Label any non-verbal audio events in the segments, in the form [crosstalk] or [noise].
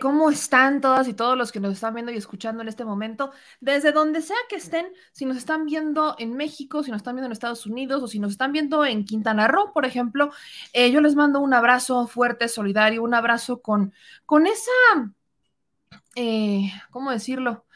¿Cómo están todas y todos los que nos están viendo y escuchando en este momento? Desde donde sea que estén, si nos están viendo en México, si nos están viendo en Estados Unidos o si nos están viendo en Quintana Roo, por ejemplo, eh, yo les mando un abrazo fuerte, solidario, un abrazo con, con esa, eh, ¿cómo decirlo?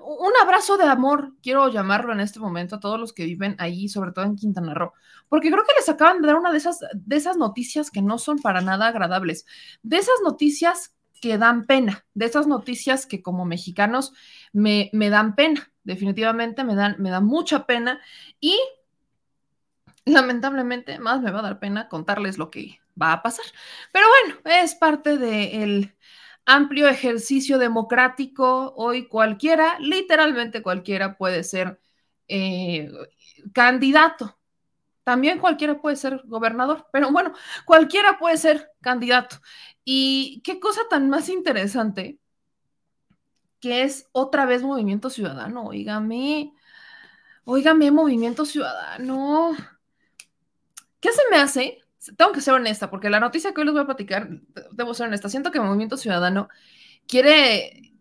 Un abrazo de amor, quiero llamarlo en este momento a todos los que viven ahí, sobre todo en Quintana Roo, porque creo que les acaban de dar una de esas, de esas noticias que no son para nada agradables, de esas noticias que dan pena, de esas noticias que como mexicanos me, dan pena, definitivamente me dan, me dan mucha pena y lamentablemente más me va a dar pena contarles lo que va a pasar. Pero bueno, es parte del amplio ejercicio democrático. Hoy cualquiera, literalmente cualquiera puede ser eh, candidato. También cualquiera puede ser gobernador, pero bueno, cualquiera puede ser candidato. Y qué cosa tan más interesante que es otra vez Movimiento Ciudadano. Óigame, óigame, Movimiento Ciudadano. ¿Qué se me hace? Tengo que ser honesta, porque la noticia que hoy les voy a platicar, debo ser honesta. Siento que Movimiento Ciudadano quiere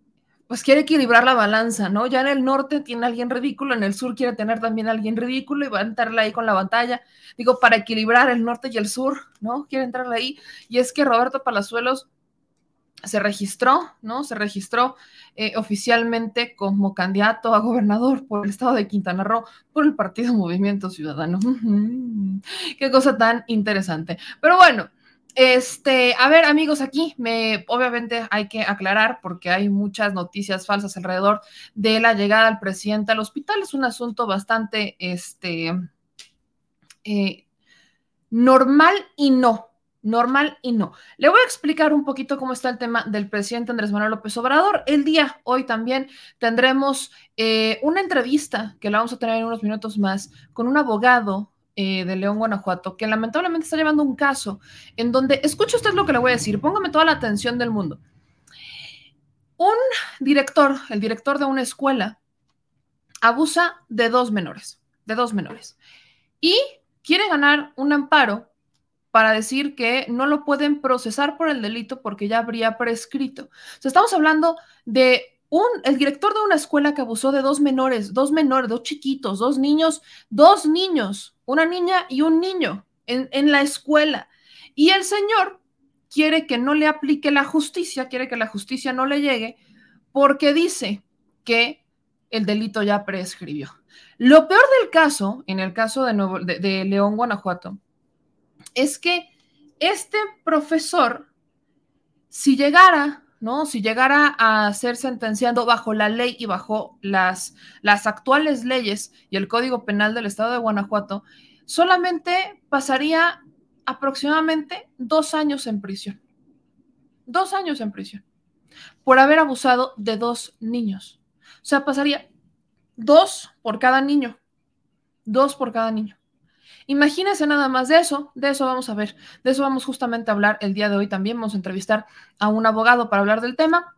pues quiere equilibrar la balanza, ¿no? Ya en el norte tiene alguien ridículo, en el sur quiere tener también alguien ridículo y va a entrarle ahí con la batalla. Digo, para equilibrar el norte y el sur, ¿no? Quiere entrarle ahí. Y es que Roberto Palazuelos se registró, ¿no? Se registró eh, oficialmente como candidato a gobernador por el estado de Quintana Roo por el Partido Movimiento Ciudadano. [laughs] Qué cosa tan interesante. Pero bueno, este, a ver, amigos, aquí me obviamente hay que aclarar porque hay muchas noticias falsas alrededor de la llegada del presidente al hospital. Es un asunto bastante este eh, normal y no. Normal y no. Le voy a explicar un poquito cómo está el tema del presidente Andrés Manuel López Obrador. El día, hoy también, tendremos eh, una entrevista que la vamos a tener en unos minutos más con un abogado eh, de León, Guanajuato, que lamentablemente está llevando un caso en donde, escuche usted lo que le voy a decir, póngame toda la atención del mundo. Un director, el director de una escuela, abusa de dos menores, de dos menores, y quiere ganar un amparo para decir que no lo pueden procesar por el delito porque ya habría prescrito. O sea, estamos hablando de un, el director de una escuela que abusó de dos menores, dos menores, dos chiquitos, dos niños, dos niños, una niña y un niño en, en la escuela. Y el señor quiere que no le aplique la justicia, quiere que la justicia no le llegue, porque dice que el delito ya prescribió. Lo peor del caso, en el caso de, Nuevo, de, de León, Guanajuato, es que este profesor, si llegara ¿no? Si llegara a ser sentenciado bajo la ley y bajo las, las actuales leyes y el Código Penal del Estado de Guanajuato, solamente pasaría aproximadamente dos años en prisión. Dos años en prisión por haber abusado de dos niños. O sea, pasaría dos por cada niño. Dos por cada niño. Imagínense nada más de eso, de eso vamos a ver, de eso vamos justamente a hablar el día de hoy también, vamos a entrevistar a un abogado para hablar del tema.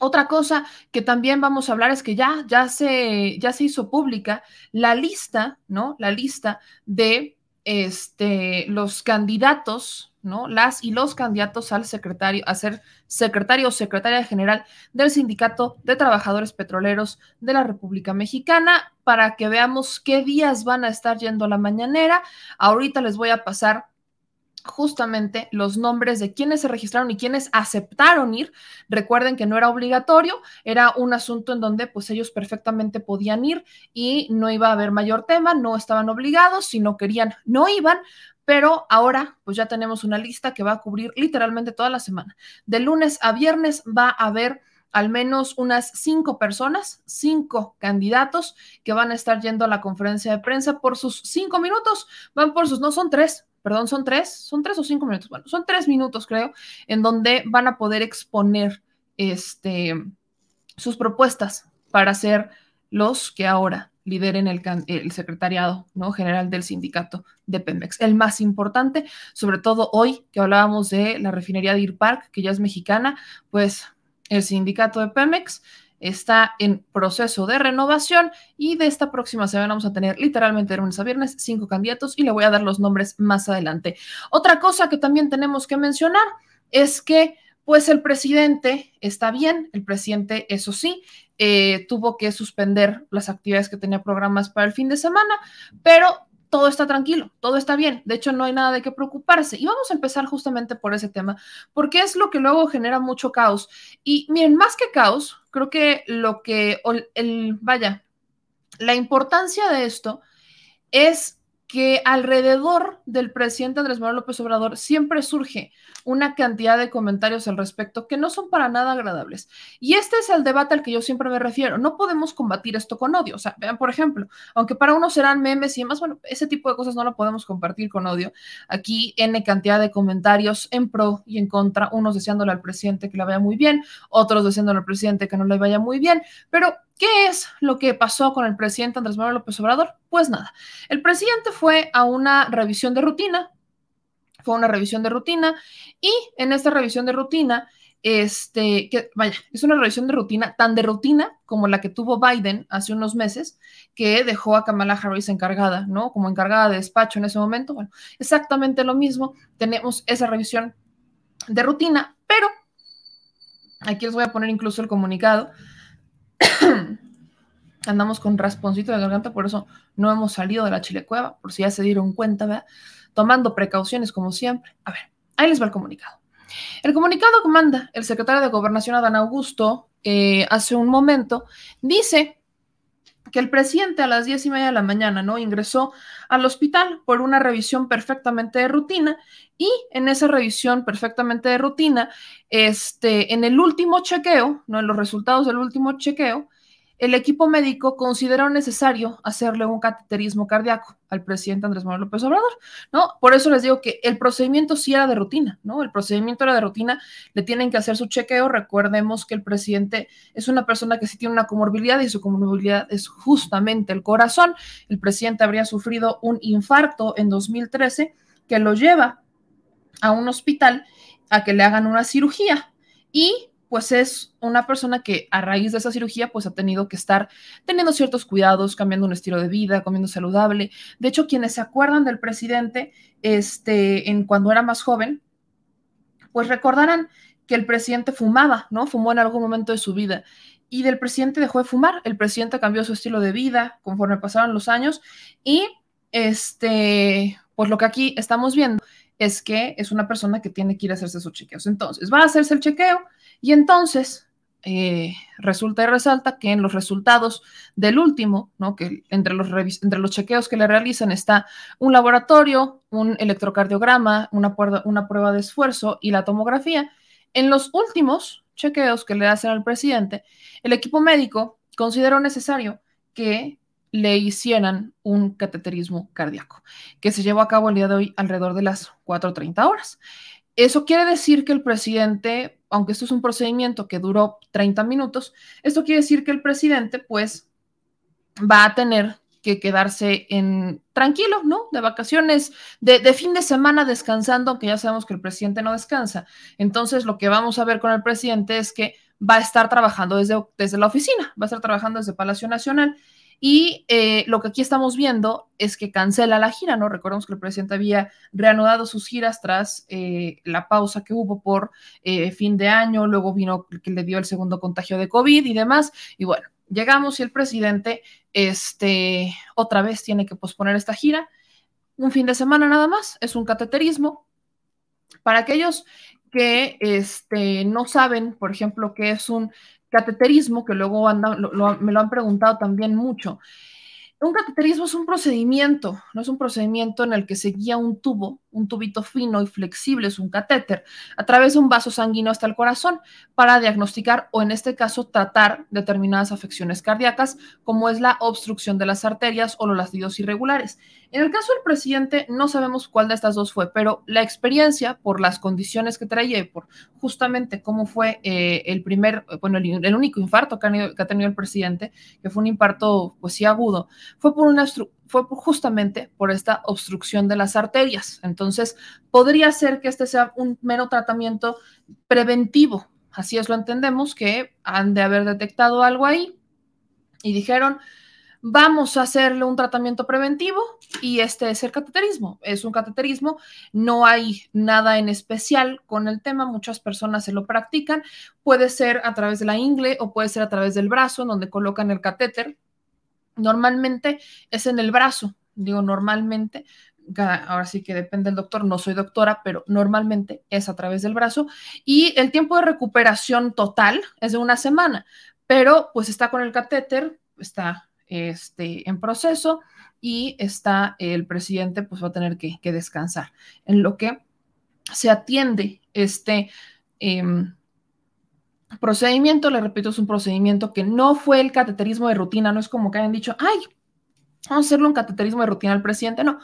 Otra cosa que también vamos a hablar es que ya, ya, se, ya se hizo pública la lista, ¿no? La lista de este, los candidatos, ¿no? Las y los candidatos al secretario, a ser secretario o secretaria general del Sindicato de Trabajadores Petroleros de la República Mexicana, para que veamos qué días van a estar yendo a la mañanera. Ahorita les voy a pasar justamente los nombres de quienes se registraron y quienes aceptaron ir. Recuerden que no era obligatorio, era un asunto en donde pues ellos perfectamente podían ir y no iba a haber mayor tema, no estaban obligados, si no querían, no iban, pero ahora pues ya tenemos una lista que va a cubrir literalmente toda la semana. De lunes a viernes va a haber al menos unas cinco personas, cinco candidatos que van a estar yendo a la conferencia de prensa por sus cinco minutos, van por sus, no son tres, perdón, son tres, son tres o cinco minutos, bueno, son tres minutos creo, en donde van a poder exponer este, sus propuestas para ser los que ahora lideren el, el, secretariado ¿no? general del sindicato de Pemex. El más importante, sobre todo hoy que hablábamos de la refinería de Irpark, que ya es mexicana, pues el sindicato de Pemex está en proceso de renovación y de esta próxima semana vamos a tener literalmente de lunes a viernes cinco candidatos y le voy a dar los nombres más adelante. Otra cosa que también tenemos que mencionar es que pues el presidente está bien, el presidente, eso sí, eh, tuvo que suspender las actividades que tenía programas para el fin de semana, pero todo está tranquilo, todo está bien. De hecho, no hay nada de qué preocuparse. Y vamos a empezar justamente por ese tema, porque es lo que luego genera mucho caos. Y miren, más que caos, creo que lo que, el, vaya, la importancia de esto es que alrededor del presidente Andrés Manuel López Obrador siempre surge una cantidad de comentarios al respecto que no son para nada agradables. Y este es el debate al que yo siempre me refiero. No podemos combatir esto con odio. O sea, vean, por ejemplo, aunque para unos serán memes y demás, bueno, ese tipo de cosas no lo podemos compartir con odio. Aquí N cantidad de comentarios en pro y en contra, unos deseándole al presidente que le vaya muy bien, otros deseándole al presidente que no le vaya muy bien, pero ¿Qué es lo que pasó con el presidente Andrés Manuel López Obrador? Pues nada, el presidente fue a una revisión de rutina, fue una revisión de rutina y en esta revisión de rutina, este, que vaya, es una revisión de rutina tan de rutina como la que tuvo Biden hace unos meses, que dejó a Kamala Harris encargada, ¿no? Como encargada de despacho en ese momento. Bueno, exactamente lo mismo, tenemos esa revisión de rutina, pero aquí les voy a poner incluso el comunicado andamos con rasponcito de garganta, por eso no hemos salido de la chilecueva, por si ya se dieron cuenta, ¿verdad? Tomando precauciones como siempre. A ver, ahí les va el comunicado. El comunicado que manda el secretario de Gobernación Adán Augusto eh, hace un momento dice que el presidente a las diez y media de la mañana no ingresó al hospital por una revisión perfectamente de rutina y en esa revisión perfectamente de rutina, este, en el último chequeo, no en los resultados del último chequeo, el equipo médico consideró necesario hacerle un cateterismo cardíaco al presidente Andrés Manuel López Obrador, ¿no? Por eso les digo que el procedimiento sí era de rutina, ¿no? El procedimiento era de rutina, le tienen que hacer su chequeo. Recordemos que el presidente es una persona que sí tiene una comorbilidad y su comorbilidad es justamente el corazón. El presidente habría sufrido un infarto en 2013 que lo lleva a un hospital a que le hagan una cirugía y pues es una persona que a raíz de esa cirugía pues ha tenido que estar teniendo ciertos cuidados, cambiando un estilo de vida, comiendo saludable. De hecho, quienes se acuerdan del presidente este en cuando era más joven, pues recordarán que el presidente fumaba, ¿no? Fumó en algún momento de su vida y del presidente dejó de fumar. El presidente cambió su estilo de vida conforme pasaron los años y este, pues lo que aquí estamos viendo es que es una persona que tiene que ir a hacerse sus chequeos. Entonces, va a hacerse el chequeo y entonces eh, resulta y resalta que en los resultados del último, ¿no? que entre los, entre los chequeos que le realizan está un laboratorio, un electrocardiograma, una, una prueba de esfuerzo y la tomografía, en los últimos chequeos que le hacen al presidente, el equipo médico consideró necesario que le hicieran un cateterismo cardíaco, que se llevó a cabo el día de hoy alrededor de las 4.30 horas. Eso quiere decir que el presidente, aunque esto es un procedimiento que duró 30 minutos, esto quiere decir que el presidente pues va a tener que quedarse en tranquilo, ¿no? De vacaciones, de, fin de semana descansando, aunque ya sabemos que el presidente no descansa. Entonces, lo que vamos a ver con el presidente es que va a estar trabajando desde, desde la oficina, va a estar trabajando desde Palacio Nacional y eh, lo que aquí estamos viendo es que cancela la gira, ¿no? Recordemos que el presidente había reanudado sus giras tras eh, la pausa que hubo por eh, fin de año, luego vino que le dio el segundo contagio de COVID y demás. Y bueno, llegamos y el presidente, este, otra vez tiene que posponer esta gira. Un fin de semana nada más, es un cateterismo. Para aquellos que este, no saben, por ejemplo, qué es un cateterismo, que luego me lo han preguntado también mucho. Un cateterismo es un procedimiento, no es un procedimiento en el que se guía un tubo, un tubito fino y flexible, es un catéter, a través de un vaso sanguíneo hasta el corazón para diagnosticar o en este caso tratar determinadas afecciones cardíacas, como es la obstrucción de las arterias o los latidos irregulares. En el caso del presidente, no sabemos cuál de estas dos fue, pero la experiencia, por las condiciones que traía y por justamente cómo fue eh, el primer, bueno, el, único infarto que ha, tenido el presidente, que fue un infarto, pues sí, agudo, fue por una fue justamente por esta obstrucción de las arterias. Entonces, podría ser que este sea un mero tratamiento preventivo. Así es lo entendemos, que han de haber detectado algo ahí y dijeron, vamos a hacerle un tratamiento preventivo y este es el cateterismo. Es un cateterismo, no hay nada en especial con el tema, muchas personas se lo practican, puede ser a través de la ingle o puede ser a través del brazo, donde colocan el catéter. Normalmente es en el brazo, digo normalmente, ahora sí que depende del doctor, no soy doctora, pero normalmente es a través del brazo y el tiempo de recuperación total es de una semana, pero pues está con el catéter, está este, en proceso y está el presidente, pues va a tener que, descansar. En lo que se atiende este em, procedimiento, le repito, es un procedimiento que no fue el cateterismo de rutina, no es como que hayan dicho, ay, vamos a hacerle un cateterismo de rutina al presidente, no,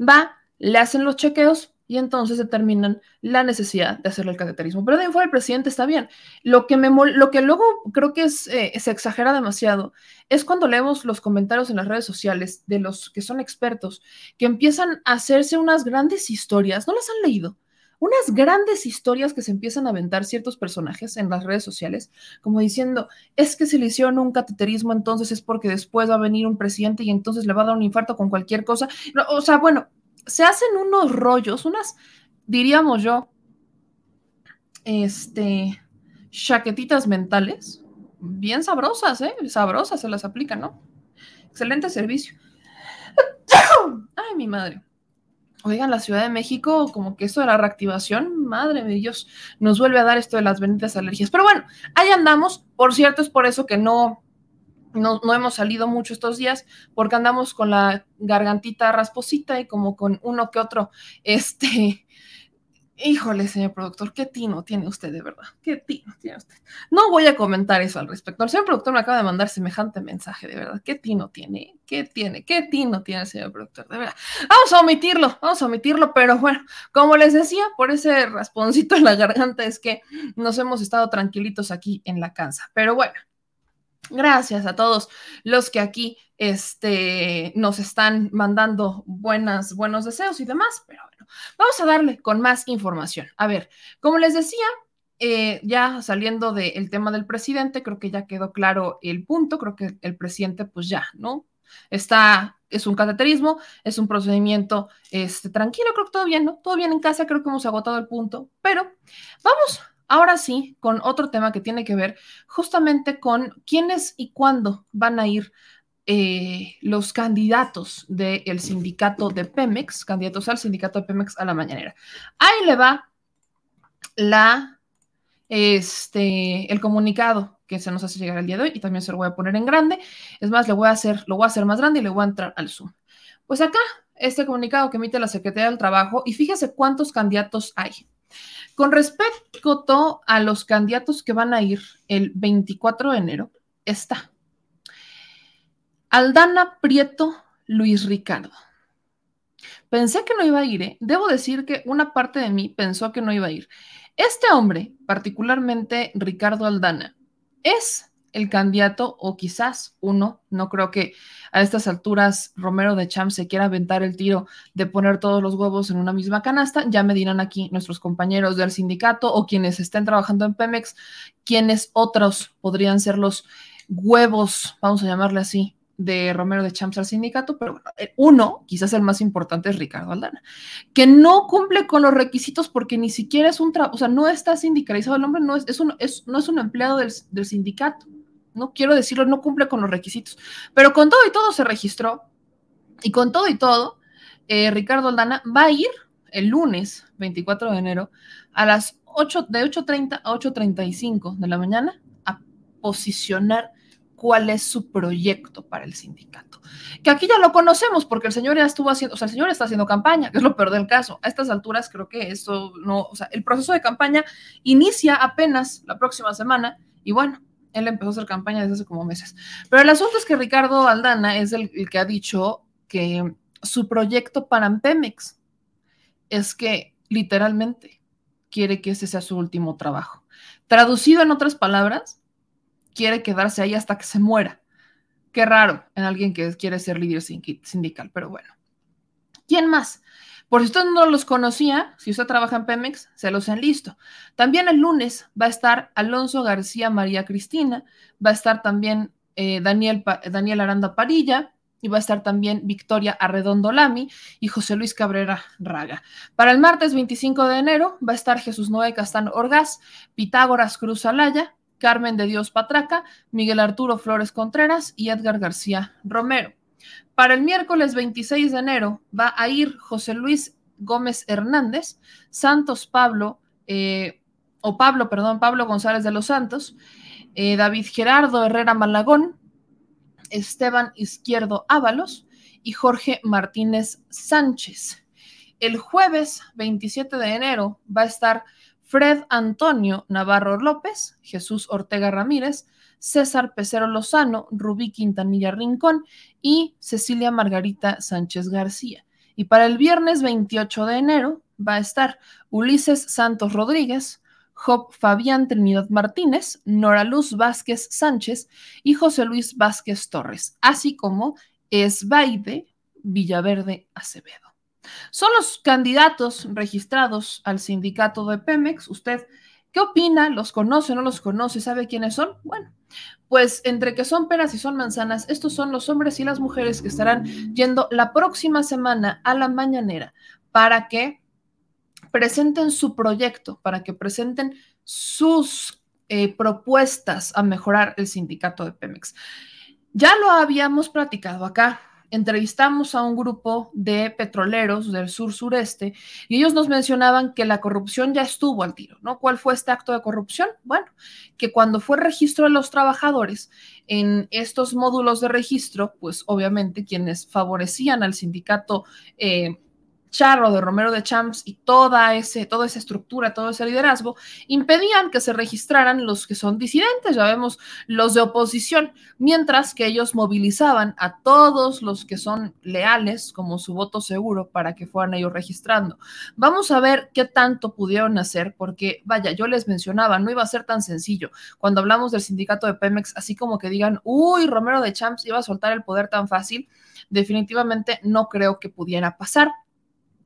va, le hacen los chequeos, y entonces determinan la necesidad de hacerle el cateterismo. Pero de ahí fuera el presidente está bien. Lo que, me lo que luego creo que eh, se exagera demasiado es cuando leemos los comentarios en las redes sociales de los que son expertos, que empiezan a hacerse unas grandes historias, ¿no las han leído? Unas grandes historias que se empiezan a aventar ciertos personajes en las redes sociales, como diciendo, es que si le hicieron un cateterismo, entonces es porque después va a venir un presidente y entonces le va a dar un infarto con cualquier cosa. o sea, bueno, se hacen unos rollos, unas, diríamos yo, este, chaquetitas mentales, bien sabrosas, ¿eh? Sabrosas se las aplican, ¿no? Excelente servicio. [coughs] Ay, mi madre. Oigan, la Ciudad de México, como que esto de la reactivación, madre de Dios, nos vuelve a dar esto de las benditas alergias. Pero bueno, ahí andamos. Por cierto, es por eso que no, no, no, hemos salido mucho estos días, porque andamos con la gargantita rasposita y como con uno que otro, [laughs] este, Híjole, señor productor, qué tino tiene usted de verdad. Qué tino tiene usted. No voy a comentar eso al respecto. El señor productor me acaba de mandar semejante mensaje, de verdad. ¿Qué tino tiene? ¿Qué tiene? ¿Qué tino tiene el señor productor? De verdad. Vamos a omitirlo, vamos a omitirlo, pero bueno, como les decía, por ese rasponcito en la garganta es que nos hemos estado tranquilitos aquí en la casa. Pero bueno, Gracias a todos los que aquí este, nos están mandando buenas, buenos deseos y demás, pero bueno, vamos a darle con más información. A ver, como les decía, eh, ya saliendo del tema del presidente, creo que ya quedó claro el punto, creo que el presidente pues ya, ¿no? Está, es un cateterismo, es un procedimiento este, tranquilo, creo que todo bien, ¿no? Todo bien en casa, creo que hemos agotado el punto, pero vamos Ahora sí, con otro tema que tiene que ver justamente con quiénes y cuándo van a ir eh, los candidatos del sindicato de Pemex, candidatos al sindicato de Pemex a la mañanera. Ahí le va la, este, el comunicado que se nos hace llegar el día de hoy y también se lo voy a poner en grande. Es más, le voy a hacer, lo voy a hacer más grande y le voy a entrar al Zoom. Pues acá, este comunicado que emite la Secretaría del Trabajo y fíjese cuántos candidatos hay. Con respecto a los candidatos que van a ir el 24 de enero, está Aldana Prieto Luis Ricardo. Pensé que no iba a ir, ¿eh? debo decir que una parte de mí pensó que no iba a ir. Este hombre, particularmente Ricardo Aldana, es el candidato o quizás uno, no creo que a estas alturas Romero de Champ se quiera aventar el tiro de poner todos los huevos en una misma canasta, ya me dirán aquí nuestros compañeros del sindicato o quienes estén trabajando en Pemex, quienes otros podrían ser los huevos, vamos a llamarle así, de Romero de Champs al sindicato, pero bueno, uno, quizás el más importante es Ricardo Aldana, que no cumple con los requisitos porque ni siquiera es un trabajo, o sea, no está sindicalizado el hombre, no es, un, no es un empleado del, del sindicato no quiero decirlo, no cumple con los requisitos, pero con todo y todo se registró y con todo y todo, eh, Ricardo Aldana va a ir el lunes 24 de enero a las 8, de 8.30 a 8.35 de la mañana a posicionar cuál es su proyecto para el sindicato. Que aquí ya lo conocemos porque el señor ya estuvo haciendo, o sea, el señor está haciendo campaña, que es lo peor del caso. A estas alturas creo que esto no, o sea, el proceso de campaña inicia apenas la próxima semana y bueno, él empezó a hacer campaña desde hace como meses. Pero el asunto es que Ricardo Aldana es el, que ha dicho que su proyecto para Pemex es que literalmente quiere que ese sea su último trabajo. Traducido en otras palabras, quiere quedarse ahí hasta que se muera. Qué raro en alguien que quiere ser líder sindical, pero bueno. ¿Quién más? Por si usted no los conocía, si usted trabaja en Pemex, se los listo. También el lunes va a estar Alonso García María Cristina, va a estar también eh, Daniel, Daniel Aranda Parilla, y va a estar también Victoria Arredondo Lami y José Luis Cabrera Raga. Para el martes 25 de enero va a estar Jesús Noé Castán Orgaz, Pitágoras Cruz Alaya, Carmen de Dios Patraca, Miguel Arturo Flores Contreras y Edgar García Romero. Para el miércoles 26 de enero va a ir José Luis Gómez Hernández, Santos Pablo, eh, o Pablo, perdón, Pablo González de los Santos, eh, David Gerardo Herrera Malagón, Esteban Izquierdo Ábalos y Jorge Martínez Sánchez. El jueves 27 de enero va a estar Fred Antonio Navarro López, Jesús Ortega Ramírez, César Pecero Lozano, Rubí Quintanilla Rincón y Cecilia Margarita Sánchez García. Y para el viernes 28 de enero va a estar Ulises Santos Rodríguez, Job Fabián Trinidad Martínez, Nora Luz Vázquez Sánchez y José Luis Vázquez Torres, así como Esbaide Villaverde Acevedo. Son los candidatos registrados al sindicato de Pemex. ¿Usted qué opina? ¿Los conoce, no los conoce? ¿Sabe quiénes son? Bueno, pues entre que son peras y son manzanas, estos son los hombres y las mujeres que estarán yendo la próxima semana a la mañanera para que presenten su proyecto, para que presenten sus eh, propuestas a mejorar el sindicato de Pemex. Ya lo habíamos platicado acá entrevistamos a un grupo de petroleros del sur sureste y ellos nos mencionaban que la corrupción ya estuvo al tiro, ¿no? ¿Cuál fue este acto de corrupción? Bueno, que cuando fue registro de los trabajadores en estos módulos de registro, pues obviamente quienes favorecían al sindicato eh, Charro, de Romero de Champs y toda, ese, toda esa estructura, todo ese liderazgo, impedían que se registraran los que son disidentes, ya vemos los de oposición, mientras que ellos movilizaban a todos los que son leales como su voto seguro para que fueran ellos registrando. Vamos a ver qué tanto pudieron hacer, porque vaya, yo les mencionaba, no iba a ser tan sencillo. Cuando hablamos del sindicato de Pemex, así como que digan, uy, Romero de Champs iba a soltar el poder tan fácil, definitivamente no creo que pudiera pasar.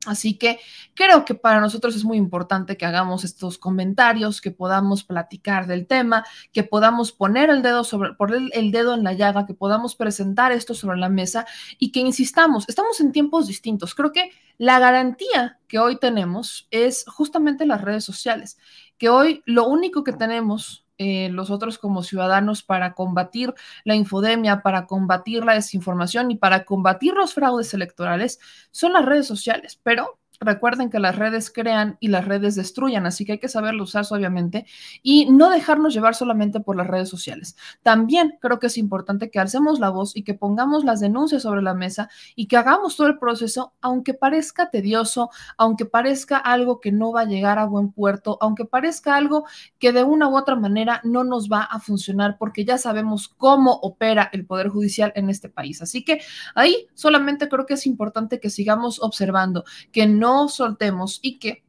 Así que creo que para nosotros es muy importante que hagamos estos comentarios, que podamos platicar del tema, que podamos poner el dedo sobre, poner el dedo en la llaga, que podamos presentar esto sobre la mesa y que insistamos, estamos en tiempos distintos. Creo que la garantía que hoy tenemos es justamente las redes sociales, que hoy lo único que tenemos eh, los otros como ciudadanos para combatir la infodemia, para combatir la desinformación y para combatir los fraudes electorales son las redes sociales, pero Recuerden que las redes crean y las redes destruyan, así que hay que saberlo usar obviamente y no dejarnos llevar solamente por las redes sociales. También creo que es importante que alcemos la voz y que pongamos las denuncias sobre la mesa y que hagamos todo el proceso, aunque parezca tedioso, aunque parezca algo que no va a llegar a buen puerto, aunque parezca algo que de una u otra manera no nos va a funcionar porque ya sabemos cómo opera el Poder Judicial en este país. Así que ahí solamente creo que es importante que sigamos observando, que no no soltemos y que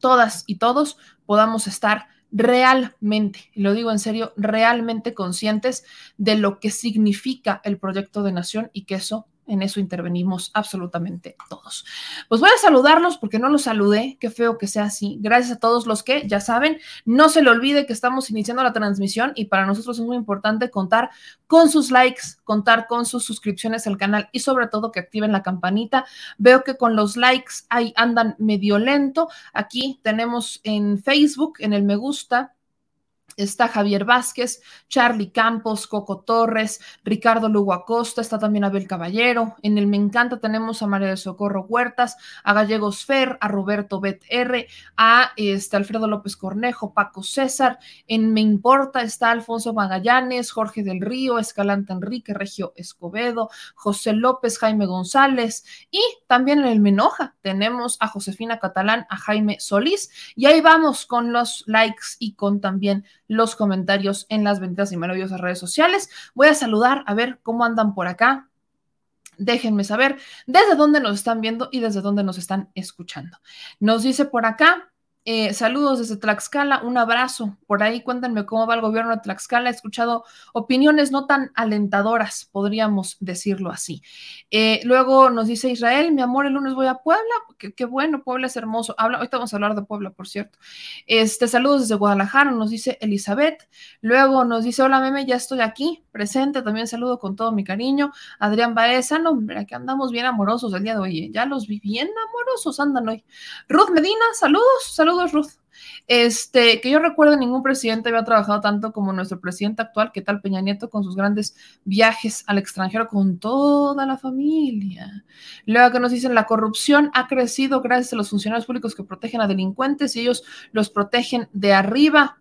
todas y todos podamos estar realmente, y lo digo en serio, realmente conscientes de lo que significa el proyecto de nación y que eso en eso intervenimos absolutamente todos. Pues voy a saludarlos porque no los saludé, qué feo que sea así. Gracias a todos los que ya saben, no se le olvide que estamos iniciando la transmisión y para nosotros es muy importante contar con sus likes, contar con sus suscripciones al canal y sobre todo que activen la campanita. Veo que con los likes ahí andan medio lento. Aquí tenemos en Facebook, en el me gusta, Está Javier Vázquez, Charlie Campos, Coco Torres, Ricardo Lugo Acosta, está también Abel Caballero. En el Me Encanta tenemos a María de Socorro Huertas, a Gallegos Fer, a Roberto Bet R, a este, Alfredo López Cornejo, Paco César. En Me Importa está Alfonso Magallanes, Jorge del Río, Escalante Enrique, Regio Escobedo, José López, Jaime González. Y también en el Menoja tenemos a Josefina Catalán, a Jaime Solís. Y ahí vamos con los likes y con también los comentarios en las benditas y maravillosas redes sociales. Voy a saludar a ver cómo andan por acá. Déjenme saber desde dónde nos están viendo y desde dónde nos están escuchando. Nos dice por acá eh, saludos desde Tlaxcala, un abrazo. Por ahí cuéntenme cómo va el gobierno de Tlaxcala. He escuchado opiniones no tan alentadoras, podríamos decirlo así. Eh, luego nos dice Israel, mi amor, el lunes voy a Puebla. Qué, bueno, Puebla es hermoso. Habla, ahorita vamos a hablar de Puebla, por cierto. Este, saludos desde Guadalajara, nos dice Elizabeth. Luego nos dice, hola, meme, ya estoy aquí, presente. También saludo con todo mi cariño. Adrián Baeza, no, hombre, aquí andamos bien amorosos el día de hoy. ¿eh? Ya los vi bien amorosos, andan hoy. Ruth Medina, saludos, saludos Saludos, Ruth. Este, que yo recuerdo, ningún presidente había trabajado tanto como nuestro presidente actual, que tal Peña Nieto, con sus grandes viajes al extranjero con toda la familia. Luego que nos dicen, la corrupción ha crecido gracias a los funcionarios públicos que protegen a delincuentes y ellos los protegen de arriba.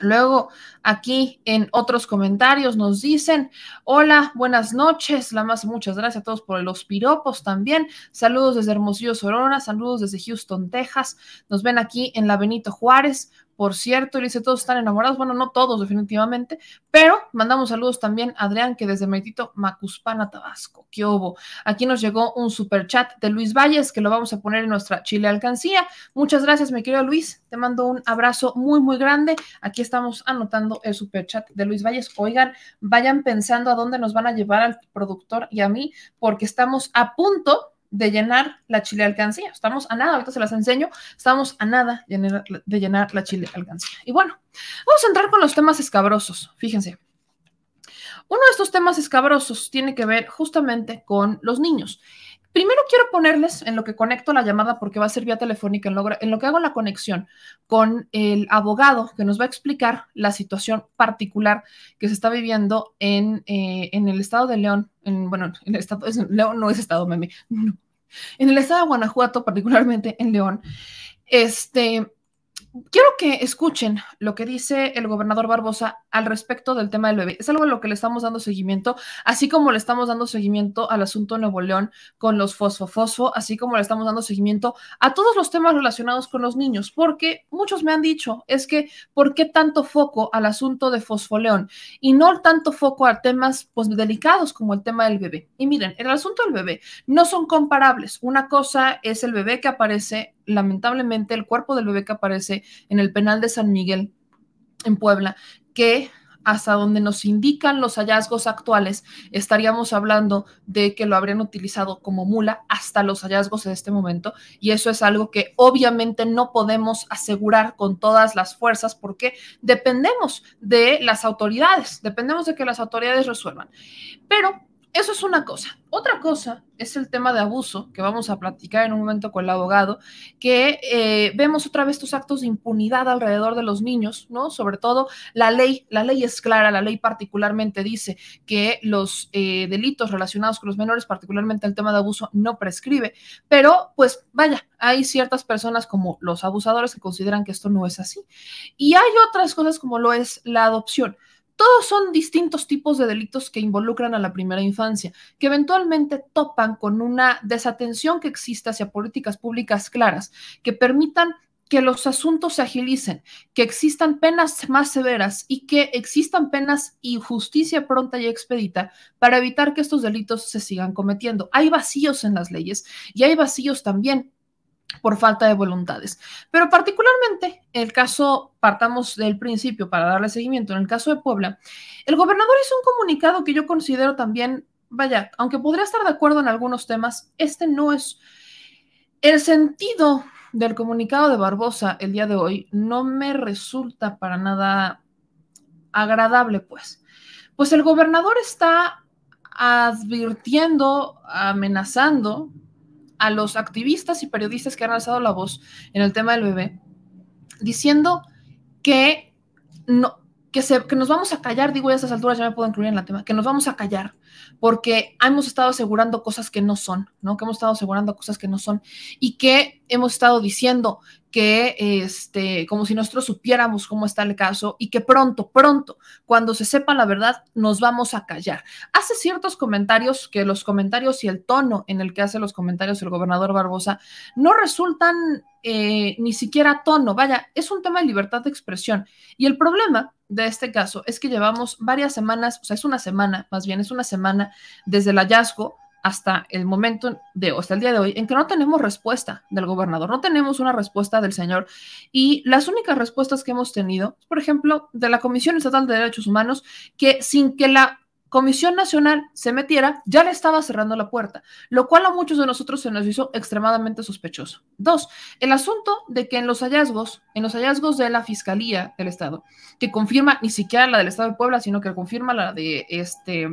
Luego, aquí en otros comentarios nos dicen, hola, buenas noches, la más muchas gracias a todos por los piropos también. Saludos desde Hermosillo, Sorona, saludos desde Houston, Texas. Nos ven aquí en la Benito Juárez. Por cierto, dice, todos están enamorados. Bueno, no todos, definitivamente, pero mandamos saludos también a Adrián, que desde Medito Macuspana, Tabasco. ¿Qué hubo? Aquí nos llegó un super chat de Luis Valles, que lo vamos a poner en nuestra Chile Alcancía. Muchas gracias, mi querido Luis. Te mando un abrazo muy, muy grande. Aquí estamos anotando el super chat de Luis Valles. Oigan, vayan pensando a dónde nos van a llevar al productor y a mí, porque estamos a punto de llenar la chile alcancía. Estamos a nada, ahorita se las enseño, estamos a nada de llenar la chile alcancía. Y bueno, vamos a entrar con los temas escabrosos. Fíjense, uno de estos temas escabrosos tiene que ver justamente con los niños. Primero quiero ponerles en lo que conecto la llamada porque va a ser vía telefónica, en lo, en lo, que hago la conexión con el abogado que nos va a explicar la situación particular que se está viviendo en, eh, en el estado de León, en, bueno, en el estado, es, León no es estado, meme, no, en el estado de Guanajuato, particularmente en León, este, quiero que escuchen lo que dice el gobernador Barbosa al respecto del tema del bebé. Es algo a lo que le estamos dando seguimiento, así como le estamos dando seguimiento al asunto Nuevo León con los fosfo-fosfo, así como le estamos dando seguimiento a todos los temas relacionados con los niños, porque muchos me han dicho, es que, ¿por qué tanto foco al asunto de fosfoleón y no tanto foco a temas pues, delicados como el tema del bebé? Y miren, el asunto del bebé no son comparables. Una cosa es el bebé que aparece lamentablemente el cuerpo del bebé que aparece en el penal de San Miguel en Puebla, que hasta donde nos indican los hallazgos actuales, estaríamos hablando de que lo habrían utilizado como mula hasta los hallazgos de este momento. Y eso es algo que obviamente no podemos asegurar con todas las fuerzas porque dependemos de las autoridades, dependemos de que las autoridades resuelvan. Pero eso es una cosa. Otra cosa es el tema de abuso, que vamos a platicar en un momento con el abogado, que eh, vemos otra vez estos actos de impunidad alrededor de los niños, ¿no? Sobre todo la ley, la ley es clara, la ley particularmente dice que los eh, delitos relacionados con los menores, particularmente el tema de abuso, no prescribe, pero pues vaya, hay ciertas personas como los abusadores que consideran que esto no es así. Y hay otras cosas como lo es la adopción. Todos son distintos tipos de delitos que involucran a la primera infancia, que eventualmente topan con una desatención que existe hacia políticas públicas claras, que permitan que los asuntos se agilicen, que existan penas más severas y que existan penas y justicia pronta y expedita para evitar que estos delitos se sigan cometiendo. Hay vacíos en las leyes y hay vacíos también por falta de voluntades. Pero particularmente, el caso, partamos del principio para darle seguimiento, en el caso de Puebla, el gobernador hizo un comunicado que yo considero también, vaya, aunque podría estar de acuerdo en algunos temas, este no es el sentido del comunicado de Barbosa el día de hoy, no me resulta para nada agradable, pues. Pues el gobernador está advirtiendo, amenazando, a los activistas y periodistas que han alzado la voz en el tema del bebé, diciendo que no, que, se, que nos vamos a callar, digo ya a estas alturas ya me puedo incluir en el tema, que nos vamos a callar porque hemos estado asegurando cosas que no son, ¿no? Que hemos estado asegurando cosas que no son y que hemos estado diciendo que, este, como si nosotros supiéramos cómo está el caso y que pronto, pronto, cuando se sepa la verdad, nos vamos a callar. Hace ciertos comentarios que los comentarios y el tono en el que hace los comentarios el gobernador Barbosa no resultan eh, ni siquiera tono, vaya, es un tema de libertad de expresión. Y el problema de este caso es que llevamos varias semanas, o sea, es una semana, más bien es una semana desde el hallazgo hasta el momento de, hasta el día de hoy, en que no tenemos respuesta del gobernador, no tenemos una respuesta del señor. Y las únicas respuestas que hemos tenido, por ejemplo, de la Comisión Estatal de Derechos Humanos, que sin que la Comisión Nacional se metiera, ya le estaba cerrando la puerta, lo cual a muchos de nosotros se nos hizo extremadamente sospechoso. Dos, el asunto de que en los hallazgos, en los hallazgos de la Fiscalía del Estado, que confirma ni siquiera la del Estado de Puebla, sino que confirma la de este,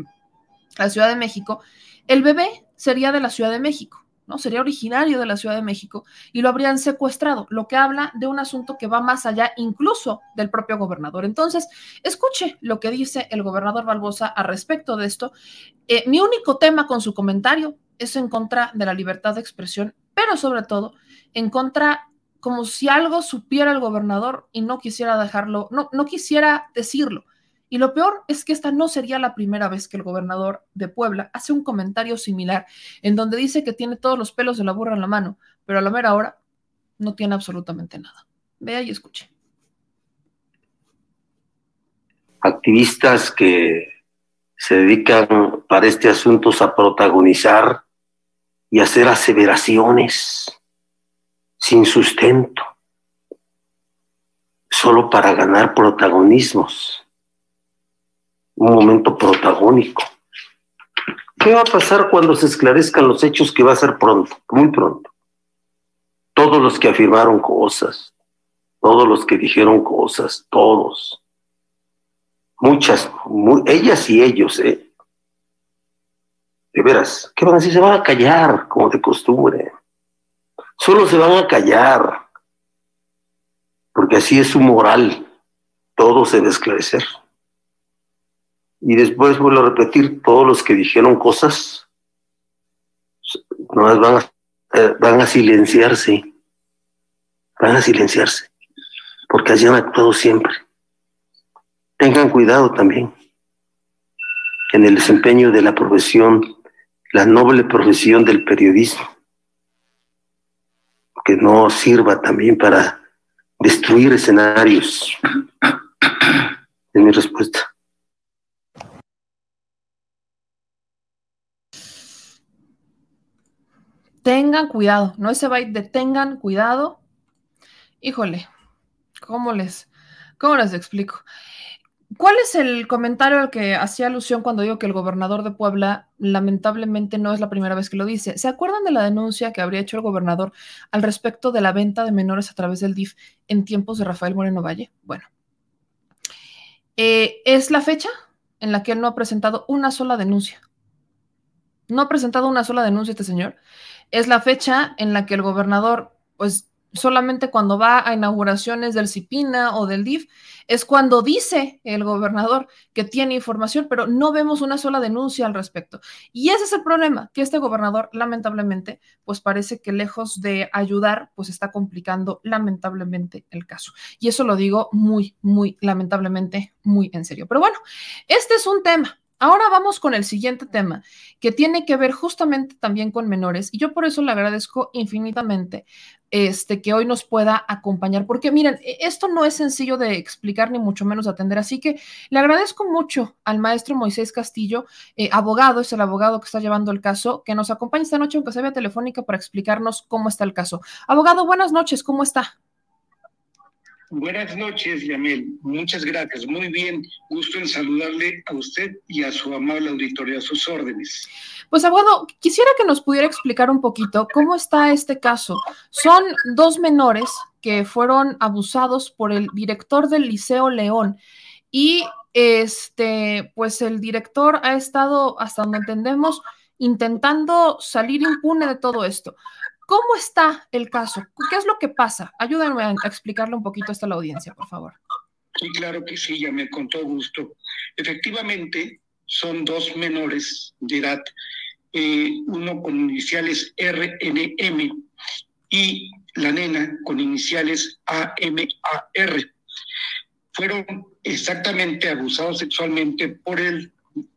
la Ciudad de México, el bebé sería de la Ciudad de México, ¿no? Sería originario de la Ciudad de México y lo habrían secuestrado, lo que habla de un asunto que va más allá incluso del propio gobernador. Entonces, escuche lo que dice el gobernador Barbosa a respecto de esto. Eh, mi único tema con su comentario es en contra de la libertad de expresión, pero sobre todo en contra como si algo supiera el gobernador y no quisiera dejarlo, no, no quisiera decirlo. Y lo peor es que esta no sería la primera vez que el gobernador de Puebla hace un comentario similar, en donde dice que tiene todos los pelos de la burra en la mano, pero a la mera hora no tiene absolutamente nada. Vea y escuche. Activistas que se dedican para este asunto a protagonizar y hacer aseveraciones sin sustento, solo para ganar protagonismos un momento protagónico. ¿Qué va a pasar cuando se esclarezcan los hechos que va a ser pronto, muy pronto? Todos los que afirmaron cosas, todos los que dijeron cosas, todos, muchas, ellas y ellos, ¿eh? De veras, ¿qué van a decir? Se van a callar, como de costumbre. Solo se van a callar, porque así es su moral. Todo se va a esclarecer. Y después vuelvo a repetir, todos los que dijeron cosas, van a, eh, van a silenciarse, van a silenciarse, porque así han actuado siempre. Tengan cuidado también en el desempeño de la profesión, la noble profesión del periodismo, que no sirva también para destruir escenarios. Es mi respuesta. Tengan cuidado, no ese byte de tengan cuidado. Híjole, ¿cómo les, cómo les explico? ¿Cuál es el comentario al que hacía alusión cuando digo que el gobernador de Puebla lamentablemente no es la primera vez que lo dice? ¿Se acuerdan de la denuncia que habría hecho el gobernador al respecto de la venta de menores a través del DIF en tiempos de Rafael Moreno Valle? Bueno, eh, es la fecha en la que él no ha presentado una sola denuncia. No ha presentado una sola denuncia este señor. Es la fecha en la que el gobernador, pues solamente cuando va a inauguraciones del CIPINA o del DIF, es cuando dice el gobernador que tiene información, pero no vemos una sola denuncia al respecto. Y ese es el problema, que este gobernador, lamentablemente, pues parece que lejos de ayudar, pues está complicando lamentablemente el caso. Y eso lo digo muy, muy lamentablemente, muy en serio. Pero bueno, este es un tema Ahora vamos con el siguiente tema, que tiene que ver justamente también con menores, y yo por eso le agradezco infinitamente este, que hoy nos pueda acompañar, porque miren, e, esto no es sencillo de explicar ni mucho menos atender, así que le agradezco mucho al maestro Moisés Castillo, eh, abogado, es el abogado que está llevando el caso, que nos acompañe esta noche, aunque sea vía telefónica, para explicarnos cómo está el caso. Abogado, buenas noches, ¿cómo está? Buenas noches, Yamel. Muchas gracias. Muy bien. Gusto en saludarle a usted y a su amable auditorio, a sus órdenes. Pues, abogado, quisiera que nos pudiera explicar un poquito cómo está este caso. Son dos menores que fueron abusados por el director del Liceo León y este, pues el director ha estado, hasta donde entendemos, intentando salir impune de todo esto. ¿Cómo está el caso? ¿Qué es lo que pasa? Ayúdenme a explicarle un poquito esto a la audiencia, por favor. Sí, claro que sí, ya me con todo gusto. Efectivamente, son dos menores de edad, eh, uno con iniciales RNM y la nena con iniciales AMAR. Fueron exactamente abusados sexualmente por el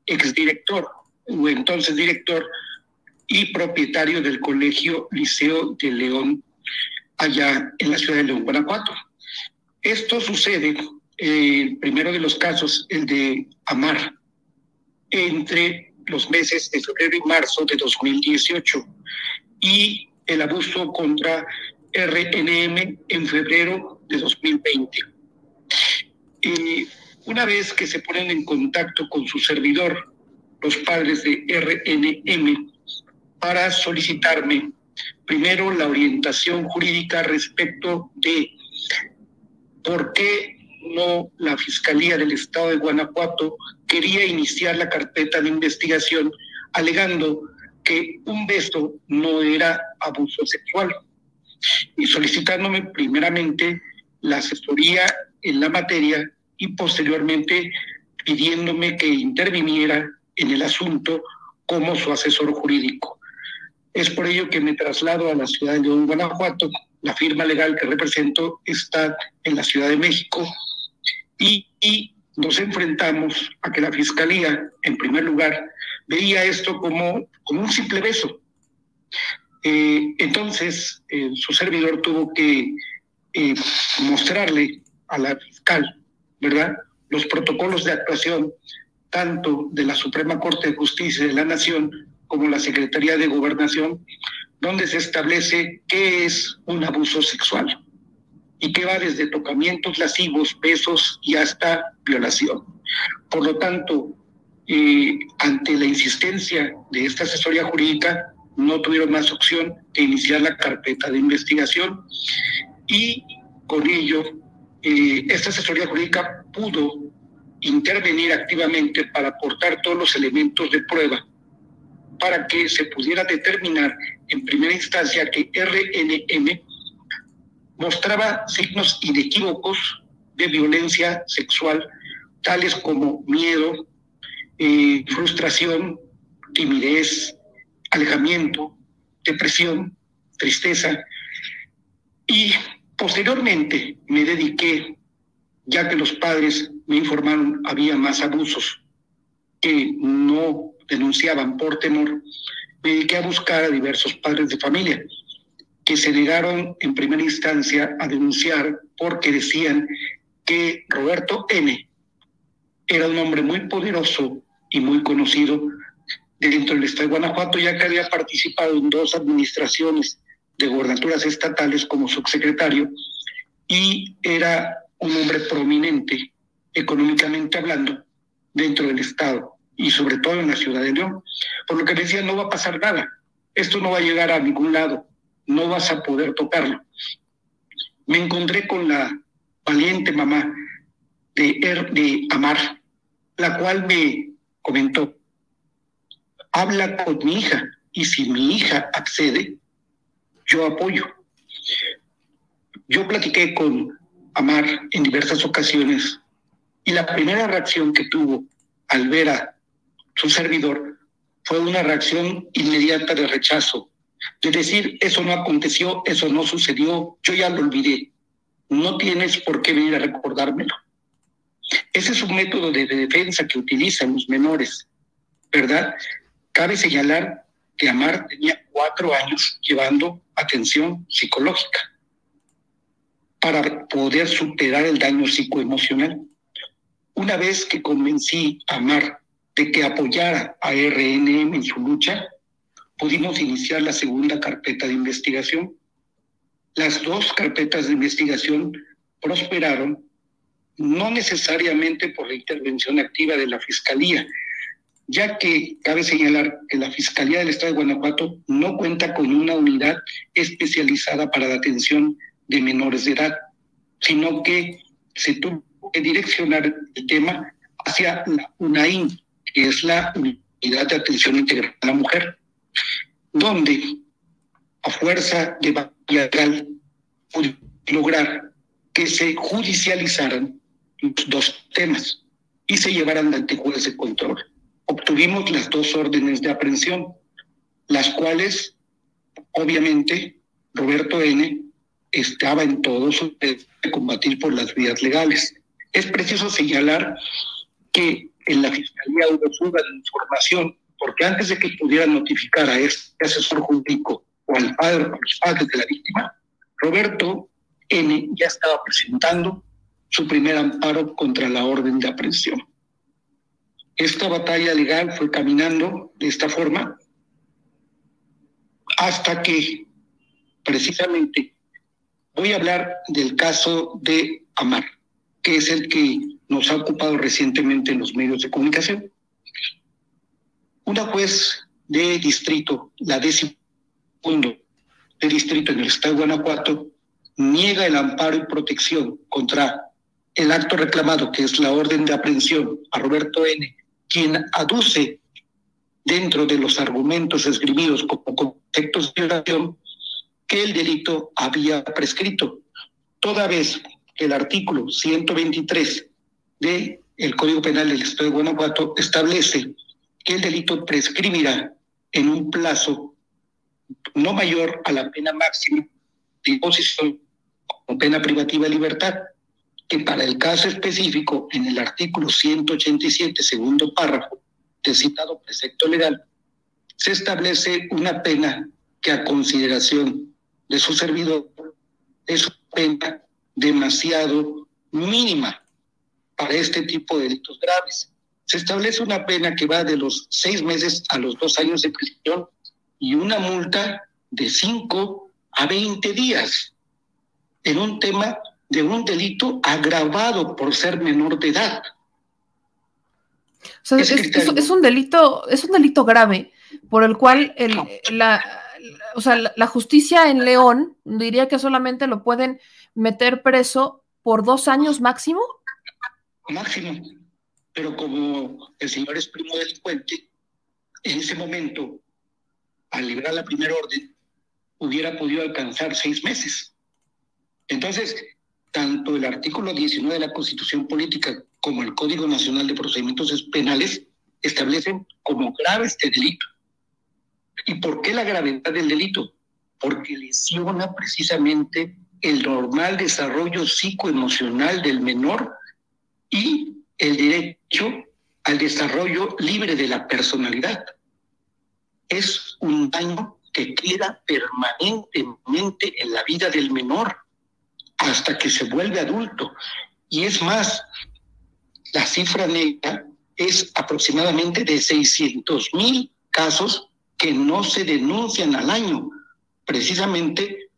exdirector o entonces director y propietario del Colegio Liceo de León, allá en la ciudad de León, Guanajuato. Esto sucede, eh, el primero de los casos, el de Amar, entre los meses de febrero y marzo de 2018, y el abuso contra RNM en febrero de 2020. Y una vez que se ponen en contacto con su servidor, los padres de RNM para solicitarme primero la orientación jurídica respecto de por qué no la Fiscalía del Estado de Guanajuato quería iniciar la carpeta de investigación alegando que un beso no era abuso sexual y solicitándome primeramente la asesoría en la materia y posteriormente pidiéndome que interviniera en el asunto como su asesor jurídico. Es por ello que me traslado a la ciudad de León, Guanajuato. La firma legal que represento está en la Ciudad de México y, nos enfrentamos a que la Fiscalía, en primer lugar, veía esto como, un simple beso. Eh, entonces, eh, su servidor tuvo que eh, mostrarle a la fiscal, ¿verdad?, los protocolos de actuación tanto de la Suprema Corte de Justicia de la Nación como la Secretaría de Gobernación, donde se establece qué es un abuso sexual y que va desde tocamientos lascivos, besos y hasta violación. Por lo tanto, eh, ante la insistencia de esta asesoría jurídica, no tuvieron más opción que iniciar la carpeta de investigación y con ello eh, esta asesoría jurídica pudo intervenir activamente para aportar todos los elementos de prueba para que se pudiera determinar en primera instancia que RNM mostraba signos inequívocos de violencia sexual, tales como miedo, eh, frustración, timidez, alejamiento, depresión, tristeza. Y posteriormente me dediqué, ya que los padres me informaron había más abusos que no denunciaban por temor, me dediqué a buscar a diversos padres de familia que se negaron en primera instancia a denunciar porque decían que Roberto N. era un hombre muy poderoso y muy conocido dentro del estado de Guanajuato, ya que había participado en dos administraciones de gobernaturas estatales como subsecretario y era un hombre prominente económicamente hablando dentro del estado y sobre todo en la ciudad de León. Por lo que decía, no va a pasar nada, esto no va a llegar a ningún lado, no vas a poder tocarlo. Me encontré con la valiente mamá de, er, de Amar, la cual me comentó, habla con mi hija y si mi hija accede, yo apoyo. Yo platiqué con Amar en diversas ocasiones y la primera reacción que tuvo al ver a su servidor fue una reacción inmediata de rechazo, de decir, eso no aconteció, eso no sucedió, yo ya lo olvidé, no tienes por qué venir a recordármelo. Ese es un método de defensa que utilizan los menores, ¿verdad? Cabe señalar que Amar tenía cuatro años llevando atención psicológica para poder superar el daño psicoemocional. Una vez que convencí a Amar de que apoyara a RNM en su lucha, pudimos iniciar la segunda carpeta de investigación. Las dos carpetas de investigación prosperaron no necesariamente por la intervención activa de la Fiscalía, ya que cabe señalar que la Fiscalía del Estado de Guanajuato no cuenta con una unidad especializada para la atención de menores de edad, sino que se tuvo que direccionar el tema hacia la UNAIN, que es la Unidad de Atención Integral a la Mujer, donde a fuerza de legal lograr que se judicializaran los dos temas y se llevaran ante juez de control obtuvimos las dos órdenes de aprehensión, las cuales, obviamente, Roberto N. estaba en todo su de combatir por las vías legales. Es preciso señalar que en la Fiscalía hubo fuga de información, porque antes de que pudieran notificar a este asesor jurídico o al padre o los padres de la víctima, Roberto N. ya estaba presentando su primer amparo contra la orden de aprehensión. Esta batalla legal fue caminando de esta forma hasta que precisamente voy a hablar del caso de Amar, que es el que nos ha ocupado recientemente en los medios de comunicación. Una juez de distrito, la décimo de distrito en el estado de Guanajuato, niega el amparo y protección contra el acto reclamado, que es la orden de aprehensión a Roberto N., quien aduce dentro de los argumentos esgrimidos como conceptos de violación que el delito había prescrito, toda vez que el artículo 123 del el Código Penal del Estado de Guanajuato establece que el delito prescribirá en un plazo no mayor a la pena máxima de imposición o pena privativa de libertad, que para el caso específico, en el artículo 187, segundo párrafo del citado precepto legal, se establece una pena que a consideración de su servidor es una pena demasiado mínima para este tipo de delitos graves. Se establece una pena que va de los seis meses a los dos años de prisión y una multa de cinco a veinte días en un tema de un delito agravado por ser menor de edad. O sea, es, un delito, es un delito grave por el cual el, la, o sea, la, justicia en León diría que solamente lo pueden meter preso por dos años máximo. Máximo. Pero como el señor es primo delincuente, en ese momento al librar la primera orden, hubiera podido alcanzar seis meses. Entonces, tanto el artículo 19 de la Constitución Política como el Código Nacional de Procedimientos Penales establecen como grave este delito. ¿Y por qué la gravedad del delito? Porque lesiona precisamente el normal desarrollo psicoemocional del menor y el derecho al desarrollo libre de la personalidad. Es un daño que queda permanentemente en la vida del menor hasta que se vuelve adulto. Y es más, la cifra negra es aproximadamente de 600 mil casos que no se denuncian al año, precisamente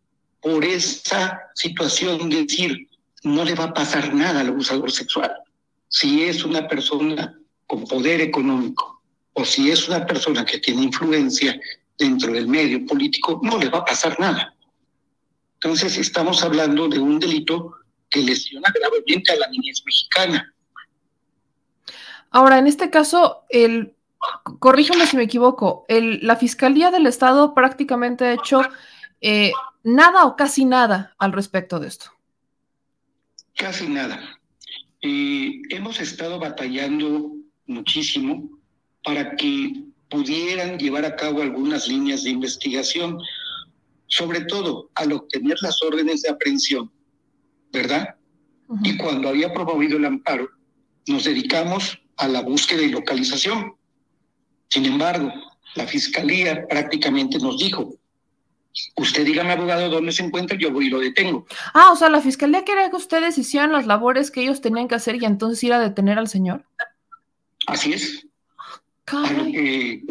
por esa situación de decir, no le va a pasar nada al abusador sexual. Si es una persona con poder económico o si es una persona que tiene influencia dentro del medio político, no le va a pasar nada. Entonces estamos hablando de un delito que lesiona gravemente a la niñez mexicana. Ahora, en este caso, el, corríjame si me equivoco, el, la Fiscalía del Estado prácticamente ha hecho eh, nada o casi nada al respecto de esto. Casi nada. Eh, hemos estado batallando muchísimo para que pudieran llevar a cabo algunas líneas de investigación sobre todo al obtener las órdenes de aprehensión, ¿verdad? Y cuando había promovido el amparo, nos dedicamos a la búsqueda y localización. Sin embargo, la fiscalía prácticamente nos dijo, usted dígame abogado dónde se encuentra, yo voy y lo detengo. Ah, o sea, la fiscalía quería que ustedes hicieran las labores que ellos tenían que hacer y entonces ir a detener al señor. Así es a lo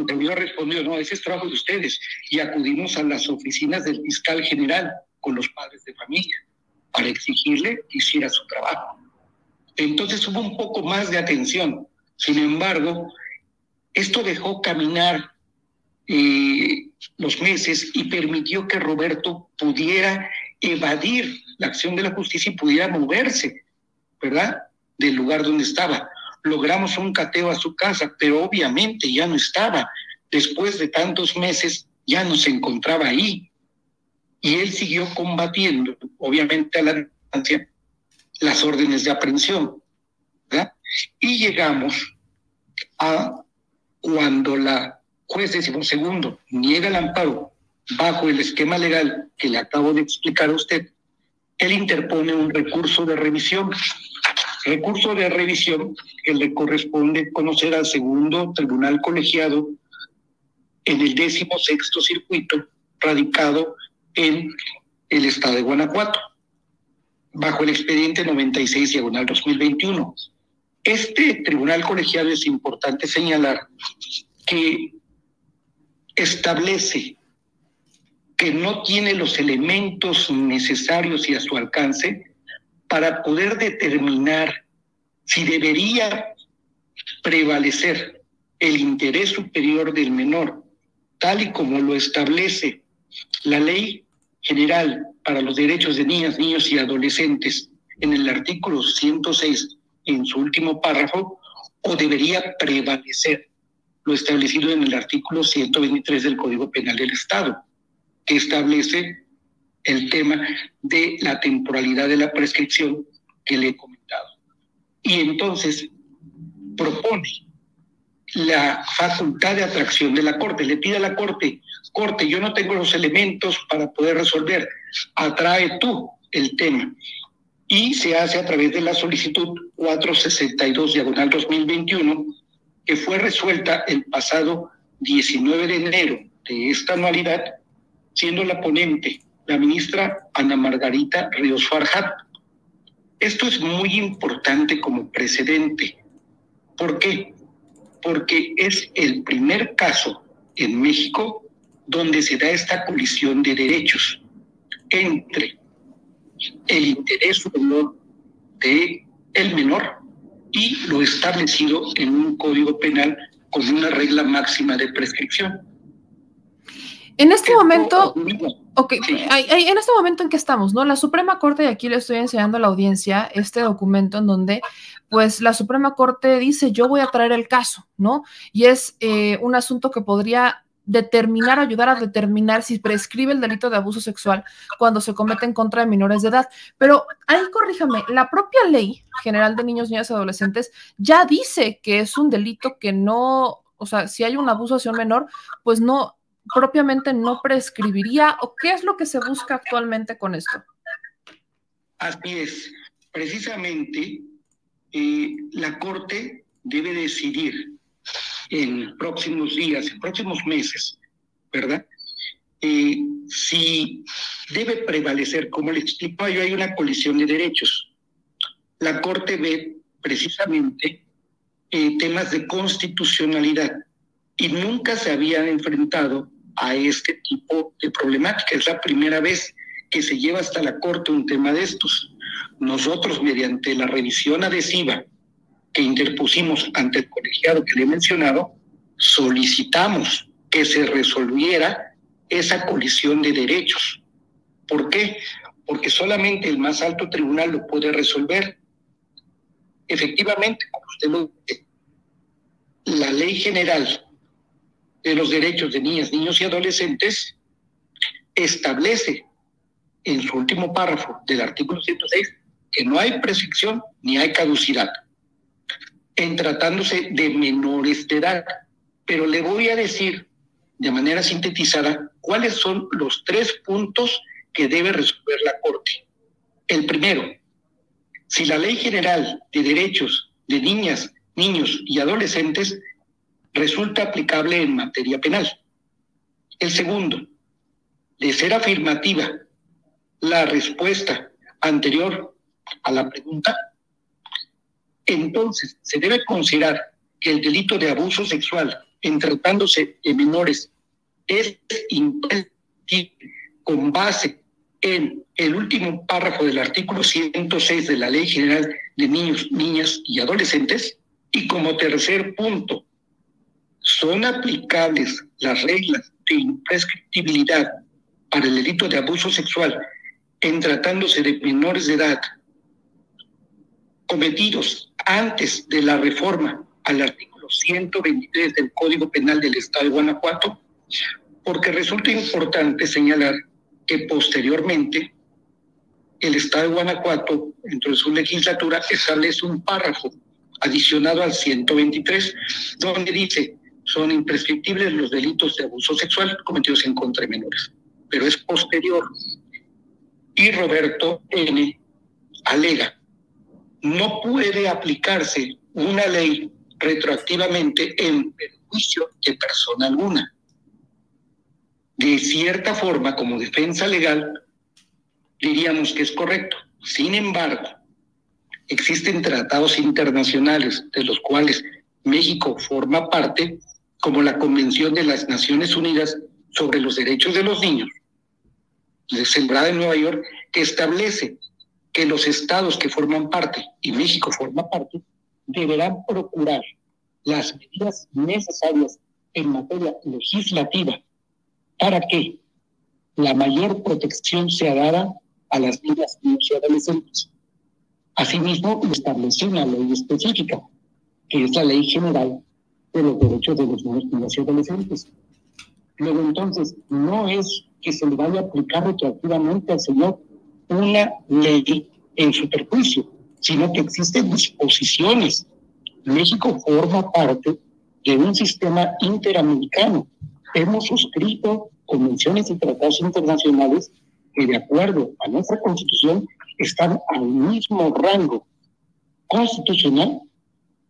que no, ese es trabajo de ustedes. Y acudimos a las oficinas del fiscal general con los padres de familia para exigirle que hiciera su trabajo. Entonces hubo un poco más de atención. Sin embargo, esto dejó caminar eh, los meses y permitió que Roberto pudiera evadir la acción de la justicia y pudiera moverse, ¿verdad? Del lugar donde estaba logramos un cateo a su casa, pero obviamente ya no estaba. Después de tantos meses ya no se encontraba ahí. Y él siguió combatiendo, obviamente a la distancia, las órdenes de aprehensión. ¿verdad? Y llegamos a cuando la juez segundo niega el amparo bajo el esquema legal que le acabo de explicar a usted, él interpone un recurso de revisión recurso de revisión que le corresponde conocer al segundo tribunal colegiado en el décimo sexto circuito radicado en el estado de Guanajuato, bajo el expediente 96 diagonal 2021. Este tribunal colegiado es importante señalar que establece que no tiene los elementos necesarios y a su alcance para poder determinar si debería prevalecer el interés superior del menor, tal y como lo establece la Ley General para los Derechos de Niñas, Niños y Adolescentes en el artículo 106, en su último párrafo, o debería prevalecer lo establecido en el artículo 123 del Código Penal del Estado, que establece el tema de la temporalidad de la prescripción que le he comentado. Y entonces propone la facultad de atracción de la Corte, le pide a la Corte, Corte, yo no tengo los elementos para poder resolver, atrae tú el tema. Y se hace a través de la solicitud 462 diagonal 2021, que fue resuelta el pasado 19 de enero de esta anualidad, siendo la ponente la ministra Ana Margarita Ríos Farjat. Esto es muy importante como precedente. ¿Por qué? Porque es el primer caso en México donde se da esta colisión de derechos entre el interés superior de el menor y lo establecido en un código penal con una regla máxima de prescripción. En este momento, ok, en este momento en que estamos, ¿no? La Suprema Corte, y aquí le estoy enseñando a la audiencia este documento en donde, pues, la Suprema Corte dice, yo voy a traer el caso, ¿no? Y es eh, un asunto que podría determinar, ayudar a determinar si prescribe el delito de abuso sexual cuando se comete en contra de menores de edad. Pero ahí corríjame, la propia ley general de niños, niñas y adolescentes ya dice que es un delito que no, o sea, si hay un abuso hacia un menor, pues no, propiamente no prescribiría o qué es lo que se busca actualmente con esto. Así es, precisamente eh, la Corte debe decidir en próximos días, en próximos meses, ¿verdad? Eh, si debe prevalecer, como le explico yo, hay una colisión de derechos. La Corte ve precisamente eh, temas de constitucionalidad y nunca se habían enfrentado a este tipo de problemática. Es la primera vez que se lleva hasta la Corte un tema de estos. Nosotros, mediante la revisión adhesiva que interpusimos ante el colegiado que le he mencionado, solicitamos que se resolviera esa colisión de derechos. ¿Por qué? Porque solamente el más alto tribunal lo puede resolver. Efectivamente, como usted lo dice, la ley general de los derechos de niñas, niños y adolescentes establece en su último párrafo del artículo 106 que no hay prescripción ni hay caducidad en tratándose de menores de edad. Pero le voy a decir de manera sintetizada cuáles son los tres puntos que debe resolver la Corte. El primero, si la Ley General de Derechos de Niñas, Niños y Adolescentes resulta aplicable en materia penal. El segundo, de ser afirmativa la respuesta anterior a la pregunta, entonces se debe considerar que el delito de abuso sexual en tratándose de menores es con base en el último párrafo del artículo 106 de la Ley General de Niños, Niñas y Adolescentes. Y como tercer punto, son aplicables las reglas de imprescriptibilidad para el delito de abuso sexual en tratándose de menores de edad cometidos antes de la reforma al artículo 123 del Código Penal del Estado de Guanajuato, porque resulta importante señalar que posteriormente el Estado de Guanajuato, dentro de su legislatura, establece un párrafo adicionado al 123, donde dice, son imprescriptibles los delitos de abuso sexual cometidos en contra de menores. Pero es posterior. Y Roberto N. alega no puede aplicarse una ley retroactivamente en perjuicio de persona alguna. De cierta forma, como defensa legal, diríamos que es correcto. Sin embargo, existen tratados internacionales de los cuales México forma parte, como la Convención de las Naciones Unidas sobre los Derechos de los Niños, sembrada en Nueva York, que establece que los estados que forman parte, y México forma parte, deberán procurar las medidas necesarias en materia legislativa para que la mayor protección sea dada a las niñas, y adolescentes. Asimismo, estableció una ley específica, que es la Ley General de los Derechos de los Niños, Niñas y Adolescentes. Luego, entonces, no es que se le vaya a aplicar retroactivamente al señor una ley en su perjuicio, sino que existen disposiciones. México forma parte de un sistema interamericano. Hemos suscrito convenciones y tratados internacionales que de acuerdo a nuestra constitución están al mismo rango constitucional,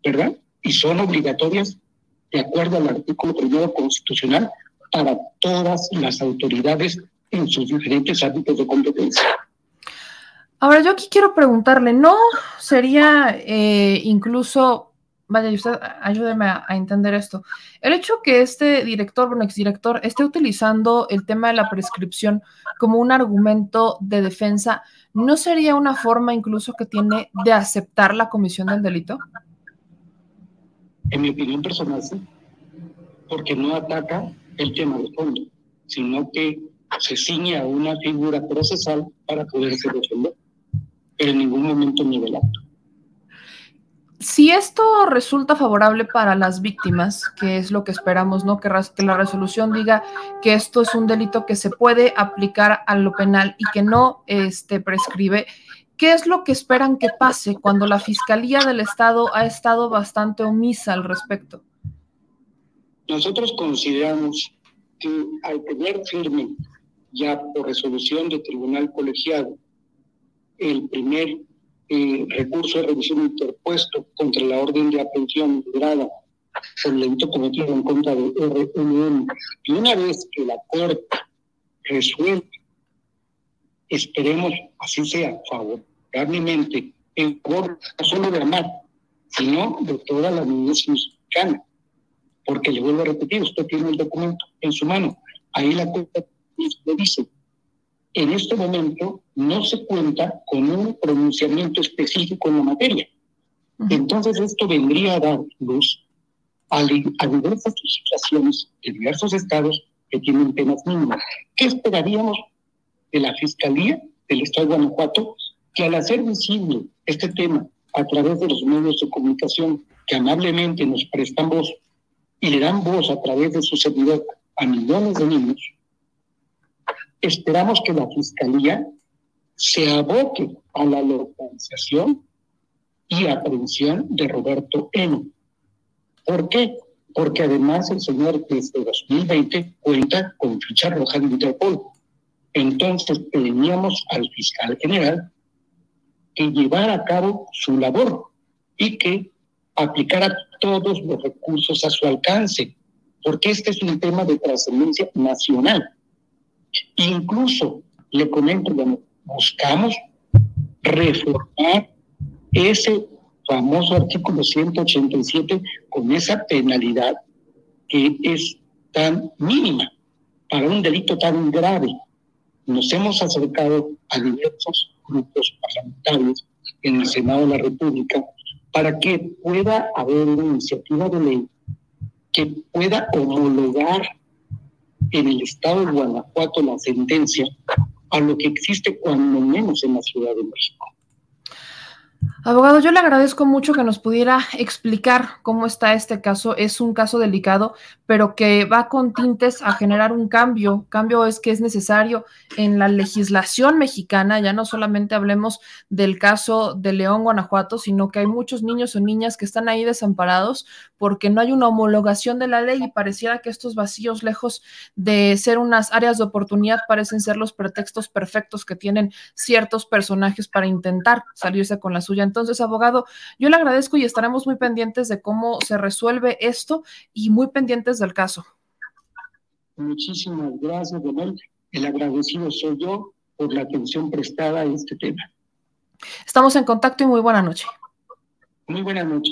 ¿verdad? Y son obligatorias de acuerdo al artículo primero constitucional para todas las autoridades en sus diferentes ámbitos de competencia. Ahora, yo aquí quiero preguntarle, ¿no sería eh, incluso, vaya, usted ayúdeme a, entender esto, el hecho que este director, bueno, exdirector, esté utilizando el tema de la prescripción como un argumento de defensa, ¿no sería una forma incluso que tiene de aceptar la comisión del delito? En mi opinión personal, sí, porque no ataca el tema de fondo, sino que se ciña a una figura procesal para poderse resolver pero en ningún momento nivelado. Si esto resulta favorable para las víctimas, que es lo que esperamos, ¿no? Que, que, la resolución diga que esto es un delito que se puede aplicar a lo penal y que no este, prescribe, ¿qué es lo que esperan que pase cuando la Fiscalía del Estado ha estado bastante omisa al respecto? Nosotros consideramos que al tener firme ya por resolución de tribunal colegiado el primer eh, recurso de revisión interpuesto contra la orden de aprehensión librada por el delito cometido en contra de RNM. Y una vez que la Corte resuelve, esperemos así sea, favorablemente, en favor no solo de Amar, sino de toda la niñez mexicana. Porque le vuelvo a repetir, usted tiene el documento en su mano. Ahí la Corte le dice, en este momento no se cuenta con un pronunciamiento específico en la materia. Entonces esto vendría a dar luz a, diversas legislaciones de diversos estados que tienen penas mínimas. ¿Qué esperaríamos de la Fiscalía del Estado de Guanajuato? Que al hacer visible este tema a través de los medios de comunicación que amablemente nos prestan voz y le dan voz a través de su servidor a millones de niños, esperamos que la Fiscalía se aboque a la localización y aprehensión de Roberto N. ¿Por qué? Porque además el señor desde 2020 cuenta con ficha roja de Interpol. Entonces pedíamos al fiscal general que llevara a cabo su labor y que aplicara todos los recursos a su alcance, porque este es un tema de trascendencia nacional. Incluso, le comento, buscamos reformar ese famoso artículo 187 con esa penalidad que es tan mínima para un delito tan grave. Nos hemos acercado a diversos grupos parlamentarios en el Senado de la República para que pueda haber una iniciativa de ley que pueda homologar en el estado de Guanajuato la sentencia a lo que existe cuando menos en la Ciudad de México. Abogado, yo le agradezco mucho que nos pudiera explicar cómo está este caso. Es un caso delicado, pero que va con tintes a generar un cambio. Cambio es que es necesario en la legislación mexicana. Ya no solamente hablemos del caso de León, Guanajuato, sino que hay muchos niños o niñas que están ahí desamparados porque no hay una homologación de la ley y pareciera que estos vacíos, lejos de ser unas áreas de oportunidad, parecen ser los pretextos perfectos que tienen ciertos personajes para intentar salirse con la suya. Entonces, abogado, yo le agradezco y estaremos muy pendientes de cómo se resuelve esto y muy pendientes del caso. Muchísimas gracias, Donel. El agradecido soy yo por la atención prestada a este tema. Estamos en contacto y muy buena noche. Muy buena noche.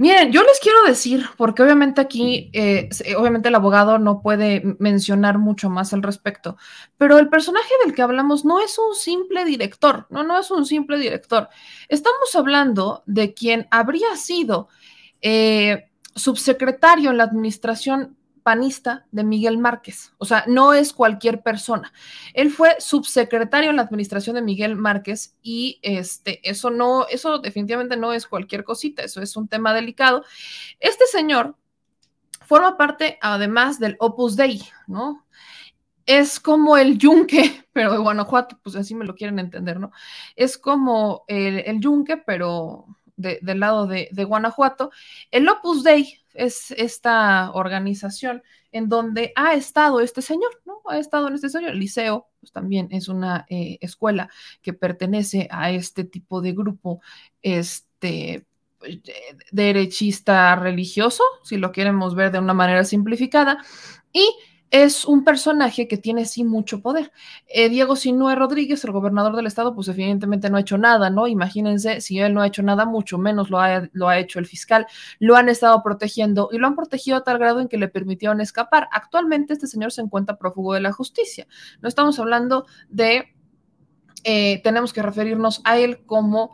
Miren, yo les quiero decir, porque obviamente aquí, eh, obviamente el abogado no puede mencionar mucho más al respecto, pero el personaje del que hablamos no es un simple director, no, no es un simple director. Estamos hablando de quien habría sido eh, subsecretario en la administración panista de Miguel Márquez. O sea, no es cualquier persona. Él fue subsecretario en la administración de Miguel Márquez y este, eso no, eso definitivamente no es cualquier cosita, eso es un tema delicado. Este señor forma parte además del Opus Dei, ¿no? Es como el yunque, [laughs] pero de Guanajuato, pues así me lo quieren entender, ¿no? Es como el, yunque, pero del lado de Guanajuato. El Opus Dei es esta organización en donde ha estado este señor, ¿no? Ha estado en este señor. El liceo, pues también es una eh, escuela que pertenece a este tipo de grupo, este derechista religioso, si lo queremos ver de una manera simplificada, y es un personaje que tiene sí mucho poder. Eh, Diego Sinue Rodríguez, el gobernador del estado, pues evidentemente no ha hecho nada, ¿no? Imagínense, si él no ha hecho nada, mucho menos lo ha, lo ha hecho el fiscal. Lo han estado protegiendo y lo han protegido a tal grado en que le permitieron escapar. Actualmente este señor se encuentra prófugo de la justicia. No estamos hablando de, eh, tenemos que referirnos a él como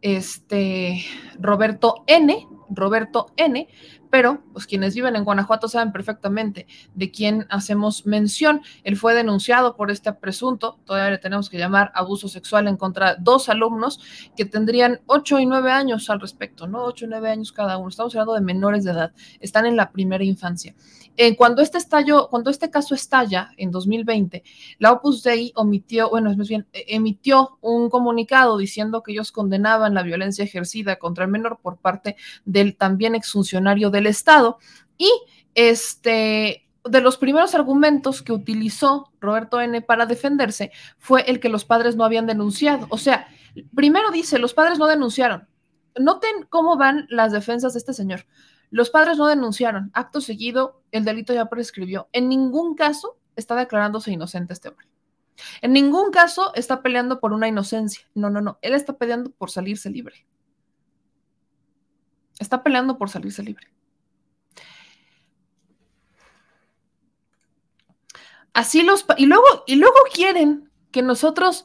este Roberto N, Roberto N, pero pues quienes viven en Guanajuato saben perfectamente de quién hacemos mención. Él fue denunciado por este presunto, todavía le tenemos que llamar abuso sexual en contra de dos alumnos que tendrían ocho y nueve años al respecto, ¿no? Ocho y nueve años cada uno. Estamos hablando de menores de edad, están en la primera infancia. Eh, cuando este estallo, cuando este caso estalla en 2020, la Opus Dei omitió, bueno, es más bien, e, emitió un comunicado diciendo que ellos condenaban la violencia ejercida contra el menor por parte del también exfuncionario del Estado y este de los primeros argumentos que utilizó Roberto N para defenderse fue el que los padres no habían denunciado. O sea, primero dice, los padres no denunciaron. Noten cómo van las defensas de este señor. Los padres no denunciaron. Acto seguido, el delito ya prescribió. En ningún caso está declarándose inocente este hombre. En ningún caso está peleando por una inocencia. No, no, no. Él está peleando por salirse libre. Está peleando por salirse libre. Así los y luego y luego quieren que nosotros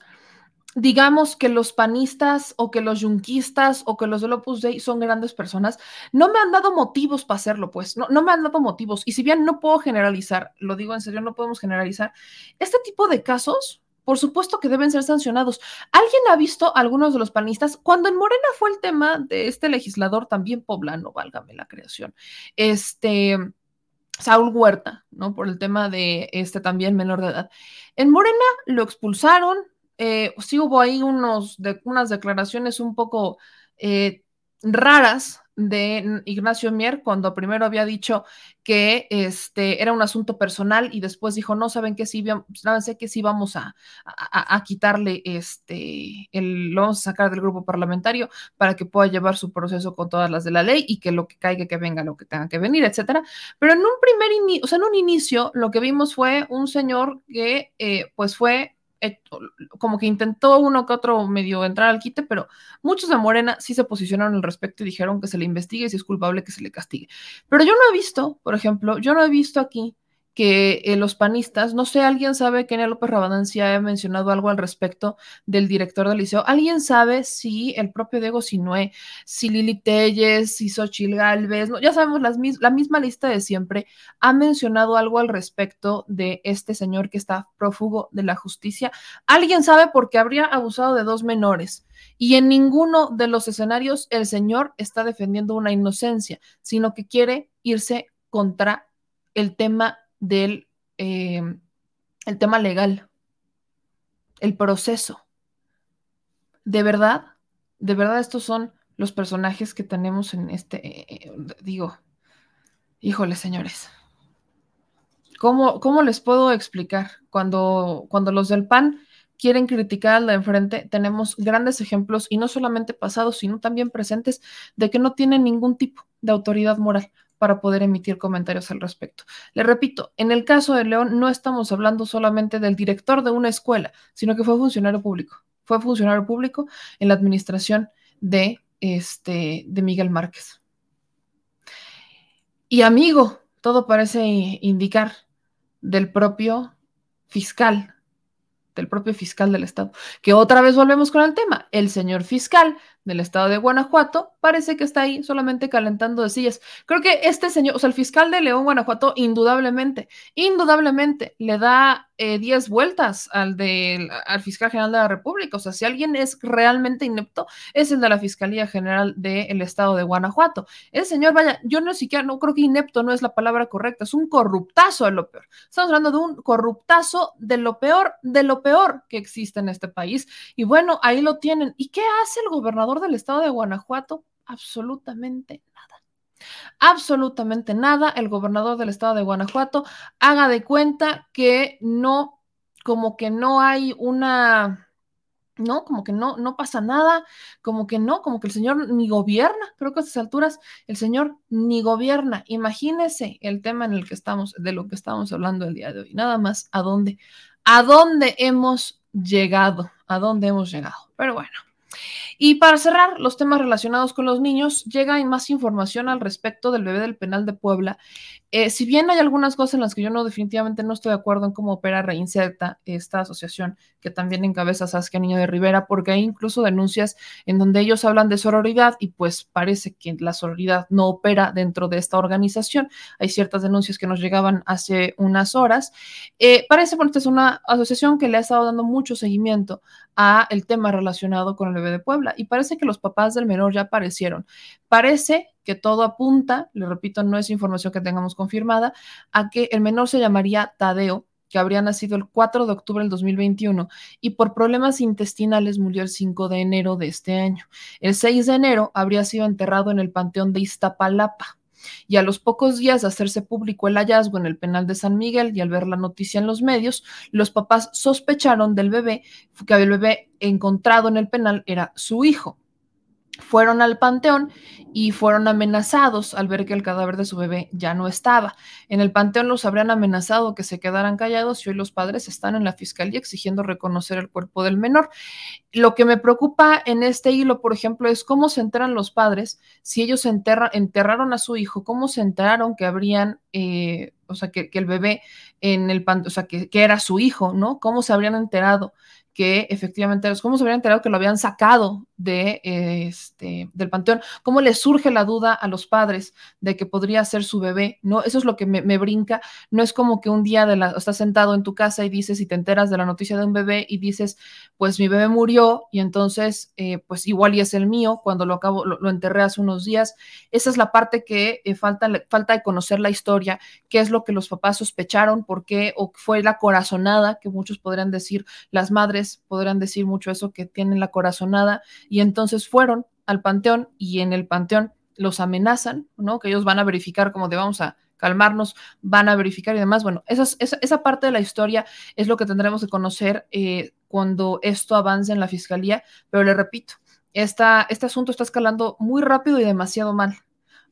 digamos que los panistas o que los yunquistas o que los del Opus Dei son grandes personas, no me han dado motivos para hacerlo, pues, no, no me han dado motivos. Y si bien no puedo generalizar, lo digo en serio, no podemos generalizar, este tipo de casos, por supuesto que deben ser sancionados. ¿Alguien ha visto algunos de los panistas? Cuando en Morena fue el tema de este legislador también poblano, válgame la creación, este... Saúl Huerta, ¿no? Por el tema de este también menor de edad. En Morena lo expulsaron, eh, sí hubo ahí unos de, unas declaraciones un poco eh, raras de Ignacio Mier cuando primero había dicho que este era un asunto personal y después dijo no saben que sí saben que sí vamos a, a, quitarle este el lo vamos a sacar del grupo parlamentario para que pueda llevar su proceso con todas las de la ley y que lo que caiga que venga lo que tenga que venir etcétera. Pero en un primer inicio o sea en un inicio lo que vimos fue un señor que eh, pues fue como que intentó uno que otro medio entrar al quite, pero muchos de Morena sí se posicionaron al respecto y dijeron que se le investigue y si es culpable que se le castigue. Pero yo no he visto, por ejemplo, yo no he visto aquí que eh, los panistas, no sé, alguien sabe que Enea López Rabadán sí ha mencionado algo al respecto del director del liceo. ¿Alguien sabe si el propio Diego Sinué, si Lili Telles, si Xochil Galvez, no, ya sabemos la misma lista de siempre, ha mencionado algo al respecto de este señor que está prófugo de la justicia? ¿Alguien sabe por qué habría abusado de dos menores? Y en ninguno de los escenarios el señor está defendiendo una inocencia, sino que quiere irse contra el tema del eh, el tema legal, el proceso. De verdad, de verdad estos son los personajes que tenemos en este, eh, eh, digo, híjole señores, ¿cómo, ¿cómo, les puedo explicar? Cuando, cuando los del PAN quieren criticar al de enfrente, tenemos grandes ejemplos, y no solamente pasados, sino también presentes, de que no tienen ningún tipo de autoridad moral para poder emitir comentarios al respecto. Le repito, en el caso de León no estamos hablando solamente del director de una escuela, sino que fue funcionario público. Fue funcionario público en la administración de, este, de Miguel Márquez. Y amigo, todo parece indicar del propio fiscal del propio fiscal del estado. Que otra vez volvemos con el tema. El señor fiscal del estado de Guanajuato parece que está ahí solamente calentando de sillas. Creo que este señor, o sea, el fiscal de León, Guanajuato, indudablemente, indudablemente le da 10 eh, vueltas al, del, al fiscal general de la República. O sea, si alguien es realmente inepto, es el de la Fiscalía General del Estado de Guanajuato. El señor, vaya, yo no siquiera, no creo que inepto no es la palabra correcta, es un corruptazo de lo peor. Estamos hablando de un corruptazo de lo peor, de lo peor que existe en este país. Y bueno, ahí lo tienen. ¿Y qué hace el gobernador del Estado de Guanajuato? Absolutamente nada absolutamente nada. El gobernador del estado de Guanajuato haga de cuenta que no, como que no hay una, no, como que no, no pasa nada, como que no, como que el señor ni gobierna. Creo que a estas alturas el señor ni gobierna. Imagínese el tema en el que estamos, de lo que estamos hablando el día de hoy. Nada más, ¿a dónde? ¿A dónde hemos llegado? ¿A dónde hemos llegado? Pero bueno. Y para cerrar los temas relacionados con los niños, llega más información al respecto del bebé del penal de Puebla. Eh, si bien hay algunas cosas en las que yo no definitivamente no estoy de acuerdo en cómo opera Reinserta, esta asociación que también encabeza Saskia Niño de Rivera, porque hay incluso denuncias en donde ellos hablan de sororidad y pues parece que la sororidad no opera dentro de esta organización. Hay ciertas denuncias que nos llegaban hace unas horas. Eh, parece, bueno, esta es una asociación que le ha estado dando mucho seguimiento a el tema relacionado con el bebé de Puebla y parece que los papás del menor ya aparecieron. Parece que todo apunta, le repito, no es información que tengamos confirmada, a que el menor se llamaría Tadeo, que habría nacido el 4 de octubre del 2021 y por problemas intestinales murió el 5 de enero de este año. El 6 de enero habría sido enterrado en el Panteón de Iztapalapa. Y a los pocos días de hacerse público el hallazgo en el penal de San Miguel y al ver la noticia en los medios, los papás sospecharon del bebé, que el bebé encontrado en el penal era su hijo fueron al panteón y fueron amenazados al ver que el cadáver de su bebé ya no estaba. En el panteón los habrían amenazado que se quedaran callados y hoy los padres están en la fiscalía exigiendo reconocer el cuerpo del menor. Lo que me preocupa en este hilo, por ejemplo, es cómo se enteran los padres si ellos enterraron a su hijo, cómo se enteraron que habrían... Eh, o sea, que, el bebé en el panteón, o sea, que, que era su hijo, ¿no? ¿Cómo se habrían enterado? que efectivamente, ¿cómo se habían enterado que lo habían sacado de, este, del panteón? ¿Cómo le surge la duda a los padres de que podría ser su bebé? ¿No? Eso es lo que me, brinca. No es como que un día de la, estás sentado en tu casa y dices y te enteras de la noticia de un bebé y dices, pues mi bebé murió y entonces, eh, pues igual y es el mío cuando lo acabo, lo, enterré hace unos días. Esa es la parte que eh, falta, falta de conocer la historia, qué es lo que los papás sospecharon, por qué, o fue la corazonada, que muchos podrían decir, las madres podrán decir mucho eso, que tienen la corazonada, y entonces fueron al panteón y en el panteón los amenazan, ¿no? Que ellos van a verificar como de vamos a calmarnos, van a verificar y demás. Bueno, esa, esa, parte de la historia es lo que tendremos que conocer eh, cuando esto avance en la fiscalía, pero le repito, esta, este asunto está escalando muy rápido y demasiado mal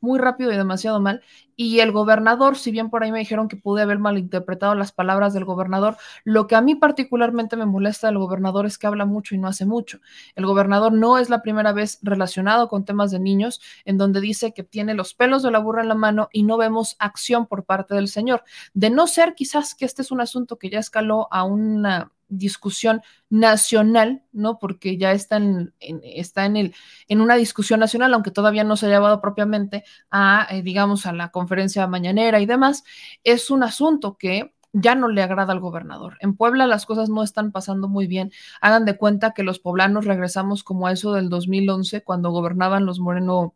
muy rápido y demasiado mal. Y el gobernador, si bien por ahí me dijeron que pude haber malinterpretado las palabras del gobernador, lo que a mí particularmente me molesta del gobernador es que habla mucho y no hace mucho. El gobernador no es la primera vez relacionado con temas de niños en donde dice que tiene los pelos de la burra en la mano y no vemos acción por parte del señor. De no ser quizás que este es un asunto que ya escaló a una discusión nacional, ¿no? Porque ya está en, está en, el, en una discusión nacional, aunque todavía no se ha llevado propiamente a, eh, digamos, a la conferencia mañanera y demás, es un asunto que ya no le agrada al gobernador. En Puebla las cosas no están pasando muy bien. Hagan de cuenta que los poblanos regresamos como a eso del 2011, cuando gobernaban los Moreno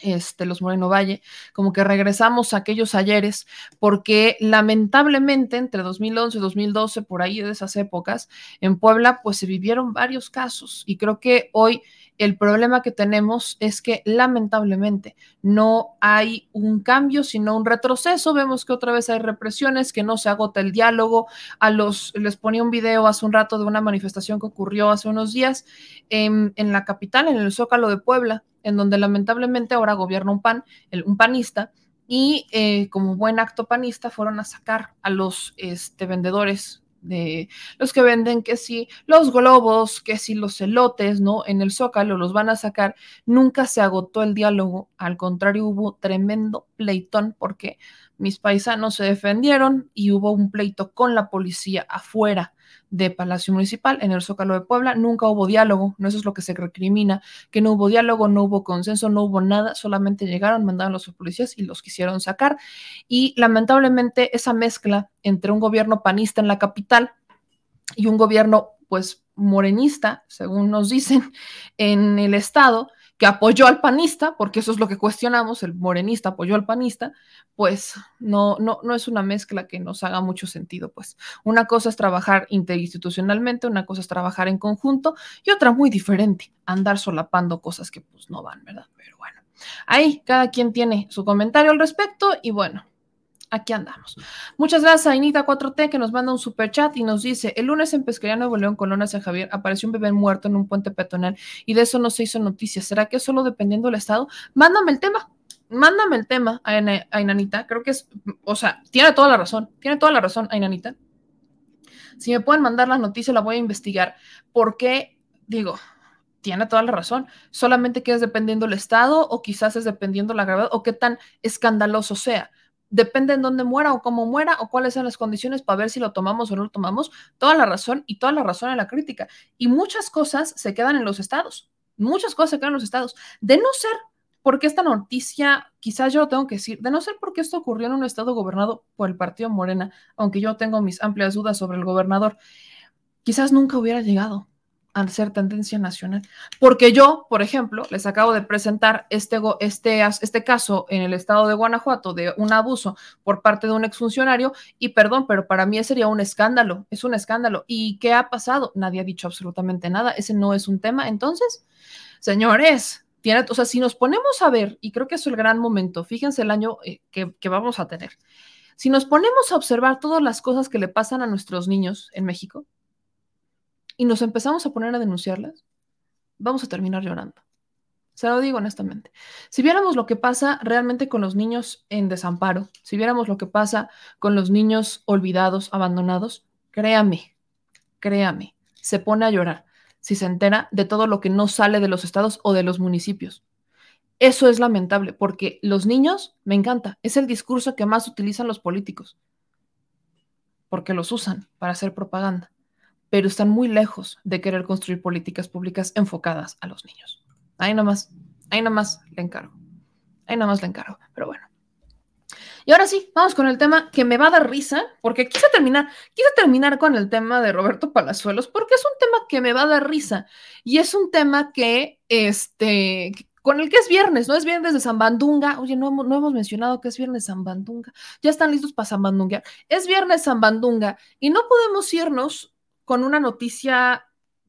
este, los Moreno Valle, como que regresamos a aquellos ayeres, porque lamentablemente entre 2011 y 2012, por ahí de esas épocas, en Puebla, pues se vivieron varios casos y creo que hoy el problema que tenemos es que lamentablemente no hay un cambio, sino un retroceso. Vemos que otra vez hay represiones, que no se agota el diálogo. A los, les ponía un video hace un rato de una manifestación que ocurrió hace unos días en, en la capital, en el Zócalo de Puebla, en donde lamentablemente ahora gobierna un pan, el, un panista, y eh, como buen acto panista fueron a sacar a los este, vendedores de los que venden que si los globos, que si los elotes, ¿no? En el zócalo los van a sacar. Nunca se agotó el diálogo, al contrario, hubo tremendo pleitón porque mis paisanos se defendieron y hubo un pleito con la policía afuera de Palacio Municipal en el Zócalo de Puebla. Nunca hubo diálogo, no eso es lo que se recrimina, que no hubo diálogo, no hubo consenso, no hubo nada, solamente llegaron, mandaron los policías y los quisieron sacar. Y lamentablemente esa mezcla entre un gobierno panista en la capital y un gobierno pues morenista, según nos dicen, en el estado, que apoyó al panista, porque eso es lo que cuestionamos, el morenista apoyó al panista, pues no, no, no es una mezcla que nos haga mucho sentido. Pues una cosa es trabajar interinstitucionalmente, una cosa es trabajar en conjunto y otra muy diferente, andar solapando cosas que pues no van, ¿verdad? Pero bueno, ahí cada quien tiene su comentario al respecto y bueno, aquí andamos. Muchas gracias a Inita4T que nos manda un super chat y nos dice, el lunes en Pesquería Nuevo León, Colona San Javier, apareció un bebé muerto en un puente peatonal y de eso no se hizo noticia. ¿Será que solo dependiendo del estado? Mándame el tema, mándame el tema a, Inanita. Creo que es, o sea, tiene toda la razón, tiene toda la razón Inanita. Si me pueden mandar la noticia, la voy a investigar. Porque, digo, tiene toda la razón. Solamente que es dependiendo el estado o quizás es dependiendo la gravedad o qué tan escandaloso sea. Depende en dónde muera o cómo muera o cuáles sean las condiciones para ver si lo tomamos o no lo tomamos. Toda la razón y toda la razón en la crítica. Y muchas cosas se quedan en los estados. Muchas cosas se quedan en los estados. De no ser porque esta noticia, quizás yo lo tengo que decir, de no ser porque esto ocurrió en un estado gobernado por el partido Morena, aunque yo tengo mis amplias dudas sobre el gobernador, quizás nunca hubiera llegado al ser tendencia nacional. Porque yo, por ejemplo, les acabo de presentar este, este, este caso en el estado de Guanajuato de un abuso por parte de un exfuncionario y perdón, pero para mí sería un escándalo, es un escándalo. ¿Y qué ha pasado? Nadie ha dicho absolutamente nada, ese no es un tema. Entonces, señores, tiene, o sea, si nos ponemos a ver, y creo que es el gran momento, fíjense el año eh, que, que vamos a tener, si nos ponemos a observar todas las cosas que le pasan a nuestros niños en México, y nos empezamos a poner a denunciarlas, vamos a terminar llorando. Se lo digo honestamente. Si viéramos lo que pasa realmente con los niños en desamparo, si viéramos lo que pasa con los niños olvidados, abandonados, créame, créame, se pone a llorar si se entera de todo lo que no sale de los estados o de los municipios. Eso es lamentable porque los niños, me encanta, es el discurso que más utilizan los políticos, porque los usan para hacer propaganda pero están muy lejos de querer construir políticas públicas enfocadas a los niños. Ahí nomás, ahí nomás le encargo. Ahí nomás le encargo, pero bueno. Y ahora sí, vamos con el tema que me va a dar risa, porque quise terminar, quise terminar con el tema de Roberto Palazuelos, porque es un tema que me va a dar risa y es un tema que, este, con el que es viernes, ¿no? Es viernes de Zambandunga. Oye, no, no hemos mencionado que es viernes Zambandunga. Ya están listos para Zambandunga. Es viernes Zambandunga y no podemos irnos con una noticia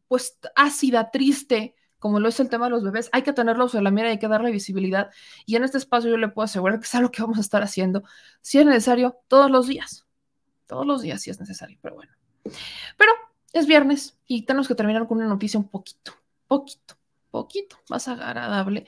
pues ácida, triste, como lo es el tema de los bebés, hay que tenerlos en la mira y hay que darle visibilidad. Y en este espacio yo le puedo asegurar que es algo que vamos a estar haciendo, si es necesario, todos los días. Todos los días si es necesario, pero bueno. Pero es viernes y tenemos que terminar con una noticia un poquito, poquito, poquito más agradable.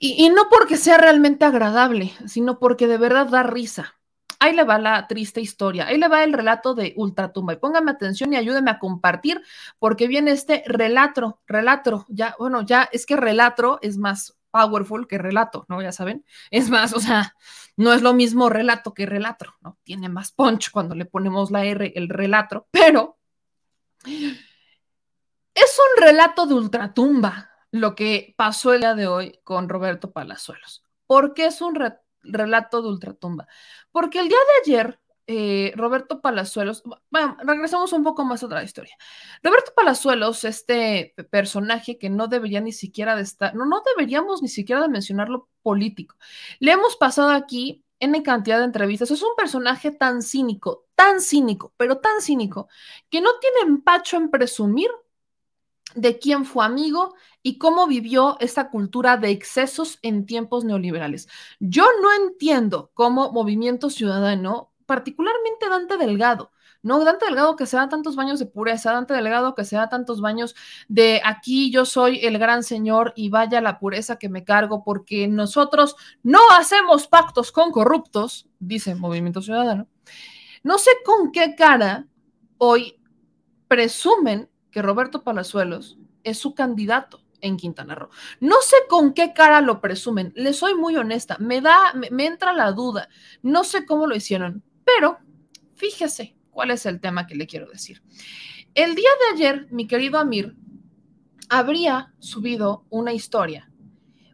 Y, y no porque sea realmente agradable, sino porque de verdad da risa. Ahí le va la triste historia, ahí le va el relato de Ultratumba. Y póngame atención y ayúdeme a compartir, porque viene este relato, relato, ya, bueno, ya es que relato es más powerful que relato, ¿no? Ya saben, es más, o sea, no es lo mismo relato que relato, ¿no? Tiene más punch cuando le ponemos la R, el relato, pero es un relato de ultratumba lo que pasó el día de hoy con Roberto Palazuelos. ¿Por qué es un relato de ultratumba? Porque el día de ayer, eh, Roberto Palazuelos, bueno, regresamos un poco más a otra historia. Roberto Palazuelos, este personaje que no debería ni siquiera de estar, no, no deberíamos ni siquiera de mencionarlo político. Le hemos pasado aquí en cantidad de entrevistas. Es un personaje tan cínico, tan cínico, pero tan cínico, que no tiene empacho en presumir de quién fue amigo y cómo vivió esta cultura de excesos en tiempos neoliberales. Yo no entiendo cómo Movimiento Ciudadano, particularmente Dante Delgado, no, Dante Delgado que se da tantos baños de pureza, Dante Delgado que se da tantos baños de aquí yo soy el gran señor y vaya la pureza que me cargo porque nosotros no hacemos pactos con corruptos, dice Movimiento Ciudadano. No sé con qué cara hoy presumen que Roberto Palazuelos es su candidato en Quintana Roo. No sé con qué cara lo presumen, le soy muy honesta, me da, me, entra la duda, no sé cómo lo hicieron, pero fíjese cuál es el tema que le quiero decir. El día de ayer, mi querido Amir habría subido una historia,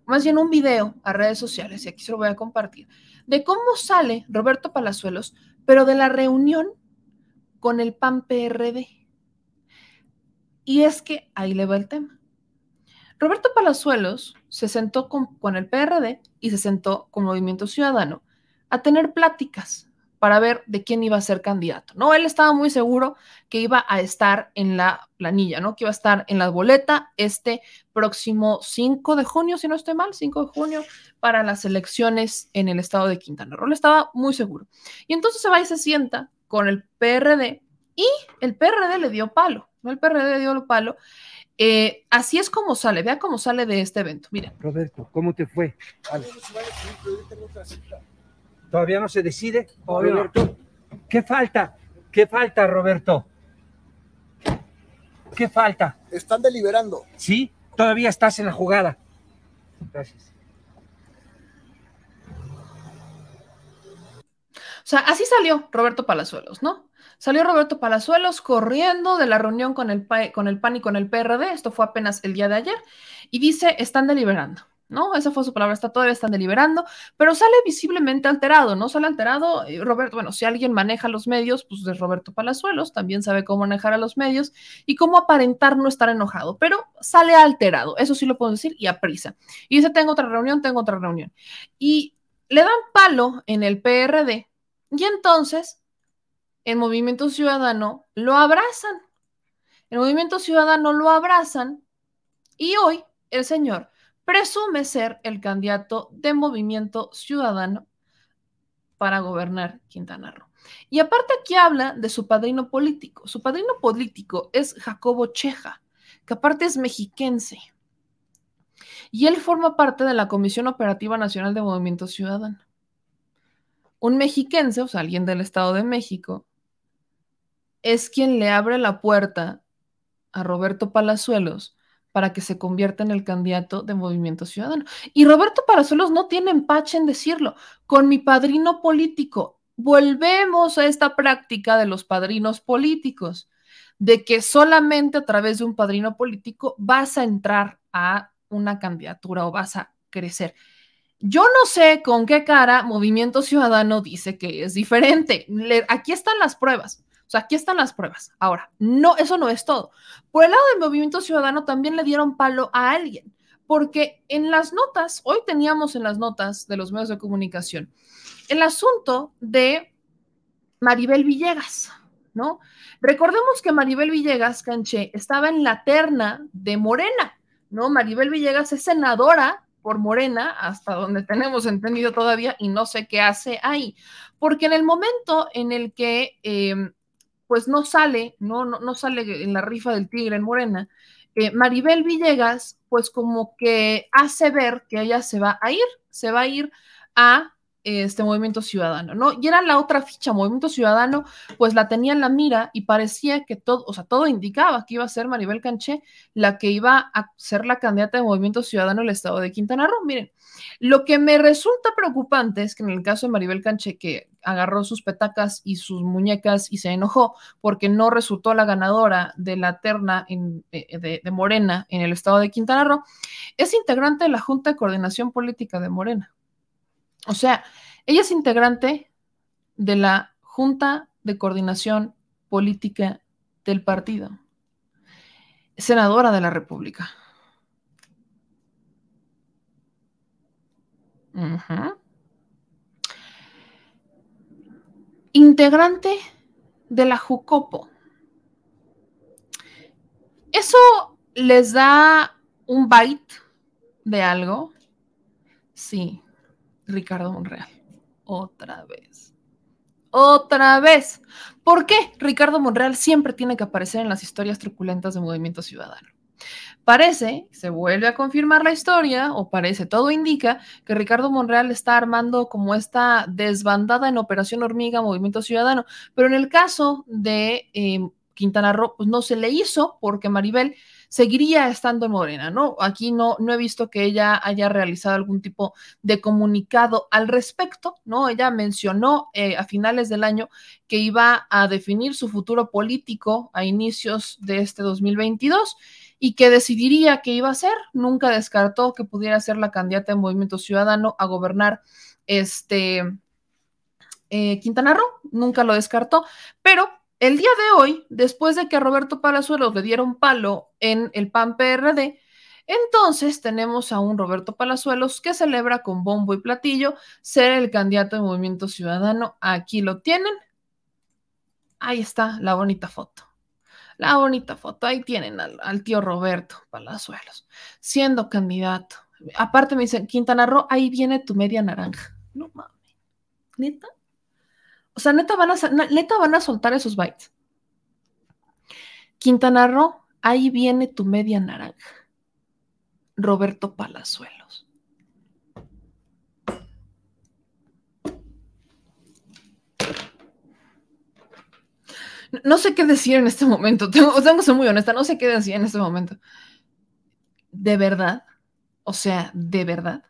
más bien un video a redes sociales, y aquí se lo voy a compartir, de cómo sale Roberto Palazuelos, pero de la reunión con el PAN PRD. Y es que ahí le va el tema. Roberto Palazuelos se sentó con, el PRD y se sentó con Movimiento Ciudadano a tener pláticas para ver de quién iba a ser candidato. No, él estaba muy seguro que iba a estar en la planilla, ¿no? Que iba a estar en la boleta este próximo 5 de junio, si no estoy mal, 5 de junio, para las elecciones en el estado de Quintana Roo. Él estaba muy seguro. Y entonces se va y se sienta con el PRD y el PRD le dio palo. El PRD dio el palo. Eh, así es como sale, vea cómo sale de este evento. Mira. Roberto, ¿cómo te fue? ¿Todavía no se decide? Roberto, ¿qué falta? ¿Qué falta, Roberto? ¿Qué falta? Están deliberando. Sí, todavía estás en la jugada. Gracias. O sea, así salió Roberto Palazuelos, ¿no? Salió Roberto Palazuelos corriendo de la reunión con el, con el PAN y con el PRD, esto fue apenas el día de ayer, y dice, están deliberando. ¿no? Esa fue su palabra, está todavía están deliberando, pero sale visiblemente alterado, ¿no? Sale alterado, Roberto, bueno, si alguien maneja los medios, pues es Roberto Palazuelos, también sabe cómo manejar a los medios y cómo aparentar no estar enojado, pero sale alterado, eso sí lo puedo decir, y a prisa. Y dice, tengo otra reunión, tengo otra reunión. Y le dan palo en el PRD, y entonces, en Movimiento Ciudadano lo abrazan. En Movimiento Ciudadano lo abrazan, y hoy el señor presume ser el candidato de Movimiento Ciudadano para gobernar Quintana Roo. Y aparte aquí habla de su padrino político. Su padrino político es Jacobo Cheja, que aparte es mexiquense. Y él forma parte de la Comisión Operativa Nacional de Movimiento Ciudadano. Un mexiquense, o sea, alguien del Estado de México, es quien le abre la puerta a Roberto Palazuelos para que se convierta en el candidato de Movimiento Ciudadano. Y Roberto Parazuelos no tiene empache en decirlo. Con mi padrino político, volvemos a esta práctica de los padrinos políticos, de que solamente a través de un padrino político vas a entrar a una candidatura o vas a crecer. Yo no sé con qué cara Movimiento Ciudadano dice que es diferente. aquí están las pruebas sea, aquí están las pruebas. Ahora, no, eso no es todo. Por el lado del movimiento ciudadano también le dieron palo a alguien, porque en las notas, hoy teníamos en las notas de los medios de comunicación el asunto de Maribel Villegas, ¿no? Recordemos que Maribel Villegas, Canché, estaba en la terna de Morena, ¿no? Maribel Villegas es senadora por Morena, hasta donde tenemos entendido todavía, y no sé qué hace ahí, porque en el momento en el que em, pues no sale, no, no, sale en la rifa del tigre en Morena, eh, Maribel Villegas, pues como que hace ver que ella se va a ir, se va a ir a este movimiento ciudadano, ¿no? Y era la otra ficha, movimiento ciudadano, pues la tenía en la mira y parecía que todo, o sea, todo indicaba que iba a ser Maribel Canché la que iba a ser la candidata de movimiento ciudadano en estado de Quintana Roo. Miren, lo que me resulta preocupante es que en el caso de Maribel Canché, que agarró sus petacas y sus muñecas y se enojó porque no resultó la ganadora de la terna de, Morena en el estado de Quintana Roo, es integrante de la Junta de Coordinación Política de Morena. O sea, ella es integrante de la Junta de Coordinación Política del partido, senadora de la República. Integrante de la Jucopo. ¿Eso les da un bite de algo? Sí, Ricardo Monreal. Otra vez. Otra vez. ¿Por qué Ricardo Monreal siempre tiene que aparecer en las historias truculentas de Movimiento Ciudadano? Parece, se vuelve a confirmar la historia, o parece, todo indica que Ricardo Monreal está armando como esta desbandada en Operación Hormiga Movimiento Ciudadano, pero en el caso de eh, Quintana Roo, pues no se le hizo porque Maribel seguiría estando en Morena, ¿no? Aquí no, no he visto que ella haya realizado algún tipo de comunicado al respecto, ¿no? Ella mencionó eh, a finales del año que iba a definir su futuro político a inicios de este 2022 y que decidiría qué iba a hacer. Nunca descartó que pudiera ser la candidata de Movimiento Ciudadano a gobernar este eh, Quintana Roo, nunca lo descartó, pero el día de hoy, después de que a Roberto Palazuelos le dieron palo en el PAN PRD, entonces tenemos a un Roberto Palazuelos que celebra con bombo y platillo ser el candidato de Movimiento Ciudadano. Aquí lo tienen. Ahí está la bonita foto. La bonita foto, ahí tienen al, tío Roberto Palazuelos, siendo candidato. Aparte me dicen, Quintana Roo, ahí viene tu media naranja. No mames. ¿Neta? O sea, neta van a, neta van a soltar esos bytes. Quintana Roo, ahí viene tu media naranja. Roberto Palazuelos. No sé qué decir en este momento, [laughs] tengo, que ser muy honesta, no sé qué decir en este momento. De verdad, o sea, de verdad.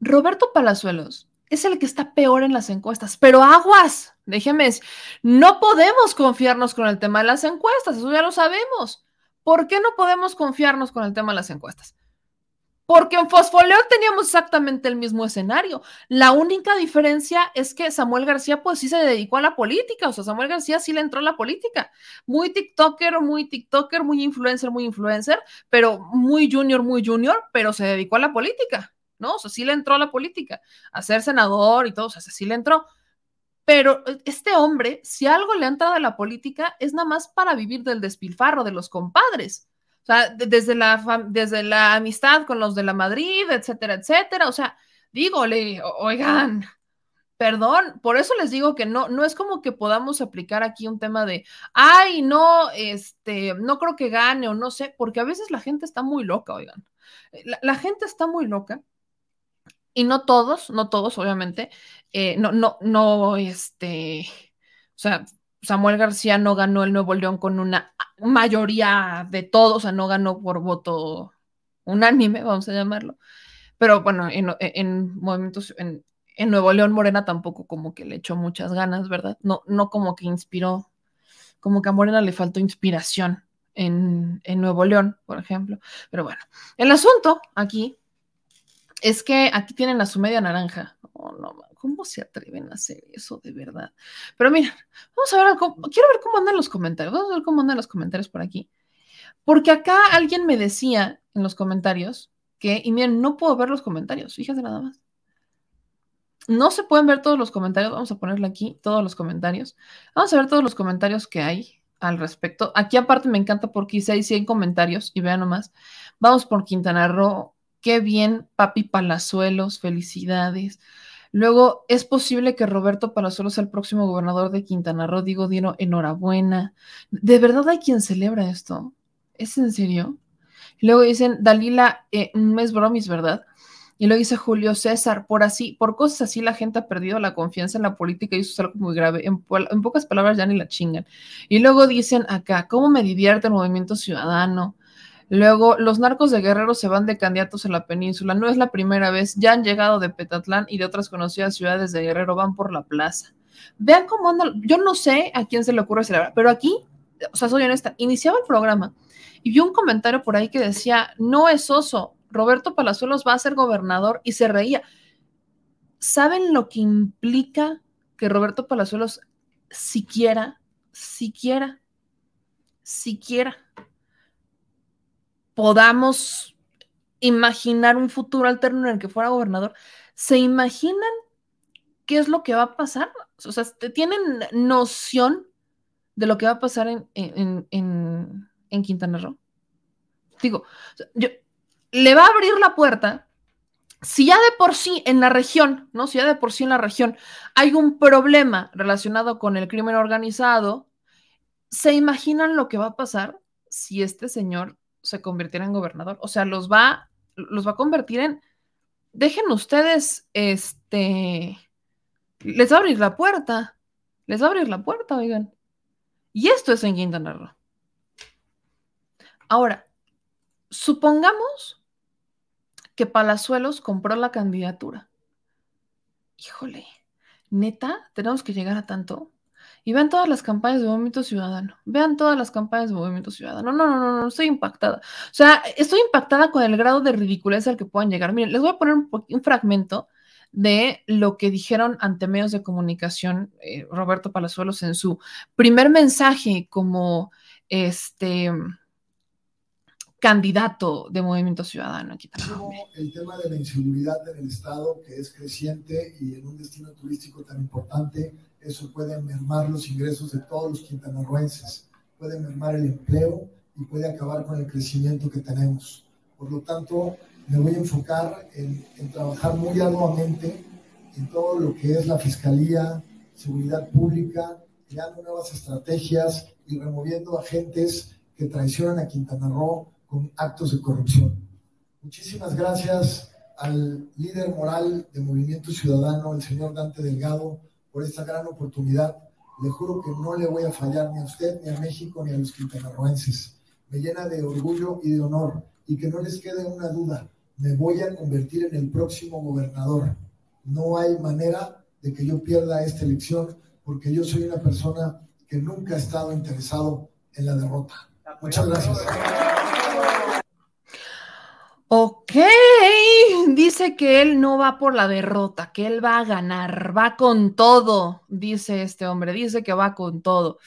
Roberto Palazuelos es el que está peor en las encuestas, pero aguas, déjeme decir, no podemos confiarnos con el tema de las encuestas, eso ya lo sabemos. ¿Por qué no podemos confiarnos con el tema de las encuestas? Porque en Fosfoleón teníamos exactamente el mismo escenario. La única diferencia es que Samuel García, pues sí se dedicó a la política. O sea, Samuel García sí le entró a la política. Muy TikToker, muy TikToker, muy influencer, muy influencer, pero muy junior, muy junior, pero se dedicó a la política, ¿no? O sea, sí le entró a la política, a ser senador y todo, o sea, sí le entró. Pero eh, este hombre, si algo le ha entrado a la política, es nada más para vivir del despilfarro de los compadres. O sea, desde la, desde la amistad con los de la Madrid, etcétera, etcétera. O sea, dígole, oigan, [laughs] perdón, por eso les digo que no, no es como que podamos aplicar aquí un tema de, ay, no, este, no creo que gane o no sé, porque a veces la gente está muy loca, oigan. La, gente está muy loca y no todos, no todos, obviamente, eh, no, no, no, este, o sea, Samuel García no ganó el Nuevo León con una mayoría de todos, o sea, no ganó por voto unánime, vamos a llamarlo. Pero bueno, en, movimientos, en, Nuevo León Morena tampoco como que le echó muchas ganas, ¿verdad? No, no como que inspiró, como que a Morena le faltó inspiración en, en Nuevo León, por ejemplo. Pero bueno, el asunto aquí es que aquí tienen a su media naranja. No, ¿Cómo se atreven a hacer eso de verdad? Pero mira, vamos a ver, quiero ver cómo andan los comentarios. Vamos a ver cómo andan los comentarios por aquí. Porque acá alguien me decía en los comentarios que, y miren, no puedo ver los comentarios, fíjense nada más. No se pueden ver todos los comentarios, vamos a ponerle aquí todos los comentarios. Vamos a ver todos los comentarios que hay al respecto. Aquí aparte me encanta porque hice ahí 100 comentarios y vean nomás. Vamos por Quintana Roo, qué bien, papi Palazuelos, felicidades. Luego, es posible que Roberto Palazuelos sea el próximo gobernador de Quintana Roo. Digo, Dino, enhorabuena. ¿De verdad hay quien celebra esto? ¿Es en serio? luego dicen, Dalila, eh, un mes bromis, ¿verdad? Y luego dice Julio César, por así, por cosas así la gente ha perdido la confianza en la política y eso es algo muy grave. En, en pocas palabras ya ni la chingan. Y luego dicen acá, ¿cómo me divierte el movimiento ciudadano? Luego, los narcos de Guerrero se van de candidatos a la península. No es la primera vez. Ya han llegado de Petatlán y de otras conocidas ciudades de Guerrero. Van por la plaza. Vean cómo anda. Yo no sé a quién se le ocurre celebrar, pero aquí, o sea, soy honesta, iniciaba el programa y vi un comentario por ahí que decía: No es oso. Roberto Palazuelos va a ser gobernador y se reía. ¿Saben lo que implica que Roberto Palazuelos siquiera, siquiera, siquiera podamos imaginar un futuro alterno en el que fuera gobernador, ¿se imaginan qué es lo que va a pasar? O sea, ¿tienen noción de lo que va a pasar en, en, Quintana Roo? Digo, yo, le va a abrir la puerta. Si ya de por sí en la región, ¿no? Si ya de por sí en la región hay un problema relacionado con el crimen organizado, ¿se imaginan lo que va a pasar si este señor se convirtiera en gobernador. O sea, los va, los va a convertir en. Dejen ustedes, este. Les va a abrir la puerta. Les va a abrir la puerta, oigan. Y esto es en Quintana Roo. Ahora, supongamos que Palazuelos compró la candidatura. Híjole, neta, tenemos que llegar a tanto. Y vean todas las campañas de Movimiento Ciudadano. Vean todas las campañas de Movimiento Ciudadano. No, no, no, no, estoy impactada. O sea, estoy impactada con el grado de ridiculez al que puedan llegar. Miren, les voy a poner un, fragmento de lo que dijeron ante medios de comunicación eh, Roberto Palazuelos en su primer mensaje como este candidato de Movimiento Ciudadano. Aquí el tema de la inseguridad en el Estado, que es creciente y en un destino turístico tan importante, eso puede mermar los ingresos de todos los quintanarroenses, puede mermar el empleo y puede acabar con el crecimiento que tenemos. Por lo tanto, me voy a enfocar en, trabajar muy arduamente en todo lo que es la fiscalía, seguridad pública, creando nuevas estrategias y removiendo agentes que traicionan a Quintana Roo con actos de corrupción. Muchísimas gracias al líder moral de Movimiento Ciudadano, el señor Dante Delgado, por esta gran oportunidad Le juro que no le voy a fallar ni a usted, ni a México, ni a los quintanarroenses. Me llena de orgullo y de honor. Y que no les quede una duda, me voy a convertir en el próximo gobernador. No hay manera de que yo pierda esta elección porque yo soy una persona que nunca ha estado interesado en la derrota. Muchas gracias. Ok, dice que él no va por la derrota, que él va a ganar, va con todo, dice este hombre, dice que va con todo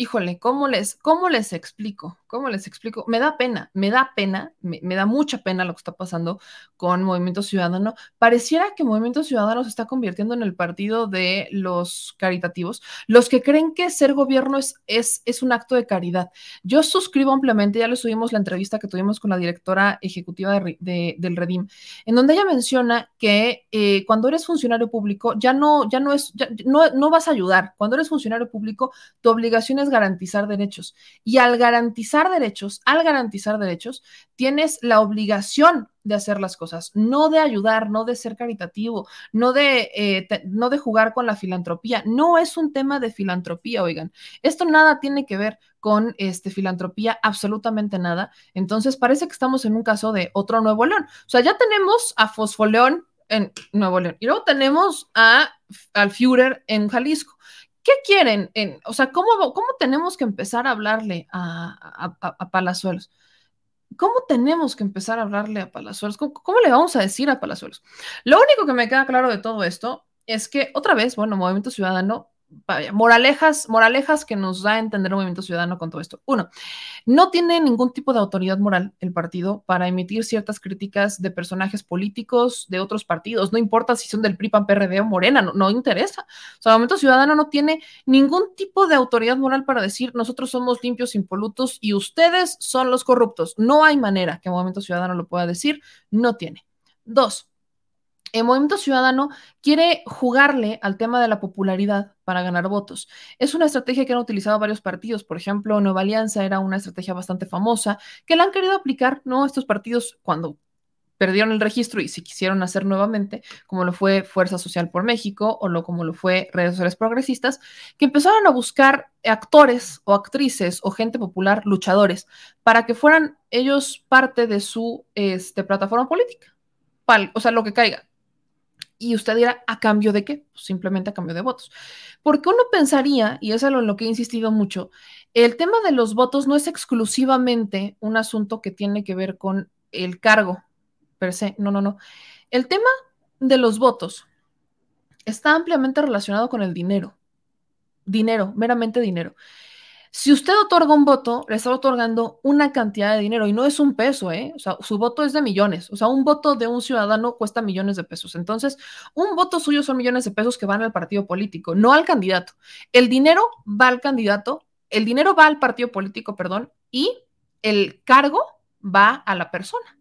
híjole, ¿cómo les, cómo les explico? ¿Cómo les explico? Me da pena, me da pena, me, da mucha pena lo que está pasando con Movimiento Ciudadano. Pareciera que Movimiento Ciudadano se está convirtiendo en el partido de los caritativos, los que creen que ser gobierno es, es, es un acto de caridad. Yo suscribo ampliamente, ya le subimos la entrevista que tuvimos con la directora ejecutiva de, del Redim, en donde ella menciona que eh, cuando eres funcionario público ya no, ya no es, no, no vas a ayudar. Cuando eres funcionario público, tu obligación es garantizar derechos. Y al garantizar derechos, al garantizar derechos, tienes la obligación de hacer las cosas, no de ayudar, no de ser caritativo, no de, eh, no de jugar con la filantropía. No es un tema de filantropía, oigan. Esto nada tiene que ver con este, filantropía, absolutamente nada. Entonces parece que estamos en un caso de otro Nuevo León. O sea, ya tenemos a Fosfoleón en Nuevo León y luego tenemos a, al Führer en Jalisco. ¿Qué quieren? o sea, ¿cómo, ¿cómo tenemos que empezar a hablarle a, a, Palazuelos? ¿Cómo tenemos que empezar a hablarle a Palazuelos? ¿Cómo, ¿Cómo, le vamos a decir a Palazuelos? Lo único que me queda claro de todo esto es que, otra vez, bueno, Movimiento Ciudadano moralejas, moralejas que nos da a entender el movimiento ciudadano con todo esto. Uno, no tiene ningún tipo de autoridad moral el partido para emitir ciertas críticas de personajes políticos de otros partidos. No importa si son del PRI, PAN, PRD o Morena, no, no interesa. O sea, el movimiento ciudadano no tiene ningún tipo de autoridad moral para decir nosotros somos limpios, impolutos y ustedes son los corruptos. No hay manera que el movimiento ciudadano lo pueda decir, no tiene. Dos, el movimiento ciudadano quiere jugarle al tema de la popularidad para ganar votos. Es una estrategia que han utilizado varios partidos. Por ejemplo, Nueva Alianza era una estrategia bastante famosa que la han querido aplicar, ¿no? Estos partidos cuando perdieron el registro y se quisieron hacer nuevamente, como lo fue Fuerza Social por México o lo, como lo fue Redes Sociales Progresistas, que empezaron a buscar actores o actrices o gente popular, luchadores, para que fueran ellos parte de su este, plataforma política. O sea, lo que caiga y usted dirá, ¿a cambio de qué? Pues simplemente a cambio de votos. Porque uno pensaría, y es algo en lo que he insistido mucho, el tema de los votos no es exclusivamente un asunto que tiene que ver con el cargo per se. No, no, no. El tema de los votos está ampliamente relacionado con el dinero. Dinero, meramente dinero. Si usted otorga un voto, le está otorgando una cantidad de dinero y no es un peso, ¿eh? O sea, su voto es de millones. O sea, un voto de un ciudadano cuesta millones de pesos. Entonces, un voto suyo son millones de pesos que van al partido político, no al candidato. El dinero va al candidato, el dinero va al partido político, perdón, y el cargo va a la persona.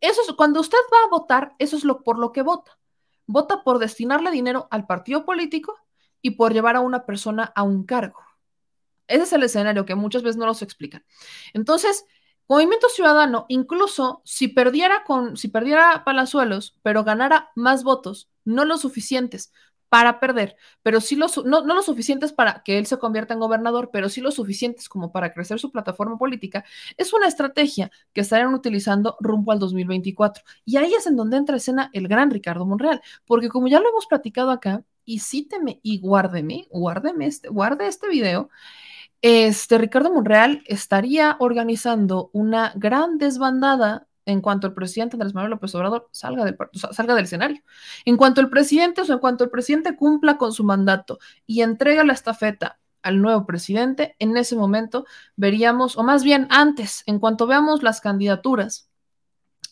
Eso es cuando usted va a votar, eso es lo por lo que vota. Vota por destinarle dinero al partido político y por llevar a una persona a un cargo. Ese es el escenario que muchas veces no los explican. Entonces, Movimiento Ciudadano, incluso si perdiera con, si perdiera Palazuelos, pero ganara más votos, no los suficientes para perder, pero sí los, no, no los suficientes para que él se convierta en gobernador, pero sí los suficientes como para crecer su plataforma política, es una estrategia que estarían utilizando rumbo al 2024. Y ahí es en donde entra escena el gran Ricardo Monreal, porque como ya lo hemos platicado acá, y cíteme y guárdeme, guárdeme este, guarde este video, este Ricardo Monreal estaría organizando una gran desbandada en cuanto el presidente Andrés Manuel López Obrador salga del, salga del escenario. En cuanto el presidente, o sea, en cuanto el presidente cumpla con su mandato y entrega la estafeta al nuevo presidente, en ese momento veríamos, o más bien antes, en cuanto veamos las candidaturas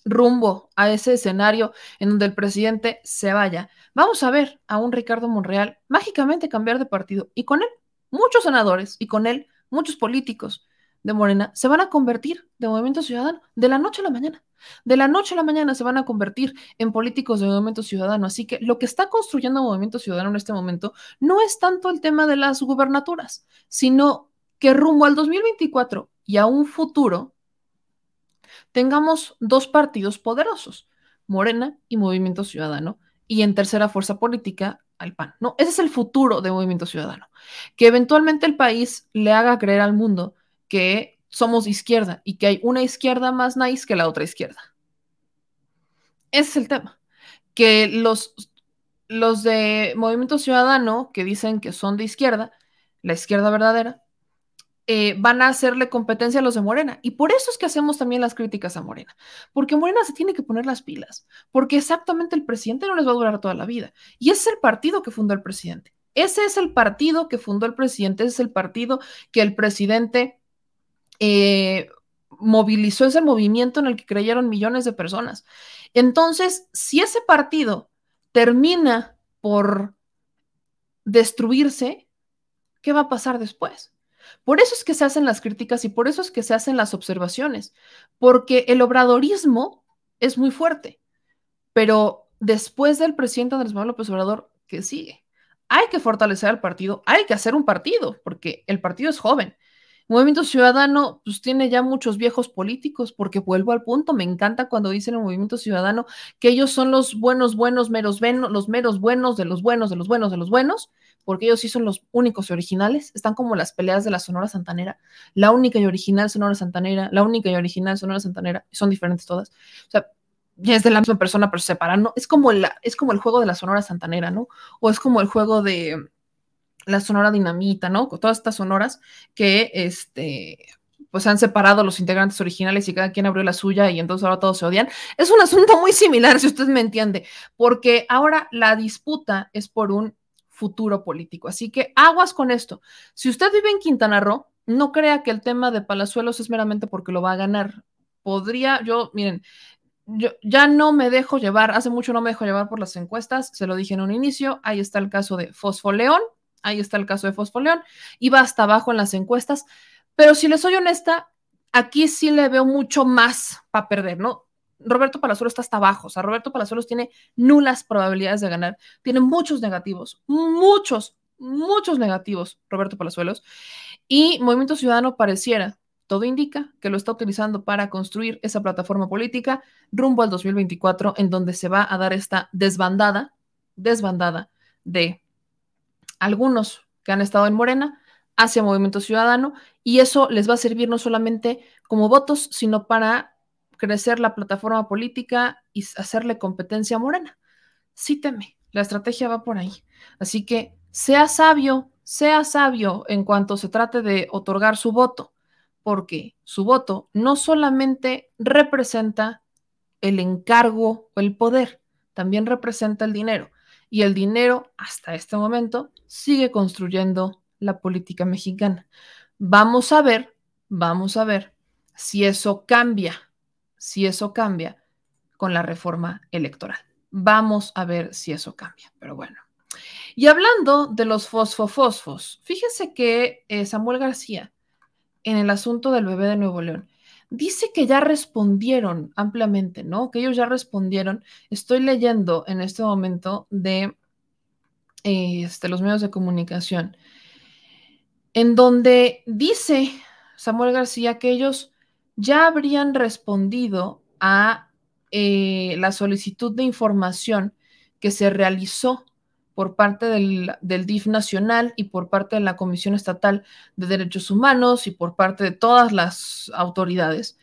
rumbo a ese escenario en donde el presidente se vaya, vamos a ver a un Ricardo Monreal mágicamente cambiar de partido y con él muchos senadores y con él muchos políticos de Morena se van a convertir de Movimiento Ciudadano de la noche a la mañana. De la noche a la mañana se van a convertir en políticos de Movimiento Ciudadano. Así que lo que está construyendo Movimiento Ciudadano en este momento no es tanto el tema de las gubernaturas, sino que rumbo al 2024 y a un futuro tengamos dos partidos poderosos, Morena y Movimiento Ciudadano, y en tercera fuerza política al PAN, ¿no? Ese es el futuro de Movimiento Ciudadano, que eventualmente el país le haga creer al mundo que somos izquierda y que hay una izquierda más nice que la otra izquierda. Ese es el tema, que los, los de Movimiento Ciudadano que dicen que son de izquierda, la izquierda verdadera, eh, van a hacerle competencia a los de Morena. Y por eso es que hacemos también las críticas a Morena, porque Morena se tiene que poner las pilas, porque exactamente el presidente no les va a durar toda la vida. Y ese es el partido que fundó el presidente. Ese es el partido que fundó el presidente, ese es el partido que el presidente eh, movilizó, ese movimiento en el que creyeron millones de personas. Entonces, si ese partido termina por destruirse, ¿qué va a pasar después? Por eso es que se hacen las críticas y por eso es que se hacen las observaciones, porque el obradorismo es muy fuerte, pero después del presidente Andrés Manuel López Obrador, ¿qué sigue? Hay que fortalecer al partido, hay que hacer un partido, porque el partido es joven. Movimiento Ciudadano, pues tiene ya muchos viejos políticos, porque vuelvo al punto, me encanta cuando dicen el Movimiento Ciudadano que ellos son los buenos, buenos, meros, los meros buenos de los buenos, de los buenos, de los buenos, porque ellos sí son los únicos y originales, están como las peleas de la Sonora Santanera, la única y original Sonora Santanera, la única y original Sonora Santanera, son diferentes todas. O sea, ya es de la misma persona, pero separan, ¿no? Es como, la, es como el juego de la Sonora Santanera, ¿no? O es como el juego de la Sonora Dinamita, ¿no? Con todas estas sonoras que, este, pues han separado los integrantes originales y cada quien abrió la suya y entonces ahora todos se odian. Es un asunto muy similar, [laughs] si usted me entiende, porque ahora la disputa es por un futuro político. Así que aguas con esto. Si usted vive en Quintana Roo, no crea que el tema de Palazuelos es meramente porque lo va a ganar. Podría, yo, miren, yo ya no me dejo llevar, hace mucho no me dejo llevar por las encuestas, se lo dije en un inicio, ahí está el caso de Fosfoleón, ahí está el caso de Fosfoleón, iba hasta abajo en las encuestas, pero si le soy honesta, aquí sí le veo mucho más para perder, ¿no? Roberto Palazuelos está hasta abajo. O sea, Roberto Palazuelos tiene nulas probabilidades de ganar. Tiene muchos negativos, muchos, muchos negativos, Roberto Palazuelos. Y Movimiento Ciudadano pareciera, todo indica que lo está utilizando para construir esa plataforma política rumbo al 2024, en donde se va a dar esta desbandada, desbandada de algunos que han estado en Morena hacia Movimiento Ciudadano, y eso les va a servir no solamente como votos, sino para crecer la plataforma política y hacerle competencia a Morena. Sí teme, la estrategia va por ahí. Así que sea sabio, sea sabio en cuanto se trate de otorgar su voto, porque su voto no solamente representa el encargo o el poder, también representa el dinero. Y el dinero, hasta este momento, sigue construyendo la política mexicana. Vamos a ver, vamos a ver si eso cambia si eso cambia con la reforma electoral. Vamos a ver si eso cambia, pero bueno. Y hablando de los fosfofosfos, fíjese que eh, Samuel García, en el asunto del bebé de Nuevo León, dice que ya respondieron ampliamente, ¿no? Que ellos ya respondieron. Estoy leyendo en este momento de este, los medios de comunicación, en donde dice Samuel García que ellos ya habrían respondido a eh, la solicitud de información que se realizó por parte del, del, DIF nacional y por parte de la Comisión Estatal de Derechos Humanos y por parte de todas las autoridades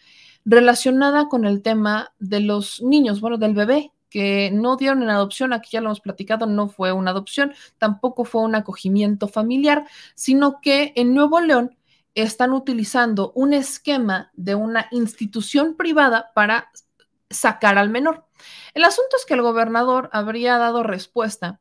relacionada con el tema de los niños, bueno, del bebé que no dieron en adopción, aquí ya lo hemos platicado, no fue una adopción, tampoco fue un acogimiento familiar, sino que en Nuevo León están utilizando un esquema de una institución privada para sacar al menor. El asunto es que el gobernador habría dado respuesta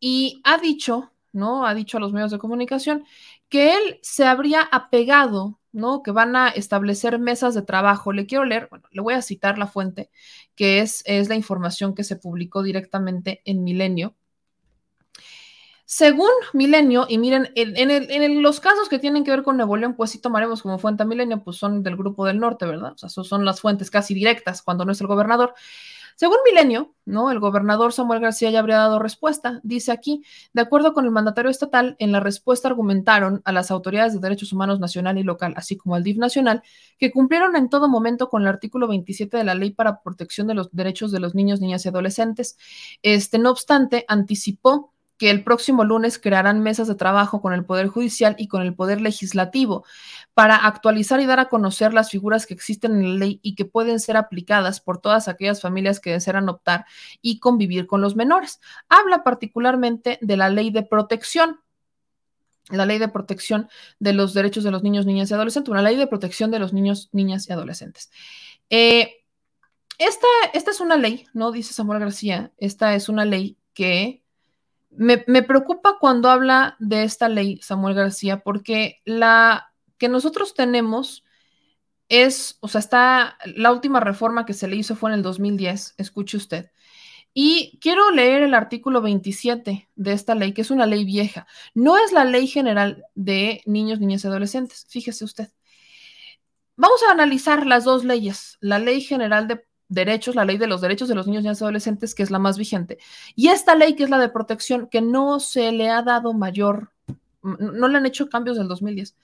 y ha dicho, ¿no? Ha dicho a los medios de comunicación que él se habría apegado, ¿no? Que van a establecer mesas de trabajo. Le quiero leer, bueno, le voy a citar la fuente, que es, es la información que se publicó directamente en Milenio. Según Milenio, y miren, en, los casos que tienen que ver con Nuevo León, pues sí tomaremos como fuente a Milenio, pues son del Grupo del Norte, ¿verdad? O sea, son las fuentes casi directas cuando no es el gobernador. Según Milenio, ¿no? El gobernador Samuel García ya habría dado respuesta. Dice aquí, de acuerdo con el mandatario estatal, en la respuesta argumentaron a las autoridades de derechos humanos nacional y local, así como al DIF nacional, que cumplieron en todo momento con el artículo 27 de la Ley para Protección de los Derechos de los Niños, Niñas y Adolescentes. Este, no obstante, anticipó que el próximo lunes crearán mesas de trabajo con el Poder Judicial y con el Poder Legislativo para actualizar y dar a conocer las figuras que existen en la ley y que pueden ser aplicadas por todas aquellas familias que desean optar y convivir con los menores. Habla particularmente de la ley de protección, la ley de protección de los derechos de los niños, niñas y adolescentes, una ley de protección de los niños, niñas y adolescentes. Eh, esta, esta es una ley, ¿no? Dice Samuel García, esta es una ley que me, preocupa cuando habla de esta ley, Samuel García, porque la que nosotros tenemos es, o sea, está, la última reforma que se le hizo fue en el 2010, escuche usted. Y quiero leer el artículo 27 de esta ley, que es una ley vieja. No es la ley general de niños, niñas y adolescentes, fíjese usted. Vamos a analizar las dos leyes, la ley general de derechos, la ley de los derechos de los niños, y adolescentes, que es la más vigente, y esta ley que es la de protección, que no se le ha dado mayor, no le han hecho cambios del 2010.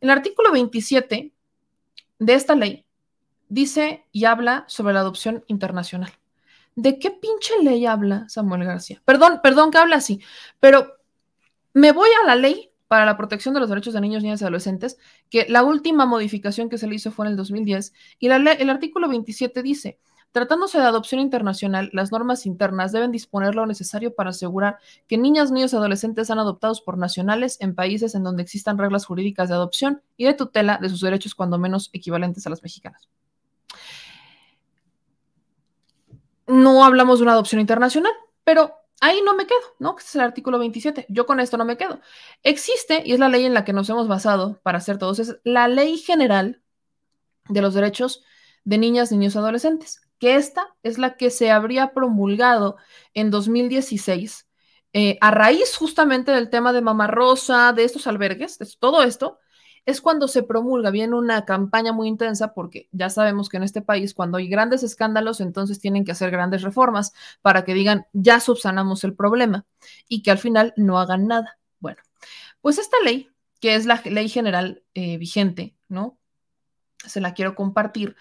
El artículo 27 de esta ley dice y habla sobre la adopción internacional. ¿De qué pinche ley habla Samuel García? Perdón, perdón que habla así, pero me voy a la ley para la protección de los derechos de niños, niñas y adolescentes, que la última modificación que se le hizo fue en el 2010, y la el artículo 27 dice, Tratándose de adopción internacional, las normas internas deben disponer lo necesario para asegurar que niñas, niños y adolescentes sean adoptados por nacionales en países en donde existan reglas jurídicas de adopción y de tutela de sus derechos cuando menos equivalentes a las mexicanas. No hablamos de una adopción internacional, pero ahí no me quedo, ¿no? Este es el artículo 27. Yo con esto no me quedo. Existe, y es la ley en la que nos hemos basado para hacer todos, es la Ley General de los Derechos de Niñas, Niños Adolescentes que esta es la que se habría promulgado en 2016 eh, a raíz justamente del tema de Mama Rosa, de estos albergues, de todo esto, es cuando se promulga, viene una campaña muy intensa porque ya sabemos que en este país cuando hay grandes escándalos, entonces tienen que hacer grandes reformas para que digan, ya subsanamos el problema y que al final no hagan nada. Bueno, pues esta ley, que es la ley general eh, vigente, ¿no? Se la quiero compartir.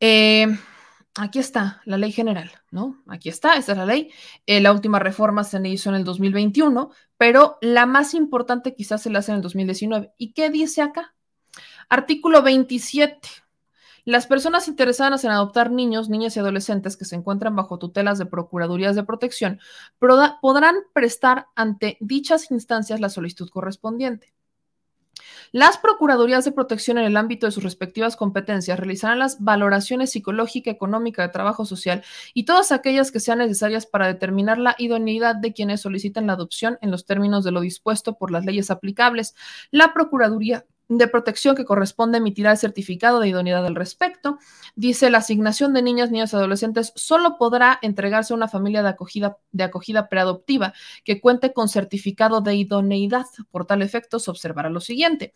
Eh, aquí está la ley general, ¿no? Aquí está, esta es la ley. Eh, la última reforma se hizo en el 2021, pero la más importante quizás se la hace en el 2019. ¿Y qué dice acá? Artículo 27. Las personas interesadas en adoptar niños, niñas y adolescentes que se encuentran bajo tutelas de procuradurías de protección podrán prestar ante dichas instancias la solicitud correspondiente. Las Procuradurías de Protección en el ámbito de sus respectivas competencias realizarán las valoraciones psicológica, económica, de trabajo social y todas aquellas que sean necesarias para determinar la idoneidad de quienes soliciten la adopción en los términos de lo dispuesto por las leyes aplicables. La Procuraduría de protección que corresponde emitirá el certificado de idoneidad al respecto. Dice, la asignación de niñas, niños y adolescentes solo podrá entregarse a una familia de acogida, de acogida preadoptiva que cuente con certificado de idoneidad. Por tal efecto, se observará lo siguiente.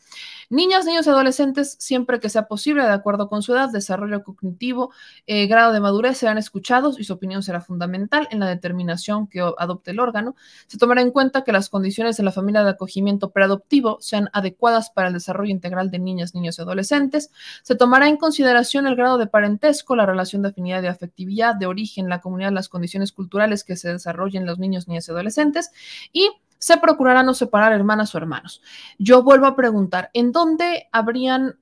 Niñas, niños y adolescentes, siempre que sea posible, de acuerdo con su edad, desarrollo cognitivo, eh, grado de madurez, serán escuchados y su opinión será fundamental en la determinación que adopte el órgano. Se tomará en cuenta que las condiciones de la familia de acogimiento preadoptivo sean adecuadas para el desarrollo integral de niñas, niños y adolescentes. Se tomará en consideración el grado de parentesco, la relación de afinidad y afectividad, de origen, la comunidad, las condiciones culturales que se desarrollen los niños, niñas y adolescentes y se procurará no separar hermanas o hermanos. Yo vuelvo a preguntar, ¿en dónde habrían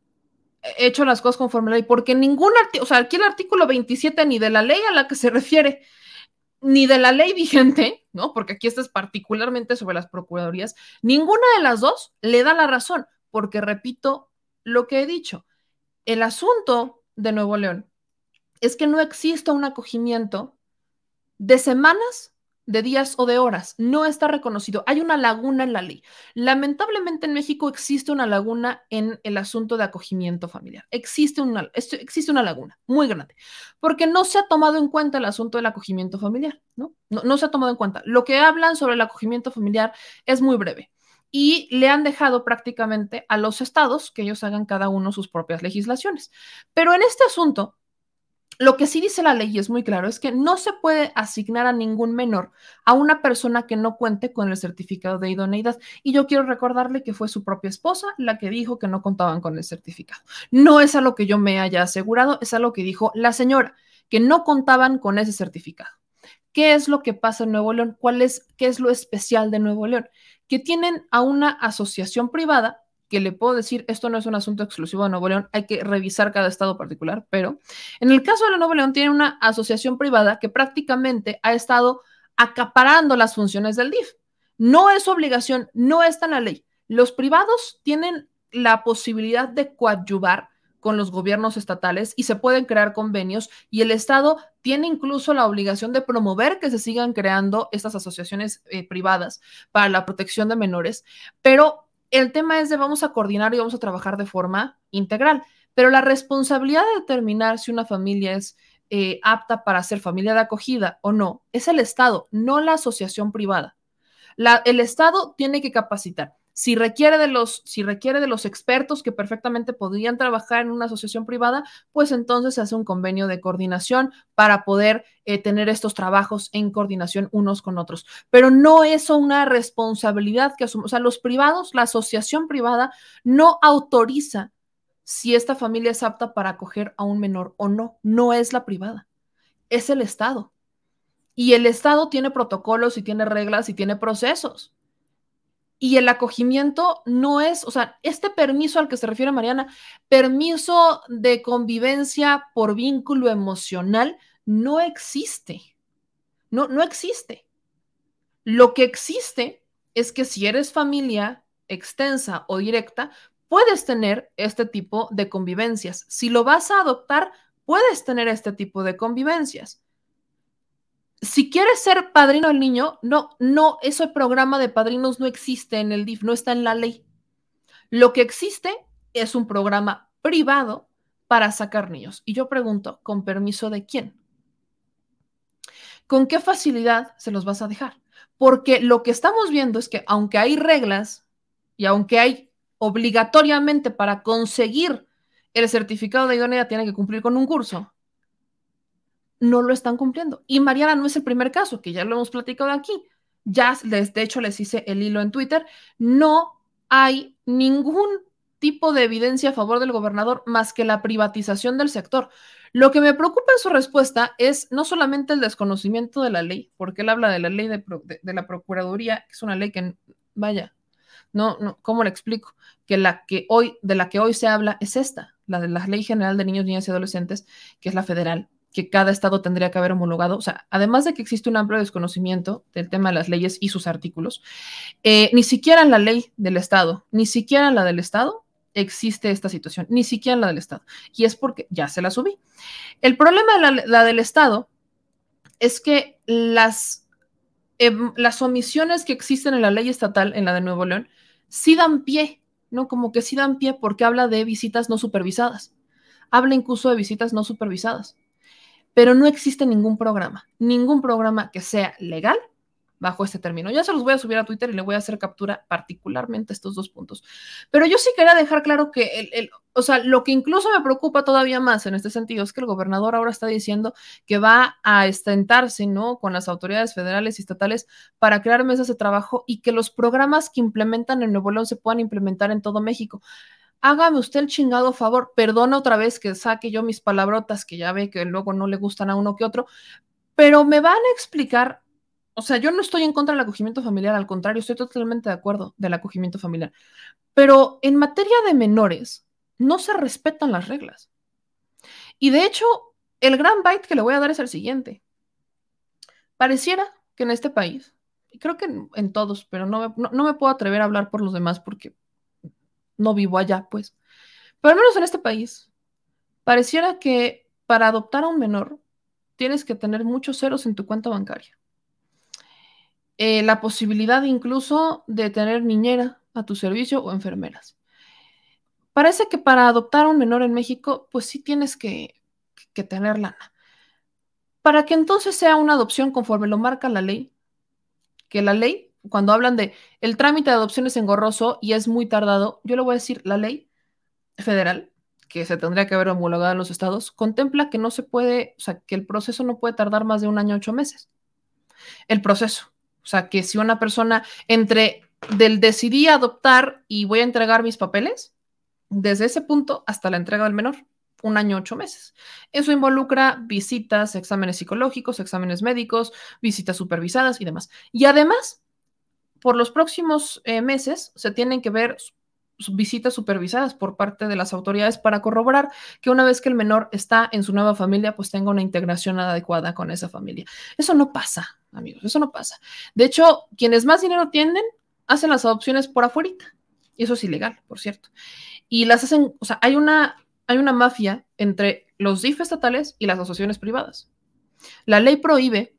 hecho las cosas conforme la ley? Porque ningún artículo, o sea, aquí el artículo 27 ni de la ley a la que se refiere, ni de la ley vigente, ¿no? Porque aquí esto es particularmente sobre las procuradurías, ninguna de las dos le da la razón porque repito lo que he dicho. El asunto de Nuevo León es que no existe un acogimiento de semanas, de días o de horas. No está reconocido. Hay una laguna en la ley. Lamentablemente en México existe una laguna en el asunto de acogimiento familiar. Existe una, existe una laguna muy grande, porque no se ha tomado en cuenta el asunto del acogimiento familiar, ¿no? No, no se ha tomado en cuenta. Lo que hablan sobre el acogimiento familiar es muy breve y le han dejado prácticamente a los estados que ellos hagan cada uno sus propias legislaciones. Pero en este asunto, lo que sí dice la ley es muy claro es que no se puede asignar a ningún menor a una persona que no cuente con el certificado de idoneidad. Y yo quiero recordarle que fue su propia esposa la que dijo que no contaban con el certificado. No es a lo que yo me haya asegurado, es a lo que dijo la señora, que no contaban con ese certificado. ¿Qué es lo que pasa en Nuevo León? ¿Cuál es, qué es lo especial de Nuevo León? Que tienen a una asociación privada que le puedo decir, esto no es un asunto exclusivo de Nuevo León, hay que revisar cada estado particular, pero en el caso de Nuevo León tiene una asociación privada que prácticamente ha estado acaparando las funciones del DIF. No es obligación, no está en la ley. Los privados tienen la posibilidad de coadyuvar con los gobiernos estatales y se pueden crear convenios y el Estado tiene incluso la obligación de promover que se sigan creando estas asociaciones eh, privadas para la protección de menores, pero el tema es de vamos a coordinar y vamos a trabajar de forma integral, pero la responsabilidad de determinar si una familia es eh, apta para ser familia de acogida o no es el Estado, no la asociación privada. el Estado tiene que capacitar si requiere de los, si requiere de los expertos que perfectamente podrían trabajar en una asociación privada, pues entonces se hace un convenio de coordinación para poder eh, tener estos trabajos en coordinación unos con otros. Pero no es una responsabilidad que asumen, o sea, los privados, la asociación privada no autoriza si esta familia es apta para acoger a un menor o no. No es la privada, es el Estado. Y el Estado tiene protocolos y tiene reglas y tiene procesos. Y el acogimiento no es, o sea, este permiso al que se refiere Mariana, permiso de convivencia por vínculo emocional, no existe. No, no existe. Lo que existe es que si eres familia extensa o directa, puedes tener este tipo de convivencias. Si lo vas a adoptar, puedes tener este tipo de convivencias si quieres ser padrino del niño, no, no, ese programa de padrinos no existe en el DIF, no está en la ley. Lo que existe es un programa privado para sacar niños. Y yo pregunto, ¿con permiso de quién? ¿Con qué facilidad se los vas a dejar? Porque lo que estamos viendo es que aunque hay reglas y aunque hay obligatoriamente para conseguir el certificado de idoneidad tiene que cumplir con un curso, no lo están cumpliendo. Y Mariana no es el primer caso, que ya lo hemos platicado aquí. Ya, les, de hecho, les hice el hilo en Twitter. No hay ningún tipo de evidencia a favor del gobernador más que la privatización del sector. Lo que me preocupa en su respuesta es no solamente el desconocimiento de la ley, porque él habla de la ley de, la Procuraduría, que es una ley que, vaya, no, no, ¿cómo le explico? Que la que hoy, de la que hoy se habla es esta, la de la Ley General de Niños, Niñas y Adolescentes, que es la federal, que cada estado tendría que haber homologado. O sea, además de que existe un amplio desconocimiento del tema de las leyes y sus artículos, eh, ni siquiera en la ley del estado, ni siquiera en la del estado existe esta situación, ni siquiera en la del estado. Y es porque ya se la subí. El problema de la, del estado es que las, em, las omisiones que existen en la ley estatal, en la de Nuevo León, sí dan pie, ¿no? Como que sí dan pie porque habla de visitas no supervisadas. Habla incluso de visitas no supervisadas pero no existe ningún programa, ningún programa que sea legal bajo este término. Ya se los voy a subir a Twitter y le voy a hacer captura particularmente estos dos puntos. Pero yo sí quería dejar claro que el, o sea, lo que incluso me preocupa todavía más en este sentido es que el gobernador ahora está diciendo que va a estentarse, ¿no? Con las autoridades federales y estatales para crear mesas de trabajo y que los programas que implementan en Nuevo León se puedan implementar en todo México hágame usted el chingado favor, perdona otra vez que saque yo mis palabrotas que ya ve que luego no le gustan a uno que otro, pero me van a explicar, o sea, yo no estoy en contra del acogimiento familiar, al contrario, estoy totalmente de acuerdo del acogimiento familiar, pero en materia de menores no se respetan las reglas. Y de hecho, el gran byte que le voy a dar es el siguiente. Pareciera que en este país, y creo que en, todos, pero no, no me puedo atrever a hablar por los demás porque no vivo allá, pues. Pero al menos en este país, pareciera que para adoptar a un menor tienes que tener muchos ceros en tu cuenta bancaria. Eh, la posibilidad incluso de tener niñera a tu servicio o enfermeras. Parece que para adoptar a un menor en México, pues sí tienes que, que tener lana. Para que entonces sea una adopción conforme lo marca la ley, que la ley cuando hablan de el trámite de adopción es engorroso y es muy tardado, yo le voy a decir, la ley federal, que se tendría que haber homologado en los estados, contempla que no se puede, o sea, que el proceso no puede tardar más de un año, ocho meses. El proceso. O sea, que si una persona entre del decidí adoptar y voy a entregar mis papeles, desde ese punto hasta la entrega del menor, un año, ocho meses. Eso involucra visitas, exámenes psicológicos, exámenes médicos, visitas supervisadas y demás. Y además, por los próximos eh, meses se tienen que ver visitas supervisadas por parte de las autoridades para corroborar que una vez que el menor está en su nueva familia, pues tenga una integración adecuada con esa familia. Eso no pasa, amigos, eso no pasa. De hecho, quienes más dinero tienen hacen las adopciones por afuera. Y eso es ilegal, por cierto. Y las hacen, o sea, hay una, hay una mafia entre los DIF estatales y las asociaciones privadas. La ley prohíbe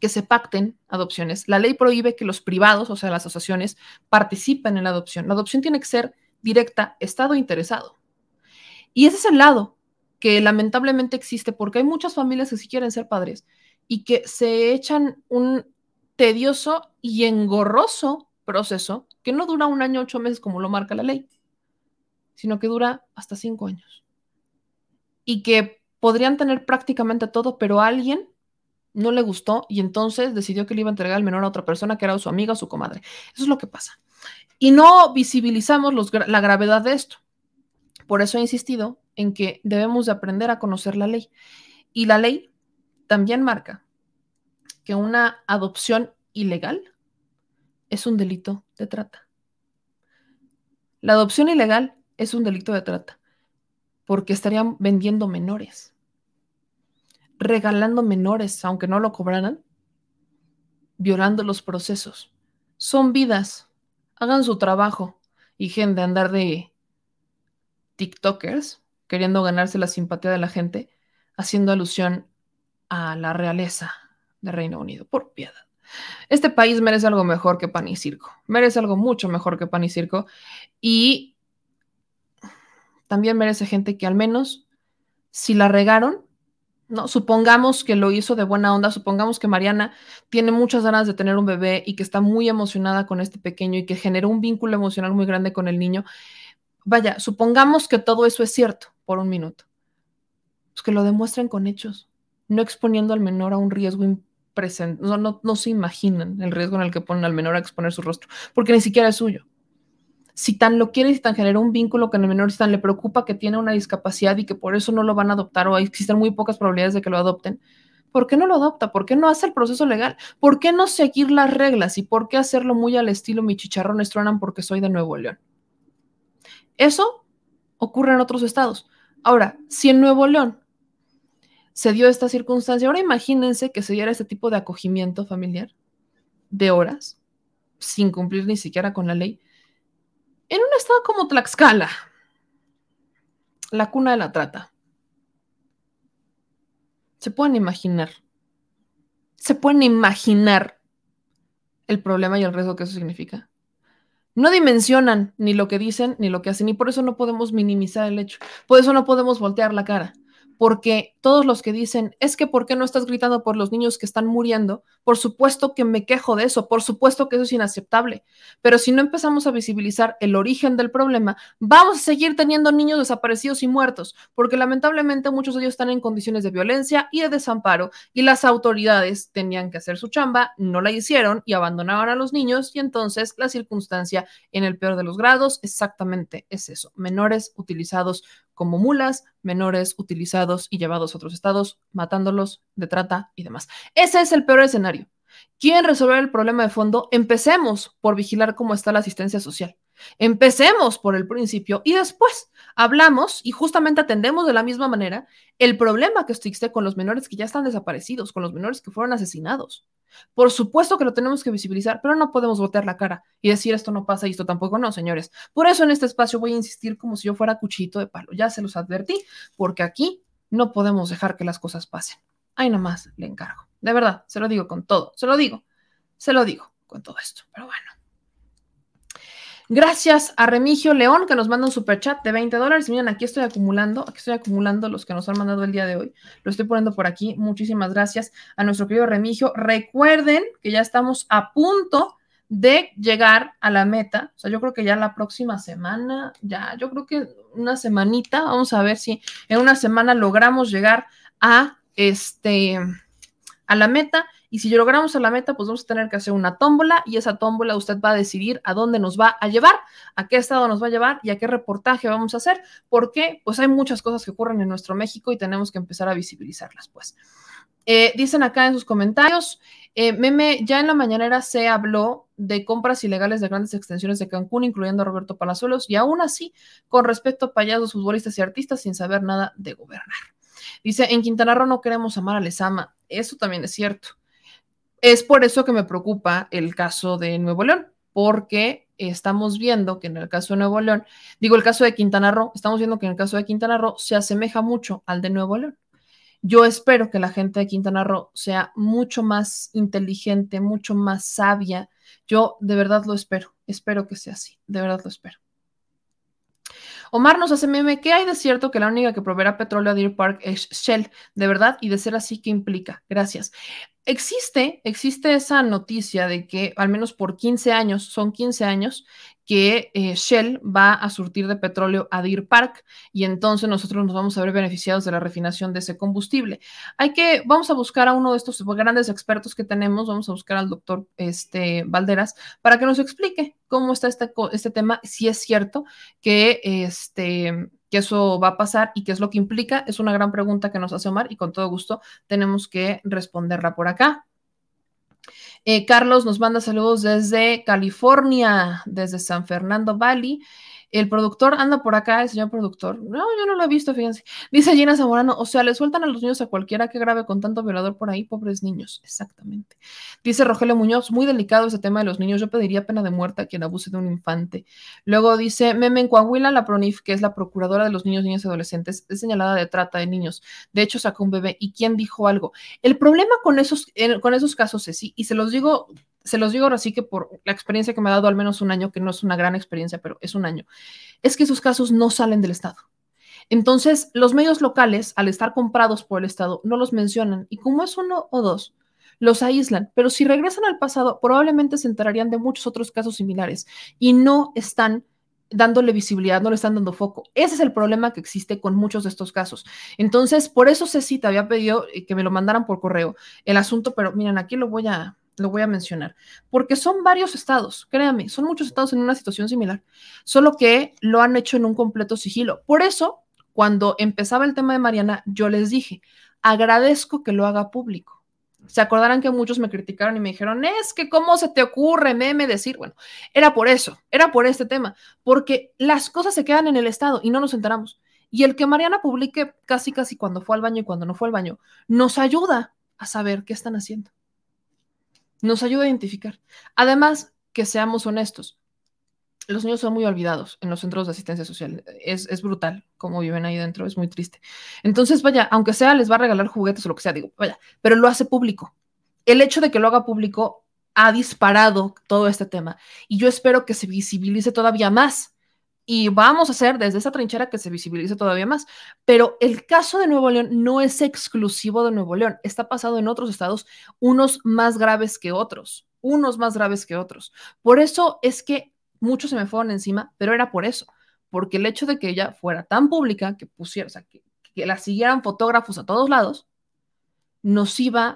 que se pacten adopciones. La ley prohíbe que los privados, o sea, las asociaciones, participen en la adopción. La adopción tiene que ser directa, Estado interesado. Y ese es el lado que lamentablemente existe porque hay muchas familias que sí quieren ser padres y que se echan un tedioso y engorroso proceso que no dura un año, ocho meses como lo marca la ley, sino que dura hasta cinco años. Y que podrían tener prácticamente todo, pero alguien no le gustó y entonces decidió que le iba a entregar el menor a otra persona que era su amiga o su comadre. Eso es lo que pasa. Y no visibilizamos la gravedad de esto. Por eso he insistido en que debemos de aprender a conocer la ley. Y la ley también marca que una adopción ilegal es un delito de trata. La adopción ilegal es un delito de trata porque estarían vendiendo menores regalando menores, aunque no lo cobraran, violando los procesos. Son vidas. Hagan su trabajo. Y gente de andar de TikTokers, queriendo ganarse la simpatía de la gente, haciendo alusión a la realeza de Reino Unido. Por piedad. Este país merece algo mejor que pan y circo. Merece algo mucho mejor que pan y circo. Y también merece gente que al menos, si la regaron, ¿no? Supongamos que lo hizo de buena onda, supongamos que Mariana tiene muchas ganas de tener un bebé y que está muy emocionada con este pequeño y que generó un vínculo emocional muy grande con el niño. Vaya, supongamos que todo eso es cierto por un minuto. Pues que lo demuestren con hechos, no exponiendo al menor a un riesgo presente. No, no, no se imaginan el riesgo en el que ponen al menor a exponer su rostro, porque ni siquiera es suyo si tan lo quiere y si tan genera un vínculo con el menor, si tan le preocupa que tiene una discapacidad y que por eso no lo van a adoptar o existen muy pocas probabilidades de que lo adopten, ¿por qué no lo adopta? ¿Por qué no hace el proceso legal? ¿Por qué no seguir las reglas? ¿Y por qué hacerlo muy al estilo mi chicharrón estronan porque soy de Nuevo León? Eso ocurre en otros estados. Ahora, si en Nuevo León se dio esta circunstancia, ahora imagínense que se diera este tipo de acogimiento familiar de horas, sin cumplir ni siquiera con la ley, en un estado como Tlaxcala, la cuna de la trata. Se pueden imaginar. Se pueden imaginar el problema y el riesgo que eso significa. No dimensionan ni lo que dicen ni lo que hacen y por eso no podemos minimizar el hecho. Por eso no podemos voltear la cara porque todos los que dicen, es que ¿por qué no estás gritando por los niños que están muriendo? Por supuesto que me quejo de eso, por supuesto que eso es inaceptable, pero si no empezamos a visibilizar el origen del problema, vamos a seguir teniendo niños desaparecidos y muertos, porque lamentablemente muchos de ellos están en condiciones de violencia y de desamparo, y las autoridades tenían que hacer su chamba, no la hicieron y abandonaron a los niños, y entonces la circunstancia en el peor de los grados exactamente es eso, menores utilizados como mulas, menores utilizados y llevados a otros estados, matándolos de trata y demás. Ese es el peor escenario. ¿Quieren resolver el problema de fondo? Empecemos por vigilar cómo está la asistencia social. Empecemos por el principio y después hablamos y justamente atendemos de la misma manera el problema que existe con los menores que ya están desaparecidos, con los menores que fueron asesinados. Por supuesto que lo tenemos que visibilizar, pero no podemos botear la cara y decir esto no pasa y esto tampoco no, señores. Por eso en este espacio voy a insistir como si yo fuera cuchillito de palo. Ya se los advertí, porque aquí no podemos dejar que las cosas pasen. Ahí nomás le encargo. De verdad, se lo digo con todo, se lo digo, se lo digo con todo esto. Pero bueno. Gracias a Remigio León que nos manda un super chat de 20 dólares. Miren, aquí estoy acumulando, aquí estoy acumulando los que nos han mandado el día de hoy. Lo estoy poniendo por aquí. Muchísimas gracias a nuestro querido Remigio. Recuerden que ya estamos a punto de llegar a la meta. O sea, yo creo que ya la próxima semana, ya, yo creo que una semanita, vamos a ver si en una semana logramos llegar a este a la meta y si logramos a la meta, pues vamos a tener que hacer una tómbola y esa tómbola usted va a decidir a dónde nos va a llevar, a qué estado nos va a llevar y a qué reportaje vamos a hacer, porque pues hay muchas cosas que ocurren en nuestro México y tenemos que empezar a visibilizarlas, pues. Eh, dicen acá en sus comentarios, eh, Meme, ya en la mañanera se habló de compras ilegales de grandes extensiones de Cancún, incluyendo a Roberto Palazuelos, y aún así, con respecto a payasos, futbolistas y artistas, sin saber nada de gobernar. Dice, en Quintana Roo no queremos amar a Lezama. Eso también es cierto. Es por eso que me preocupa el caso de Nuevo León, porque estamos viendo que en el caso de Nuevo León, digo el caso de Quintana Roo, estamos viendo que en el caso de Quintana Roo se asemeja mucho al de Nuevo León. Yo espero que la gente de Quintana Roo sea mucho más inteligente, mucho más sabia. Yo de verdad lo espero, espero que sea así, de verdad lo espero. Omar nos hace meme, ¿qué hay de cierto que la única que proveerá petróleo a Deer Park es Shell? De verdad, y de ser así, ¿qué implica? Gracias. Existe, existe esa noticia de que al menos por 15 años, son 15 años, que eh, Shell va a surtir de petróleo a Deer Park y entonces nosotros nos vamos a ver beneficiados de la refinación de ese combustible. Hay que, vamos a buscar a uno de estos grandes expertos que tenemos, vamos a buscar al doctor este, Valderas para que nos explique cómo está este, este tema, si es cierto que, este, que eso va a pasar y qué es lo que implica. Es una gran pregunta que nos hace Omar y con todo gusto tenemos que responderla por acá. Eh, Carlos nos manda saludos desde California, desde San Fernando Valley. El productor anda por acá, el señor productor. No, yo no lo he visto, fíjense. Dice Gina Zamorano, o sea, le sueltan a los niños a cualquiera que grabe con tanto violador por ahí, pobres niños. Exactamente. Dice Rogelio Muñoz, muy delicado ese tema de los niños. Yo pediría pena de muerte a quien abuse de un infante. Luego dice Meme en Coahuila, la PRONIF, que es la procuradora de los niños, niñas y adolescentes, es señalada de trata de niños. De hecho, sacó un bebé. ¿Y quién dijo algo? El problema con esos, con esos casos es sí, y se los digo se los digo ahora sí que por la experiencia que me ha dado al menos un año, que no es una gran experiencia, pero es un año, es que esos casos no salen del Estado. Entonces, los medios locales, al estar comprados por el Estado, no los mencionan y como es uno o dos, los aíslan, pero si regresan al pasado, probablemente se enterarían de muchos otros casos similares y no están dándole visibilidad, no le están dando foco. Ese es el problema que existe con muchos de estos casos. Entonces, por eso Ceci te había pedido eh, que me lo mandaran por correo el asunto, pero miren, aquí lo voy a, lo voy a mencionar, porque son varios estados, créanme, son muchos estados en una situación similar, solo que lo han hecho en un completo sigilo. Por eso, cuando empezaba el tema de Mariana, yo les dije, agradezco que lo haga público. Se acordarán que muchos me criticaron y me dijeron, es que cómo se te ocurre, meme, decir, bueno, era por eso, era por este tema, porque las cosas se quedan en el Estado y no nos enteramos. Y el que Mariana publique casi, casi cuando fue al baño y cuando no fue al baño, nos ayuda a saber qué están haciendo nos ayuda a identificar. Además, que seamos honestos, los niños son muy olvidados en los centros de asistencia social. Es, brutal cómo viven ahí dentro, es muy triste. Entonces, vaya, aunque sea, les va a regalar juguetes o lo que sea, digo, vaya, pero lo hace público. El hecho de que lo haga público ha disparado todo este tema y yo espero que se visibilice todavía más y vamos a hacer desde esa trinchera que se visibilice todavía más. Pero el caso de Nuevo León no es exclusivo de Nuevo León, está pasado en otros estados, unos más graves que otros, unos más graves que otros. Por eso es que muchos se me fueron encima, pero era por eso, porque el hecho de que ella fuera tan pública, que pusiera, o sea, que, que la siguieran fotógrafos a todos lados, nos iba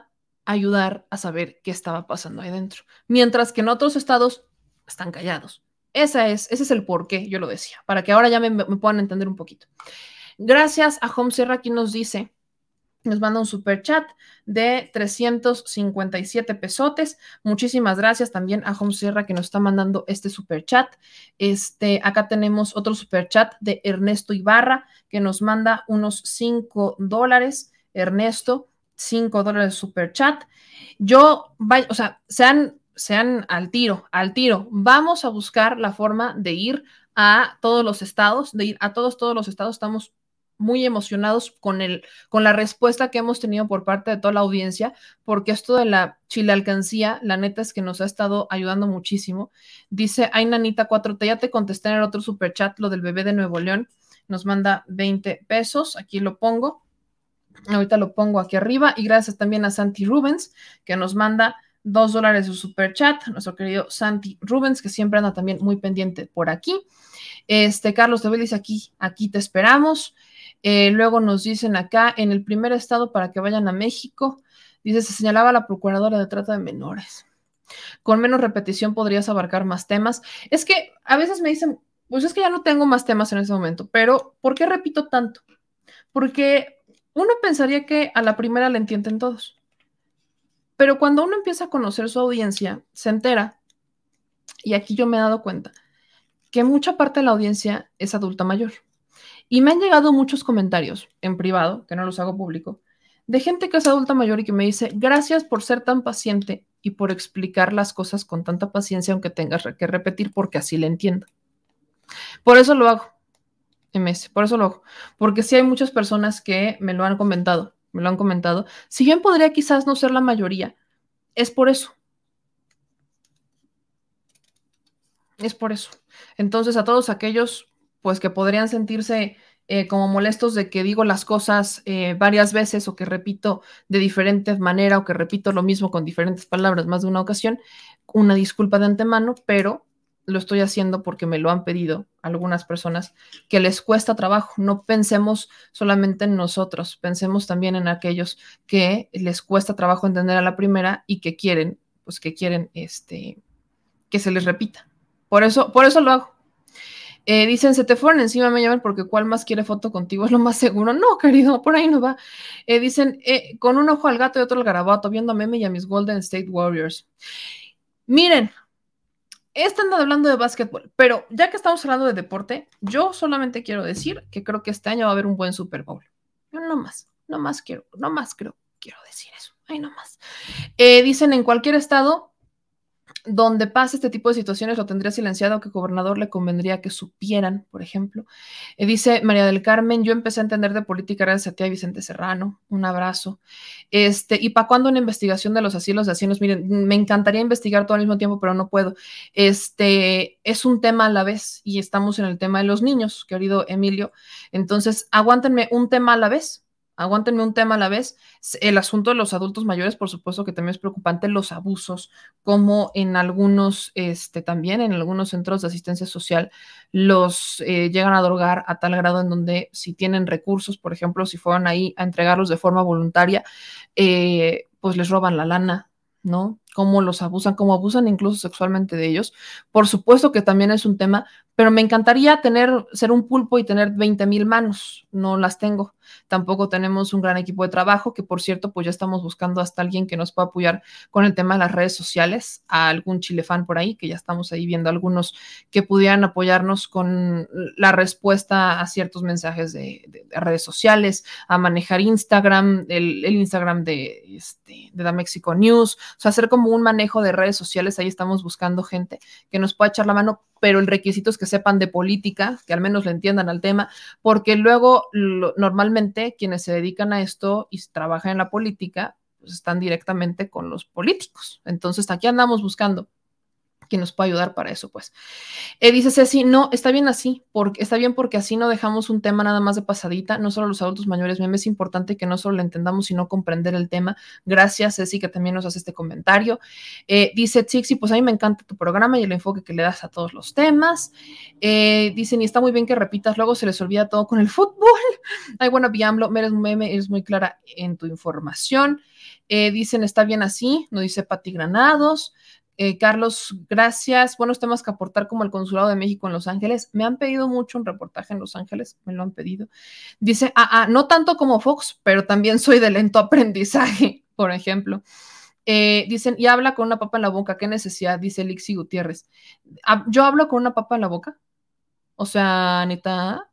a ayudar a saber qué estaba pasando ahí dentro. Mientras que en otros estados están callados. Esa es, ese es el por qué yo lo decía, para que ahora ya me, puedan entender un poquito. Gracias a Home Sierra, aquí nos dice, nos manda un super chat de 357 pesotes. Muchísimas gracias también a Home Sierra que nos está mandando este super chat. Este, acá tenemos otro super chat de Ernesto Ibarra que nos manda unos 5 dólares. Ernesto, 5 dólares super chat. Yo, o sea, sean sean al tiro, al tiro. Vamos a buscar la forma de ir a todos los estados, de ir a todos, todos los estados. Estamos muy emocionados con, el, con la respuesta que hemos tenido por parte de toda la audiencia, porque esto de la Chile Alcancía, la neta es que nos ha estado ayudando muchísimo. Dice, ay, Nanita 4T, ya te contesté en el otro super chat, lo del bebé de Nuevo León, nos manda 20 pesos, aquí lo pongo. Ahorita lo pongo aquí arriba y gracias también a Santi Rubens que nos manda dos dólares su super chat, nuestro querido Santi Rubens, que siempre anda también muy pendiente por aquí. Este, Carlos de dice aquí, aquí te esperamos. Eh, luego nos dicen acá, en el primer estado para que vayan a México, Dice, se señalaba la procuradora de trata de menores. Con menos repetición podrías abarcar más temas. Es que a veces me dicen, pues es que ya no tengo más temas en ese momento, pero ¿por qué repito tanto? Porque uno pensaría que a la primera le entienden todos. Pero cuando uno empieza a conocer su audiencia, se entera, y aquí yo me he dado cuenta, que mucha parte de la audiencia es adulta mayor. Y me han llegado muchos comentarios en privado, que no los hago público, de gente que es adulta mayor y que me dice, gracias por ser tan paciente y por explicar las cosas con tanta paciencia, aunque tengas que repetir, porque así le entiendo. Por eso lo hago, MS, por eso lo hago. Porque sí hay muchas personas que me lo han comentado, me lo han comentado. Si bien podría quizás no ser la mayoría, es por eso. Es por eso. Entonces, a todos aquellos, pues que podrían sentirse eh, como molestos de que digo las cosas eh, varias veces o que repito de diferente manera o que repito lo mismo con diferentes palabras más de una ocasión, una disculpa de antemano, pero lo estoy haciendo porque me lo han pedido algunas personas que les cuesta trabajo. No pensemos solamente en nosotros, pensemos también en aquellos que les cuesta trabajo entender a la primera y que quieren, pues que quieren este que se les repita. Por eso, por eso lo hago. Eh, dicen, se te fueron encima, me llaman porque cuál más quiere foto contigo, es lo más seguro. No, querido, por ahí no va. Eh, dicen, eh, con un ojo al gato y otro al garabato, viendo a Meme y a mis Golden State Warriors. Miren, están hablando de básquetbol, pero ya que estamos hablando de deporte, yo solamente quiero decir que creo que este año va a haber un buen Super Bowl. Yo no más, no más quiero, no más creo, quiero decir eso. Ay, no más. dicen en cualquier estado, donde pasa este tipo de situaciones lo tendría silenciado, que gobernador le convendría que supieran, por ejemplo. Eh, dice María del Carmen, yo empecé a entender de política gracias a ti, Vicente Serrano, un abrazo. Este, ¿y para cuándo una investigación de los asilos de asilos? Miren, me encantaría investigar todo al mismo tiempo, pero no puedo. Este, es un tema a la vez y estamos en el tema de los niños, querido Emilio. Entonces, aguántenme un tema a la vez aguántenme un tema a la vez. El asunto de los adultos mayores, por supuesto que también es preocupante, los abusos, como en algunos, este, también en algunos centros de asistencia social, los eh, llegan a drogar a tal grado en donde si tienen recursos, por ejemplo, si fueron ahí a entregarlos de forma voluntaria, eh, pues les roban la lana, ¿no? Cómo los abusan, cómo abusan incluso sexualmente de ellos. Por supuesto que también es un tema, pero me encantaría tener, ser un pulpo y tener 20 mil manos. No las tengo. Tampoco tenemos un gran equipo de trabajo, que por cierto, pues ya estamos buscando hasta alguien que nos pueda apoyar con el tema de las redes sociales, a algún chilefán por ahí, que ya estamos ahí viendo algunos que pudieran apoyarnos con la respuesta a ciertos mensajes de, redes sociales, a manejar Instagram, el, Instagram de, este, Mexico News, o sea, hacer como un manejo de redes sociales. Ahí estamos buscando gente que nos pueda echar la mano pero el requisito es que sepan de política, que al menos le entiendan al tema, porque luego normalmente quienes se dedican a esto y trabajan en la política, pues están directamente con los políticos. Entonces, aquí andamos buscando quien nos pueda ayudar para eso, pues. Eh, dice Ceci, no, está bien así, porque está bien porque así no dejamos un tema nada más de pasadita, no solo los adultos mayores, me es importante que no solo lo entendamos, sino comprender el tema. Gracias, Ceci, que también nos hace este comentario. Eh, dice Tixi, pues a mí me encanta tu programa y el enfoque que le das a todos los temas. Eh, dicen, y está muy bien que repitas, luego se les olvida todo con el fútbol. [laughs] Ay, bueno, Biamlo, eres meme, eres muy clara en tu información. Eh, dicen, está bien así, no dice Pati Granados. Eh, Carlos, gracias. Buenos temas que aportar como el Consulado de México en Los Ángeles. Me han pedido mucho un reportaje en Los Ángeles, me lo han pedido. Dice, ah, ah no tanto como Fox, pero también soy de lento [laughs] aprendizaje, por ejemplo. Eh, dicen, y habla con una papa en la boca, ¿qué necesidad? Dice Lixi Gutiérrez. Ah, ¿Yo hablo con una papa en la boca? O sea, neta,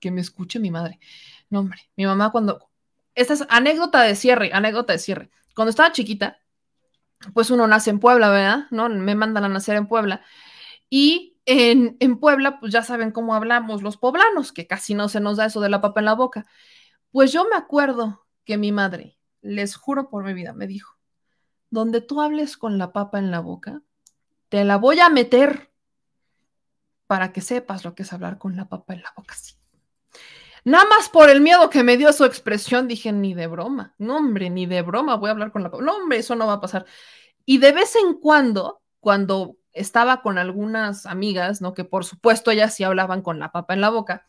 que me escuche mi madre. No, hombre, mi mamá cuando... Esta es anécdota de cierre, anécdota de cierre. Cuando estaba chiquita, pues uno nace en Puebla, ¿verdad? ¿No? Me mandan a nacer en Puebla. Y en, en, Puebla, pues ya saben cómo hablamos los poblanos, que casi no se nos da eso de la papa en la boca. Pues yo me acuerdo que mi madre, les juro por mi vida, me dijo, donde tú hables con la papa en la boca, te la voy a meter para que sepas lo que es hablar con la papa en la boca. Sí. Nada más por el miedo que me dio su expresión, dije, ni de broma, no hombre, ni de broma voy a hablar con la... No hombre, eso no va a pasar. Y de vez en cuando, cuando estaba con algunas amigas, ¿no? Que por supuesto ellas sí hablaban con la papa en la boca,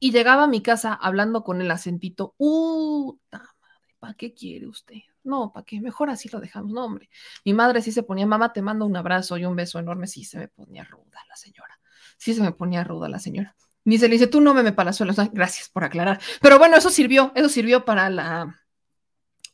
y llegaba a mi casa hablando con el acentito, ¡uh! Madre, ¿para qué quiere usted? No, ¿para qué? Mejor así lo dejamos, no, hombre. Mi madre sí se ponía, mamá, te mando un abrazo y un beso enorme, sí se me ponía ruda la señora. Sí se me ponía ruda la señora. Ni se le dice, tú no me me palazuelos. Gracias por aclarar. Pero bueno, eso sirvió, eso sirvió para la,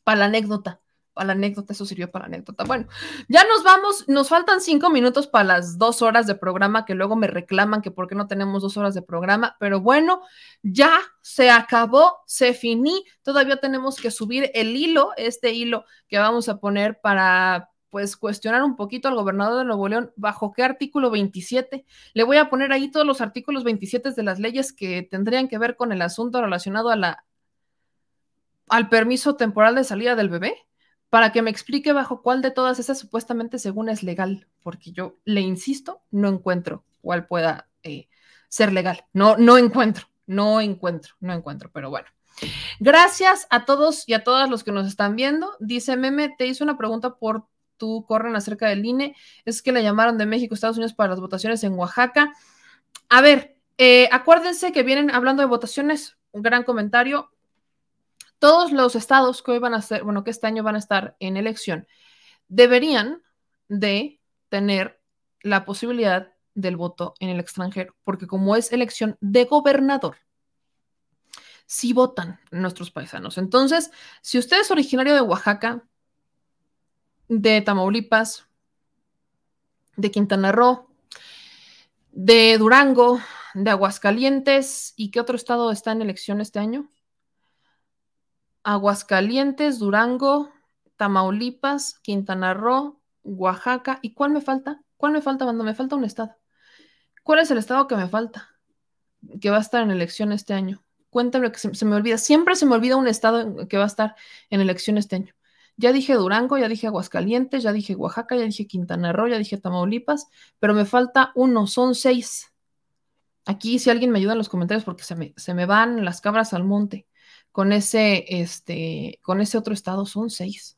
para la anécdota para la anécdota, eso sirvió para la anécdota. Bueno, ya nos vamos, nos faltan cinco minutos para las dos horas de programa que luego me reclaman que por qué no tenemos dos horas de programa, pero bueno, ya se acabó, se finí, todavía tenemos que subir el hilo, este hilo que vamos a poner para pues cuestionar un poquito al gobernador de Nuevo León bajo qué artículo 27. Le voy a poner ahí todos los artículos 27 de las leyes que tendrían que ver con el asunto relacionado a la al permiso temporal de salida del bebé para que me explique bajo cuál de todas esas supuestamente según es legal, porque yo le insisto, no encuentro cuál pueda eh, ser legal. No, no encuentro, no encuentro, no encuentro, pero bueno. Gracias a todos y a todas los que nos están viendo. Dice Meme, te hizo una pregunta por tu corren acerca del INE. Es que le llamaron de México, Estados Unidos para las votaciones en Oaxaca. A ver, eh, acuérdense que vienen hablando de votaciones. Un gran comentario todos los estados que hoy van a ser, bueno, que este año van a estar en elección, deberían de tener la posibilidad del voto en el extranjero, porque como es elección de gobernador, sí votan nuestros paisanos. Entonces, si usted es originario de Oaxaca, de Tamaulipas, de Quintana Roo, de Durango, de Aguascalientes, ¿y qué otro estado está en elección este año? Aguascalientes, Durango, Tamaulipas, Quintana Roo, Oaxaca. ¿Y cuál me falta? ¿Cuál me falta, cuando Me falta un estado. ¿Cuál es el estado que me falta? Que va a estar en elección este año. Cuéntame que se, me olvida. Siempre se me olvida un estado que va a estar en elección este año. Ya dije Durango, ya dije Aguascalientes, ya dije Oaxaca, ya dije Quintana Roo, ya dije Tamaulipas, pero me falta uno, son seis. Aquí, si alguien me ayuda en los comentarios, porque se me, se me van las cabras al monte con ese, este, con ese otro estado son seis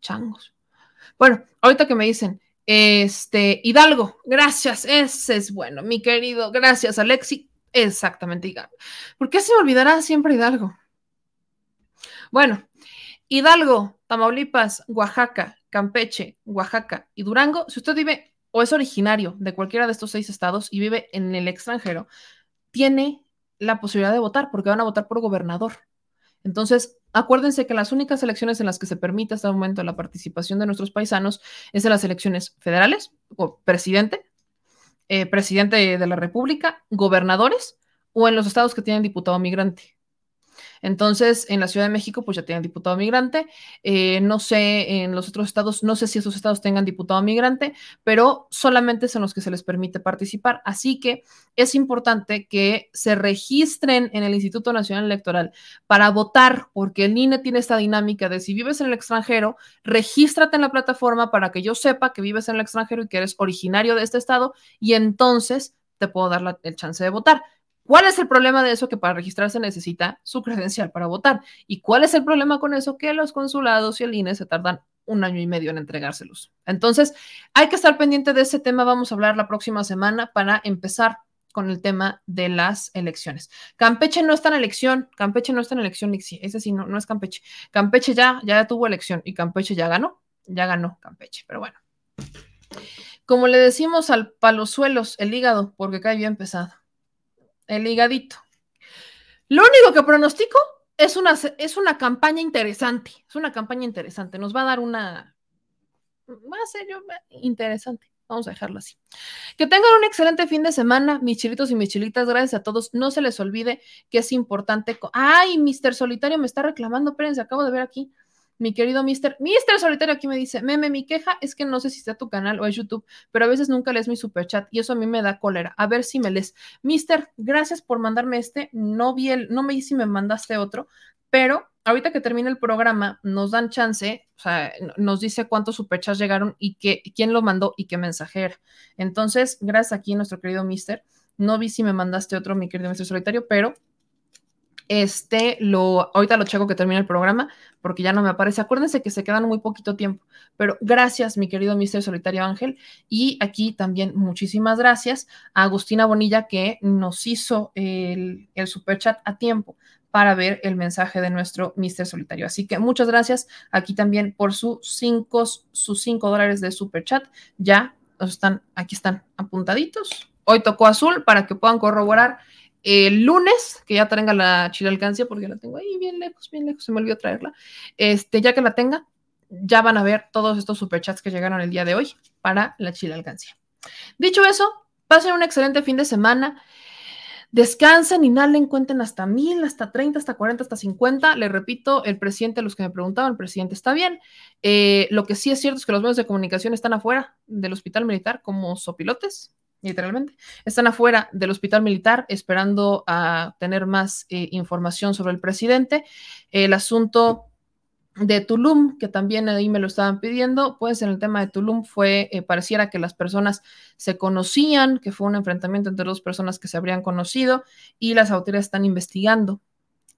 changos. Bueno, ahorita que me dicen, este, Hidalgo, gracias, ese es bueno, mi querido, gracias, Alexi, exactamente. ¿Por qué se me olvidará siempre Hidalgo? Bueno, Hidalgo, Tamaulipas, Oaxaca, Campeche, Oaxaca y Durango, si usted vive o es originario de cualquiera de estos seis estados y vive en el extranjero, tiene la posibilidad de votar porque van a votar por gobernador. Entonces, acuérdense que las únicas elecciones en las que se permite hasta el momento la participación de nuestros paisanos es en las elecciones federales, o presidente, eh, presidente de la República, gobernadores o en los estados que tienen diputado migrante. Entonces, en la Ciudad de México, pues ya tienen diputado migrante. Eh, no sé, en los otros estados, no sé si esos estados tengan diputado migrante, pero solamente son los que se les permite participar. Así que es importante que se registren en el Instituto Nacional Electoral para votar, porque el INE tiene esta dinámica de si vives en el extranjero, regístrate en la plataforma para que yo sepa que vives en el extranjero y que eres originario de este estado y entonces te puedo dar el chance de votar. ¿Cuál es el problema de eso? Que para registrarse necesita su credencial para votar. ¿Y cuál es el problema con eso? Que los consulados y el INE se tardan un año y medio en entregárselos. Entonces, hay que estar pendiente de ese tema. Vamos a hablar la próxima semana para empezar con el tema de las elecciones. Campeche no está en elección, Campeche no está en elección, ese sí, no, no es Campeche. Campeche ya, ya tuvo elección y Campeche ya ganó, ya ganó Campeche, pero bueno. Como le decimos al palosuelos, el hígado, porque cae bien pesado el higadito. Lo único que pronostico es una, es una campaña interesante, es una campaña interesante, nos va a dar una, va a ser interesante. Vamos a dejarlo así. Que tengan un excelente fin de semana, mis chilitos y mis chilitas. Gracias a todos. No se les olvide que es importante. Ay, Mister Solitario me está reclamando. Espérense, acabo de ver aquí mi querido Mister. Mister Solitario aquí me dice, meme, mi queja es que no sé si está tu canal o es YouTube, pero a veces nunca lees mi super chat y eso a mí me da cólera. A ver si me lees. Mister, gracias por mandarme este. No vi el, no me di si me mandaste otro, pero ahorita que termine el programa nos dan chance, o sea, nos dice cuántos superchats llegaron y que, quién lo mandó y qué mensajera. Entonces, gracias aquí nuestro querido Mister. No vi si me mandaste otro, mi querido Mister Solitario, pero este, lo, ahorita lo checo que termine el programa, porque ya no me aparece. Acuérdense que se quedan muy poquito tiempo. Pero gracias, mi querido Mister Solitario Ángel. Y aquí también muchísimas gracias a Agustina Bonilla que nos hizo el, el super chat a tiempo para ver el mensaje de nuestro Mister Solitario. Así que muchas gracias aquí también por sus cinco, sus cinco dólares de super chat. Ya están, aquí están apuntaditos. Hoy tocó azul para que puedan corroborar el lunes, que ya tenga la alcancia, porque la tengo ahí bien lejos, bien lejos, se me olvidó traerla. Este, ya que la tenga, ya van a ver todos estos superchats que llegaron el día de hoy para la alcancia. Dicho eso, pasen un excelente fin de semana. Descansen, inhalen, cuenten hasta mil, hasta 30, hasta 40, hasta 50. Le repito, el presidente, los que me preguntaban, el presidente está bien. Eh, lo que sí es cierto es que los medios de comunicación están afuera del hospital militar como sopilotes, literalmente. Están afuera del hospital militar esperando a tener más eh, información sobre el presidente. El asunto de Tulum, que también ahí me lo estaban pidiendo, pues en el tema de Tulum fue, eh, pareciera que las personas se conocían, que fue un enfrentamiento entre dos personas que se habrían conocido y las autoridades están investigando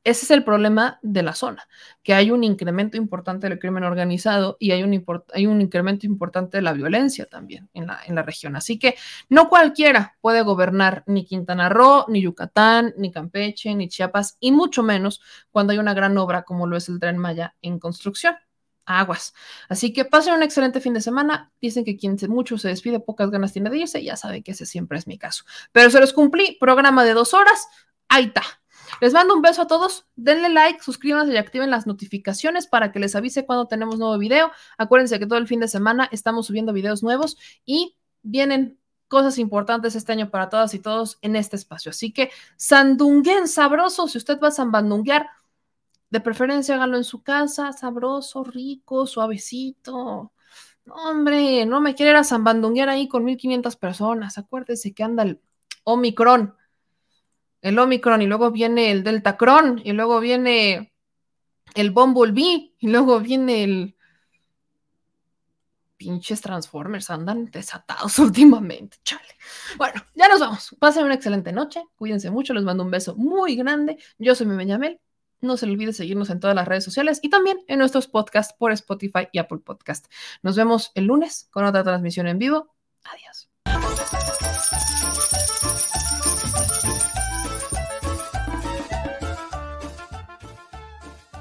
ese es el problema de la zona, que hay un incremento importante del crimen organizado y hay un, hay un incremento importante de la violencia también en la, en la región. Así que no cualquiera puede gobernar ni Quintana Roo, ni Yucatán, ni Campeche, ni Chiapas, y mucho menos cuando hay una gran obra como lo es el tren Maya en construcción aguas. Así que pasen un excelente fin de semana. Dicen que quien mucho se despide, pocas ganas tiene de irse. Ya sabe que ese siempre es mi caso. Pero se los cumplí. Programa de dos horas. Ahí está. Les mando un beso a todos. Denle like, suscríbanse y activen las notificaciones para que les avise cuando tenemos nuevo video. Acuérdense que todo el fin de semana estamos subiendo videos nuevos y vienen cosas importantes este año para todas y todos en este espacio. Así que sandunguen sabroso. Si usted va a sambandunguear, de preferencia hágalo en su casa, sabroso, rico, suavecito. Hombre, no me quiere ir a zambandunguear ahí con 1500 personas. Acuérdese que anda el Omicron el Omicron y luego viene el Delta Cron y luego viene el Bumblebee y luego viene el pinches Transformers andan desatados [laughs] últimamente, chale. Bueno, ya nos vamos. Pasen una excelente noche. Cuídense mucho. Les mando un beso muy grande. Yo soy Meñamel. No se olvide seguirnos en todas las redes sociales y también en nuestros podcasts por Spotify y Apple Podcast. Nos vemos el lunes con otra transmisión en vivo. Adiós.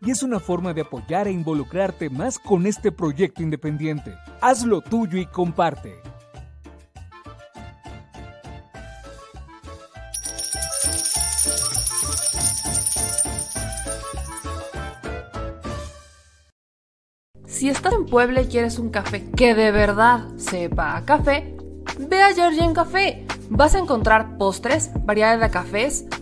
y es una forma de apoyar e involucrarte más con este proyecto independiente. Hazlo tuyo y comparte. Si estás en Puebla y quieres un café que de verdad sepa a café, ve a Georgian Café Vas a encontrar postres, variedad de cafés